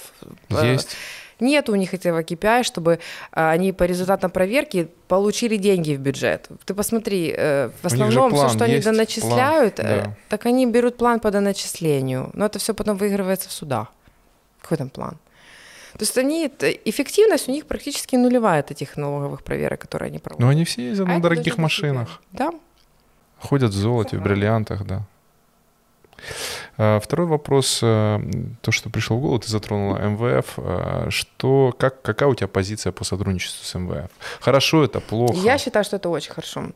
Есть. Нет у них этого KPI, чтобы а, они по результатам проверки получили деньги в бюджет. Ты посмотри, э, в основном все, что они доначисляют, план, э, да. так они берут план по доначислению, но это все потом выигрывается в судах. Какой там план? То есть они, эффективность у них практически нулевая от этих налоговых проверок, которые они проводят. Но они все ездят а на дорогих машинах. Да. Ходят в золоте, в бриллиантах, да. А, второй вопрос, э, то, что пришел в голову, ты затронула МВФ. А, что, как, какая у тебя позиция по сотрудничеству с МВФ? Хорошо это, плохо? Я считаю, что это очень хорошо.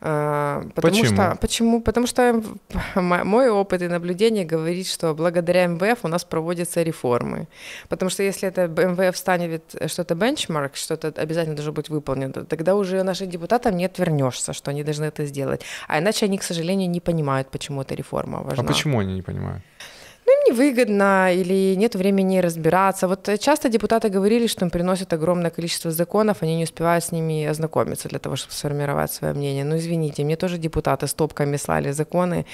А, потому почему? Что, почему? Потому что [laughs] мой опыт и наблюдение говорит, что благодаря МВФ у нас проводятся реформы. Потому что если это МВФ станет что-то бенчмарк, что-то обязательно должно быть выполнено, тогда уже нашим депутатам не отвернешься, что они должны это сделать. А иначе они, к сожалению, не понимают, почему эта реформа важна. А почему они не понимают? Ну, им невыгодно или нет времени разбираться. Вот часто депутаты говорили, что им приносят огромное количество законов, они не успевают с ними ознакомиться для того, чтобы сформировать свое мнение. Ну, извините, мне тоже депутаты стопками слали законы,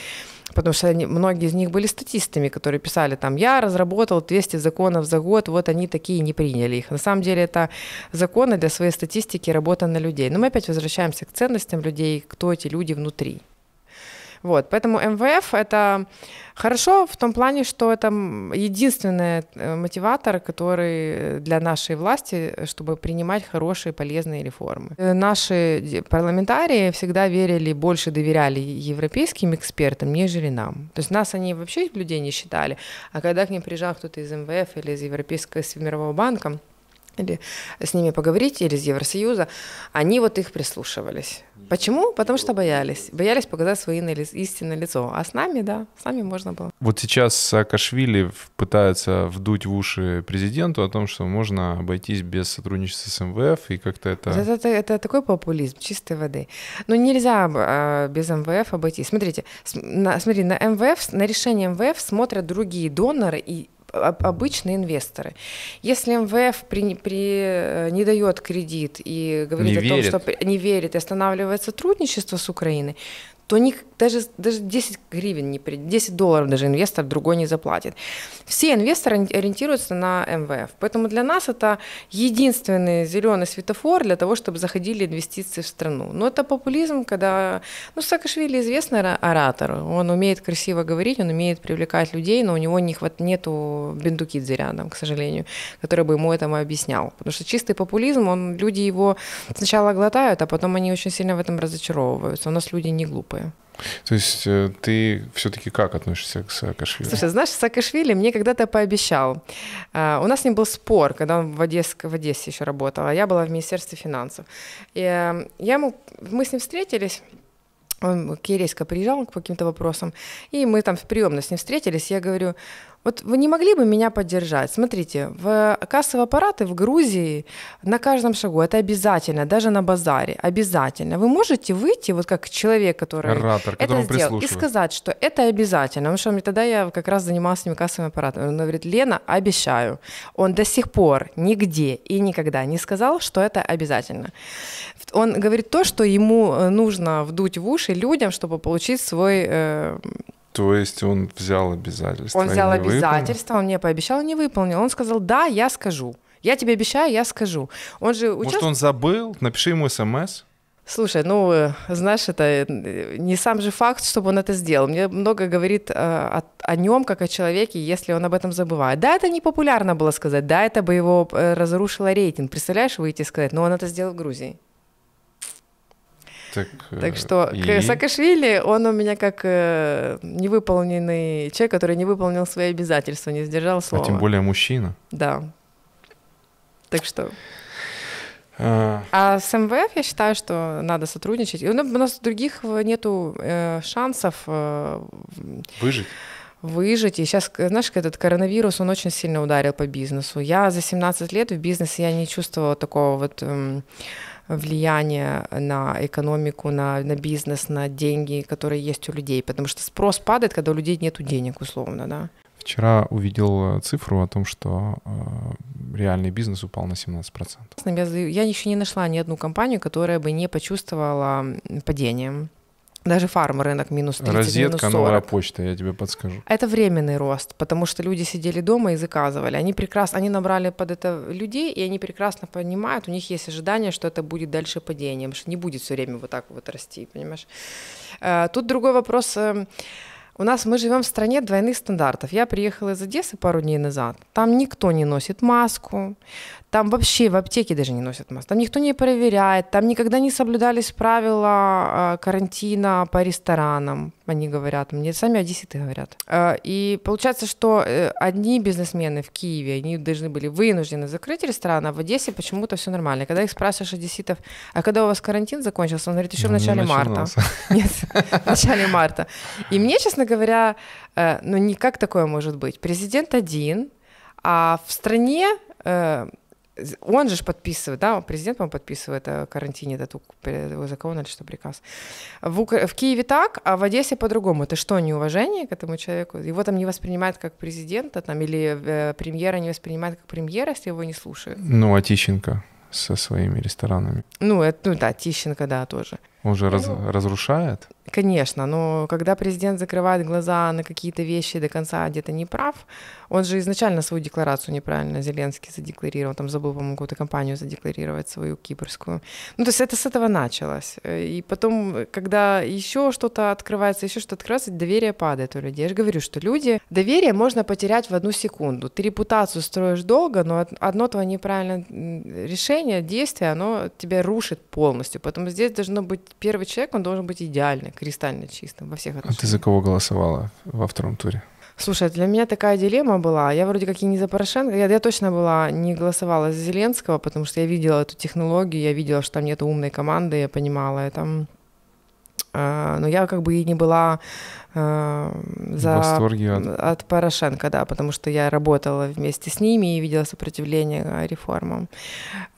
потому что они, многие из них были статистами, которые писали там, я разработал 200 законов за год, вот они такие не приняли их. На самом деле это законы для своей статистики, работа на людей. Но мы опять возвращаемся к ценностям людей, кто эти люди внутри. Вот, поэтому МВФ это хорошо в том плане, что это единственный э, мотиватор, который для нашей власти, чтобы принимать хорошие, полезные реформы. Э, наши парламентарии всегда верили, больше доверяли европейским экспертам, нежели нам. То есть нас они вообще людей не считали, а когда к ним приезжал кто-то из МВФ или из Европейского Мирового банка, или с ними поговорить, или из Евросоюза, они вот их прислушивались. Почему? Потому что боялись. Боялись показать свое истинное лицо. А с нами, да, с нами можно было. Вот сейчас Саакашвили пытается вдуть в уши президенту о том, что можно обойтись без сотрудничества с МВФ, и как-то это... Это, это, это такой популизм чистой воды. Но ну, нельзя э, без МВФ обойтись. Смотрите, на, смотри, на МВФ, на решение МВФ смотрят другие доноры и обычные инвесторы. Если МВФ при, при, э, не дает кредит и говорит не о верит. том, что не верит и останавливает сотрудничество с Украиной, то них даже, даже 10 гривен, не, 10 долларов даже инвестор другой не заплатит. Все инвесторы ориентируются на МВФ. Поэтому для нас это единственный зеленый светофор для того, чтобы заходили инвестиции в страну. Но это популизм, когда... Ну, Саакашвили известный оратор. Он умеет красиво говорить, он умеет привлекать людей, но у него не хват... нету бендукидзе рядом, к сожалению, который бы ему этому объяснял. Потому что чистый популизм, он, люди его сначала глотают, а потом они очень сильно в этом разочаровываются. У нас люди не глупые. То есть э, ты все-таки как относишься к Саакашвили? Слушай, знаешь, Саакашвили мне когда-то пообещал. А, у нас с ним был спор, когда он в Одессе, в Одессе еще работал, а я была в Министерстве финансов. И э, я ему, мы с ним встретились, он к Ерейско приезжал по каким-то вопросам, и мы там в приемной с ним встретились, я говорю, вот вы не могли бы меня поддержать? Смотрите, в кассовые аппараты в Грузии на каждом шагу, это обязательно, даже на базаре, обязательно. Вы можете выйти, вот как человек, который Оратор, это сделал, и сказать, что это обязательно. Потому что тогда я как раз занималась этими кассовыми аппаратами. Он говорит, Лена, обещаю. Он до сих пор нигде и никогда не сказал, что это обязательно. Он говорит то, что ему э, нужно вдуть в уши людям, чтобы получить свой э, то есть он взял обязательства. Он взял обязательства, выполнил? он мне пообещал, не выполнил. Он сказал, да, я скажу. Я тебе обещаю, я скажу. Он же участвует... Может, он забыл? Напиши ему смс. Слушай, ну, э, знаешь, это э, не сам же факт, чтобы он это сделал. Мне много говорит э, о, о нем, как о человеке, если он об этом забывает. Да, это не популярно было сказать, да, это бы его э, разрушило рейтинг. Представляешь, выйти и сказать, но он это сделал в Грузии. Так, так что и... Саакашвили, он у меня как э, невыполненный человек, который не выполнил свои обязательства, не сдержал слова. А тем более мужчина. Да. Так что... А, а с МВФ я считаю, что надо сотрудничать. И у нас других нету э, шансов э, выжить выжить. И сейчас, знаешь, этот коронавирус, он очень сильно ударил по бизнесу. Я за 17 лет в бизнесе я не чувствовала такого вот эм, влияние на экономику, на, на бизнес, на деньги, которые есть у людей, потому что спрос падает, когда у людей нет денег, условно, да. Вчера увидел э, цифру о том, что э, реальный бизнес упал на 17%. Я, я еще не нашла ни одну компанию, которая бы не почувствовала падением. Даже фарм рынок минус 30, Розетка, минус 40. новая почта, я тебе подскажу. Это временный рост, потому что люди сидели дома и заказывали. Они прекрасно, они набрали под это людей, и они прекрасно понимают, у них есть ожидание, что это будет дальше падением, что не будет все время вот так вот расти, понимаешь. Э, тут другой вопрос. Э, у нас мы живем в стране двойных стандартов. Я приехала из Одессы пару дней назад. Там никто не носит маску. Там вообще в аптеке даже не носят маску. Там никто не проверяет. Там никогда не соблюдались правила а, карантина по ресторанам. Они говорят. Мне сами одесситы говорят. А, и получается, что э, одни бизнесмены в Киеве, они должны были вынуждены закрыть ресторан, а в Одессе почему-то все нормально. Когда их спрашиваешь одесситов, а когда у вас карантин закончился, он говорит, еще в ну, начале марта. [laughs] Нет, в начале марта. И мне, честно говоря, э, ну никак такое может быть. Президент один, а в стране э, он же подписывает, да, президент, по-моему, подписывает о карантине этот закон или что приказ. В, Ук... в Киеве так, а в Одессе по-другому. Это что, неуважение к этому человеку? Его там не воспринимают как президента, там, или э, премьера не воспринимает как премьера, если его не слушают? Ну, а Тищенко со своими ресторанами? Ну, это, ну да, Тищенко, да, тоже. Он же раз, ну, разрушает? Конечно, но когда президент закрывает глаза на какие-то вещи до конца где-то не прав, он же изначально свою декларацию неправильно Зеленский задекларировал, там забыл, по-моему, какую-то компанию задекларировать свою кипрскую. Ну, то есть это с этого началось. И потом, когда еще что-то открывается, еще что-то открывается, доверие падает у людей. Я же говорю, что люди, доверие можно потерять в одну секунду. Ты репутацию строишь долго, но одно твое неправильное решение, действие, оно тебя рушит полностью. Поэтому здесь должно быть первый человек, он должен быть идеальный, кристально чистым во всех отношениях. А ты за кого голосовала во втором туре? Слушай, для меня такая дилемма была. Я вроде как и не за Порошенко. Я, я точно была не голосовала за Зеленского, потому что я видела эту технологию, я видела, что там нет умной команды, я понимала это. А, но я как бы и не была э, за, от... от Порошенко, да, потому что я работала вместе с ними и видела сопротивление реформам.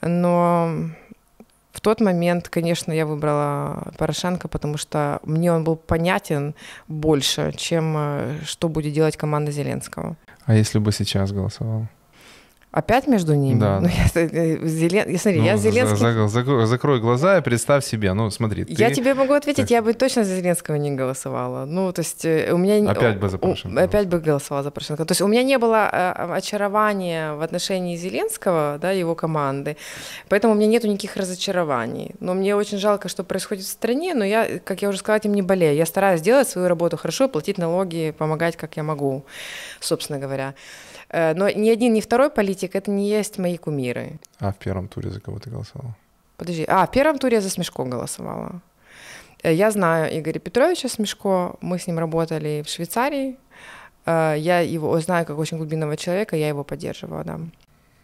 Но в тот момент, конечно, я выбрала Порошенко, потому что мне он был понятен больше, чем э, что будет делать команда Зеленского. А если бы сейчас голосовал? Опять между ними? Да. Ну, я, э, Зелен... смотри, Ну, я за- Зеленский... за- закрой, закрой глаза и представь себе, ну смотри, ты Я тебе могу ответить, я бы точно за Зеленского не голосовала. Ну, то есть э, у меня... Опять бы за Порошенко Опять бы голосовала за Порошенко. То есть у меня не было э, очарования в отношении Зеленского, да, его команды, поэтому у меня нету никаких разочарований. Но мне очень жалко, что происходит в стране, но я, как я уже сказала, этим не болею. Я стараюсь делать свою работу хорошо, платить налоги, помогать, как я могу, собственно говоря. Э, Но ни один, ни второй политик это не есть мои кумиры. А в первом туре за кого ты голосовал? Подожди. А, в первом туре я за Смешко голосовала. Э, Я знаю Игоря Петровича Смешко, мы с ним работали в Швейцарии. Э, Я его знаю как очень глубинного человека, я его поддерживала, да.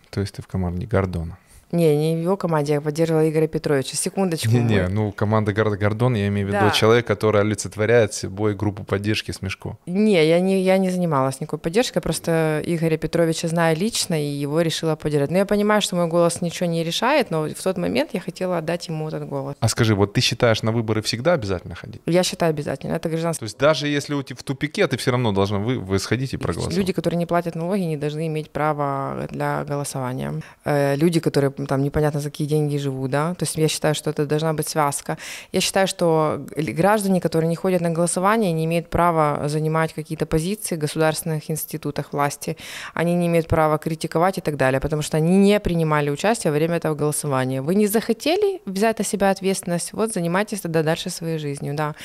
То есть ты в команде Гордона? Не, не в его команде, я поддерживала Игоря Петровича. Секундочку. Не-не, мы- ну команда Гор- Гордон, я имею в виду Да. человек, который олицетворяет собой группу поддержки Смешко. Не, я не, я не занималась никакой поддержкой, просто Игоря Петровича знаю лично и его решила поддержать. Но я понимаю, что мой голос ничего не решает, но в тот момент я хотела отдать ему этот голос. А скажи, вот ты считаешь на выборы всегда обязательно ходить? Я считаю обязательно. Это гражданство. То есть даже если у тебя в тупике, ты все равно должна вы, вы сходить и проголосовать? Люди, которые не платят налоги, не должны иметь права для голосования. Э, Люди, которые там непонятно за какие деньги живут, да, то есть я считаю, что это должна быть связка. Я считаю, что граждане, которые не ходят на голосование, не имеют права занимать какие-то позиции в государственных институтах власти, они не имеют права критиковать и так далее, потому что они не принимали участие во время этого голосования. Вы не захотели взять на себя ответственность, вот занимайтесь тогда дальше своей жизнью, да.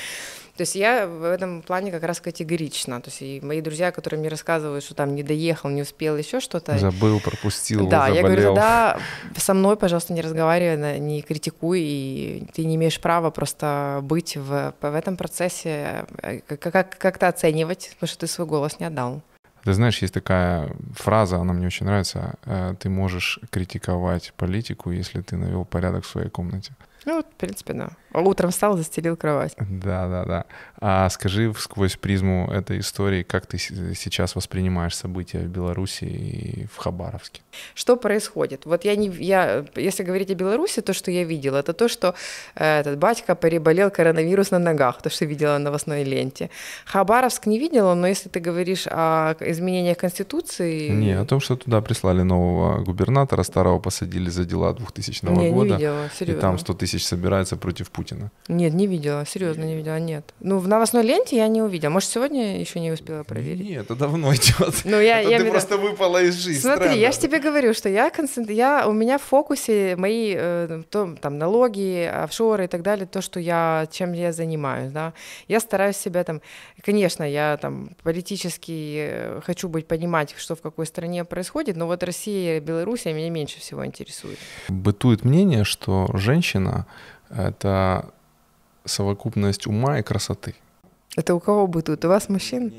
То есть я в этом плане как раз категорична. То есть и мои друзья, которые мне рассказывают, что там не доехал, не успел, еще что-то. Забыл, пропустил, Да, я говорю, заболел. тогда со мной, пожалуйста, не разговаривай, не критикуй, и ты не имеешь права просто быть в, в этом процессе, э, как- как- как-то оценивать, потому что ты свой голос не отдал. Ты знаешь, есть такая фраза, она мне очень нравится. э, Ты можешь критиковать политику, если ты навел порядок в своей комнате. Ну, вот, в принципе, да. Утром встал, застелил кровать. Да, да, да. А скажи сквозь призму этой истории, как ты сейчас воспринимаешь события в Беларуси и в Хабаровске? Что происходит? Вот я не, я, если говорить о Беларуси, то, что я видела, это то, что э, этот батька переболел коронавирус на ногах, то, что видела на новостной ленте. Хабаровск не видела, но если ты говоришь о изменениях Конституции... Не, о том, что туда прислали нового губернатора, старого посадили за дела 2000 не, не года. видела, И серьезно. там 100 тысяч собирается против Путина. Нет, не видела, серьезно не видела, нет. Ну, в новостной ленте я не увидела. Может, сегодня еще не успела проверить. Нет, это давно идет. Ну, я, Это я ты имею в виду- просто выпала из жизни. Смотри, странно. я же тебе говорю, что я, концентр... я у меня в фокусе мои э, то, там налоги, офшоры и так далее, то, что я, чем я занимаюсь, да. Я стараюсь себя там, конечно, я там политически э, хочу быть, понимать, что в какой стране происходит, но вот Россия и Белоруссия меня меньше всего интересует. Бытует мнение, что женщина — это совокупность ума и красоты. Это у кого бытует? У вас мужчин?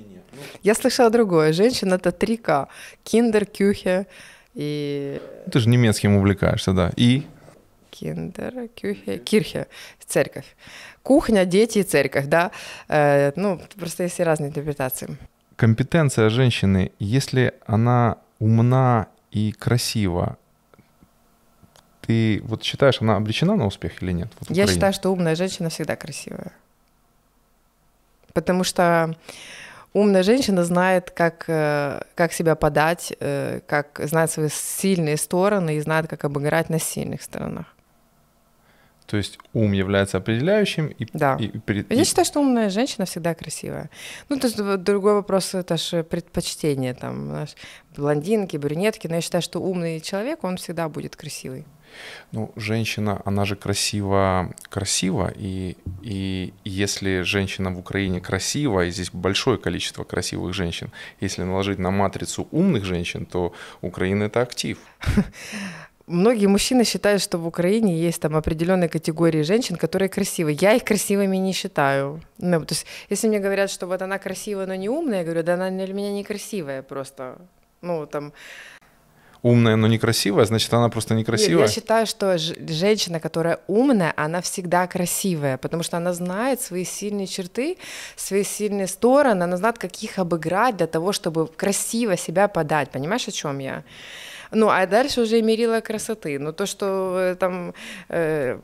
Я слышала другое. Женщина это 3К. Kinder, Küche и Ну, Ты же немецким увлекаешься, да. И Kinder, Küche, Kirche, церковь. Кухня, дети и церковь, да. Э, ну, просто есть и разные интерпретации. компетенция женщины, если она умна и красива, ты вот считаешь, она обречена на успех или нет? Вот Я считаю, что умная женщина всегда красивая. Потому что умная женщина знает, как, э, как себя подать, э, как знает свои сильные стороны и знает, как обыграть на сильных сторонах. То есть ум является определяющим и, Да. и- и Я считаю, что умная женщина всегда красивая. Ну, то есть другой вопрос, это же предпочтение, там, знаешь, блондинки, брюнетки, но я считаю, что умный человек, он всегда будет красивый. Ну, женщина, она же красиво, красива, и, и если женщина в Украине красива, и здесь большое количество красивых женщин, если наложить на матрицу умных женщин, то Украина это актив. [laughs] Многие мужчины считают, что в Украине есть там определенные категории женщин, которые красивые. Я их красивыми не считаю. Ну, то есть, если мне говорят, что вот она красивая, но не умная, я говорю, да она для меня некрасивая просто. Ну, там, Умная, но некрасивая, значит, она просто некрасивая. Нет, я считаю, что женщина, которая умная, она всегда красивая, потому что она знает свои сильные черты, свои сильные стороны, она знает, как их обыграть для того, чтобы красиво себя подать. Понимаешь, о чем я? Ну, а дальше уже мерила красоты. Но то, что э, там, э,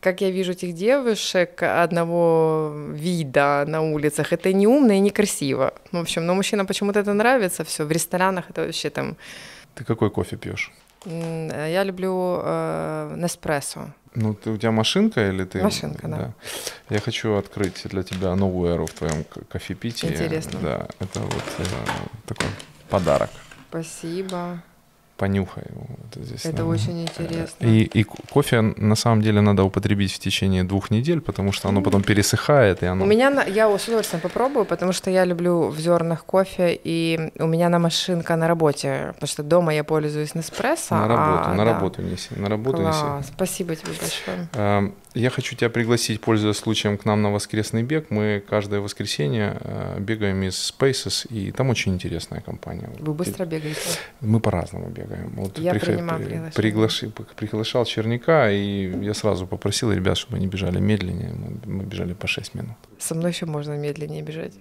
как я вижу этих девушек одного вида на улицах, это не умно и не красиво. В общем, но мужчинам почему-то это нравится все. В ресторанах это вообще там... Ты какой кофе пьешь? Э, Я люблю э, Неспрессо. Ну, ты, у тебя машинка или ты... Машинка, да. Я хочу открыть для тебя новую эру в твоем кофепитии. Интересно. Да, это вот э, такой подарок. Спасибо. Понюхай его. Вот здесь, Это наверное. очень интересно. И, и ко- кофе на самом деле надо употребить в течение двух недель, потому что оно потом пересыхает, и оно... У меня, я с удовольствием попробую, потому что я люблю в зернах кофе, и у меня на машинка на работе, потому что дома я пользуюсь Неспрессо. На работу, а, на да. работу неси, на работу Класс, неси. спасибо тебе большое. Я хочу тебя пригласить, пользуясь случаем, к нам на воскресный бег. Мы каждое воскресенье э, бегаем из Spaces, и там очень интересная компания. Вы быстро бегаете? Мы по-разному бегаем. Вот Я прихо- принимаю при- приглашение. приглаши- п- приглашал Черняка, и я сразу попросил ребят, чтобы они бежали медленнее. Мы, мы бежали по 6 минут. Со мной еще можно медленнее бежать.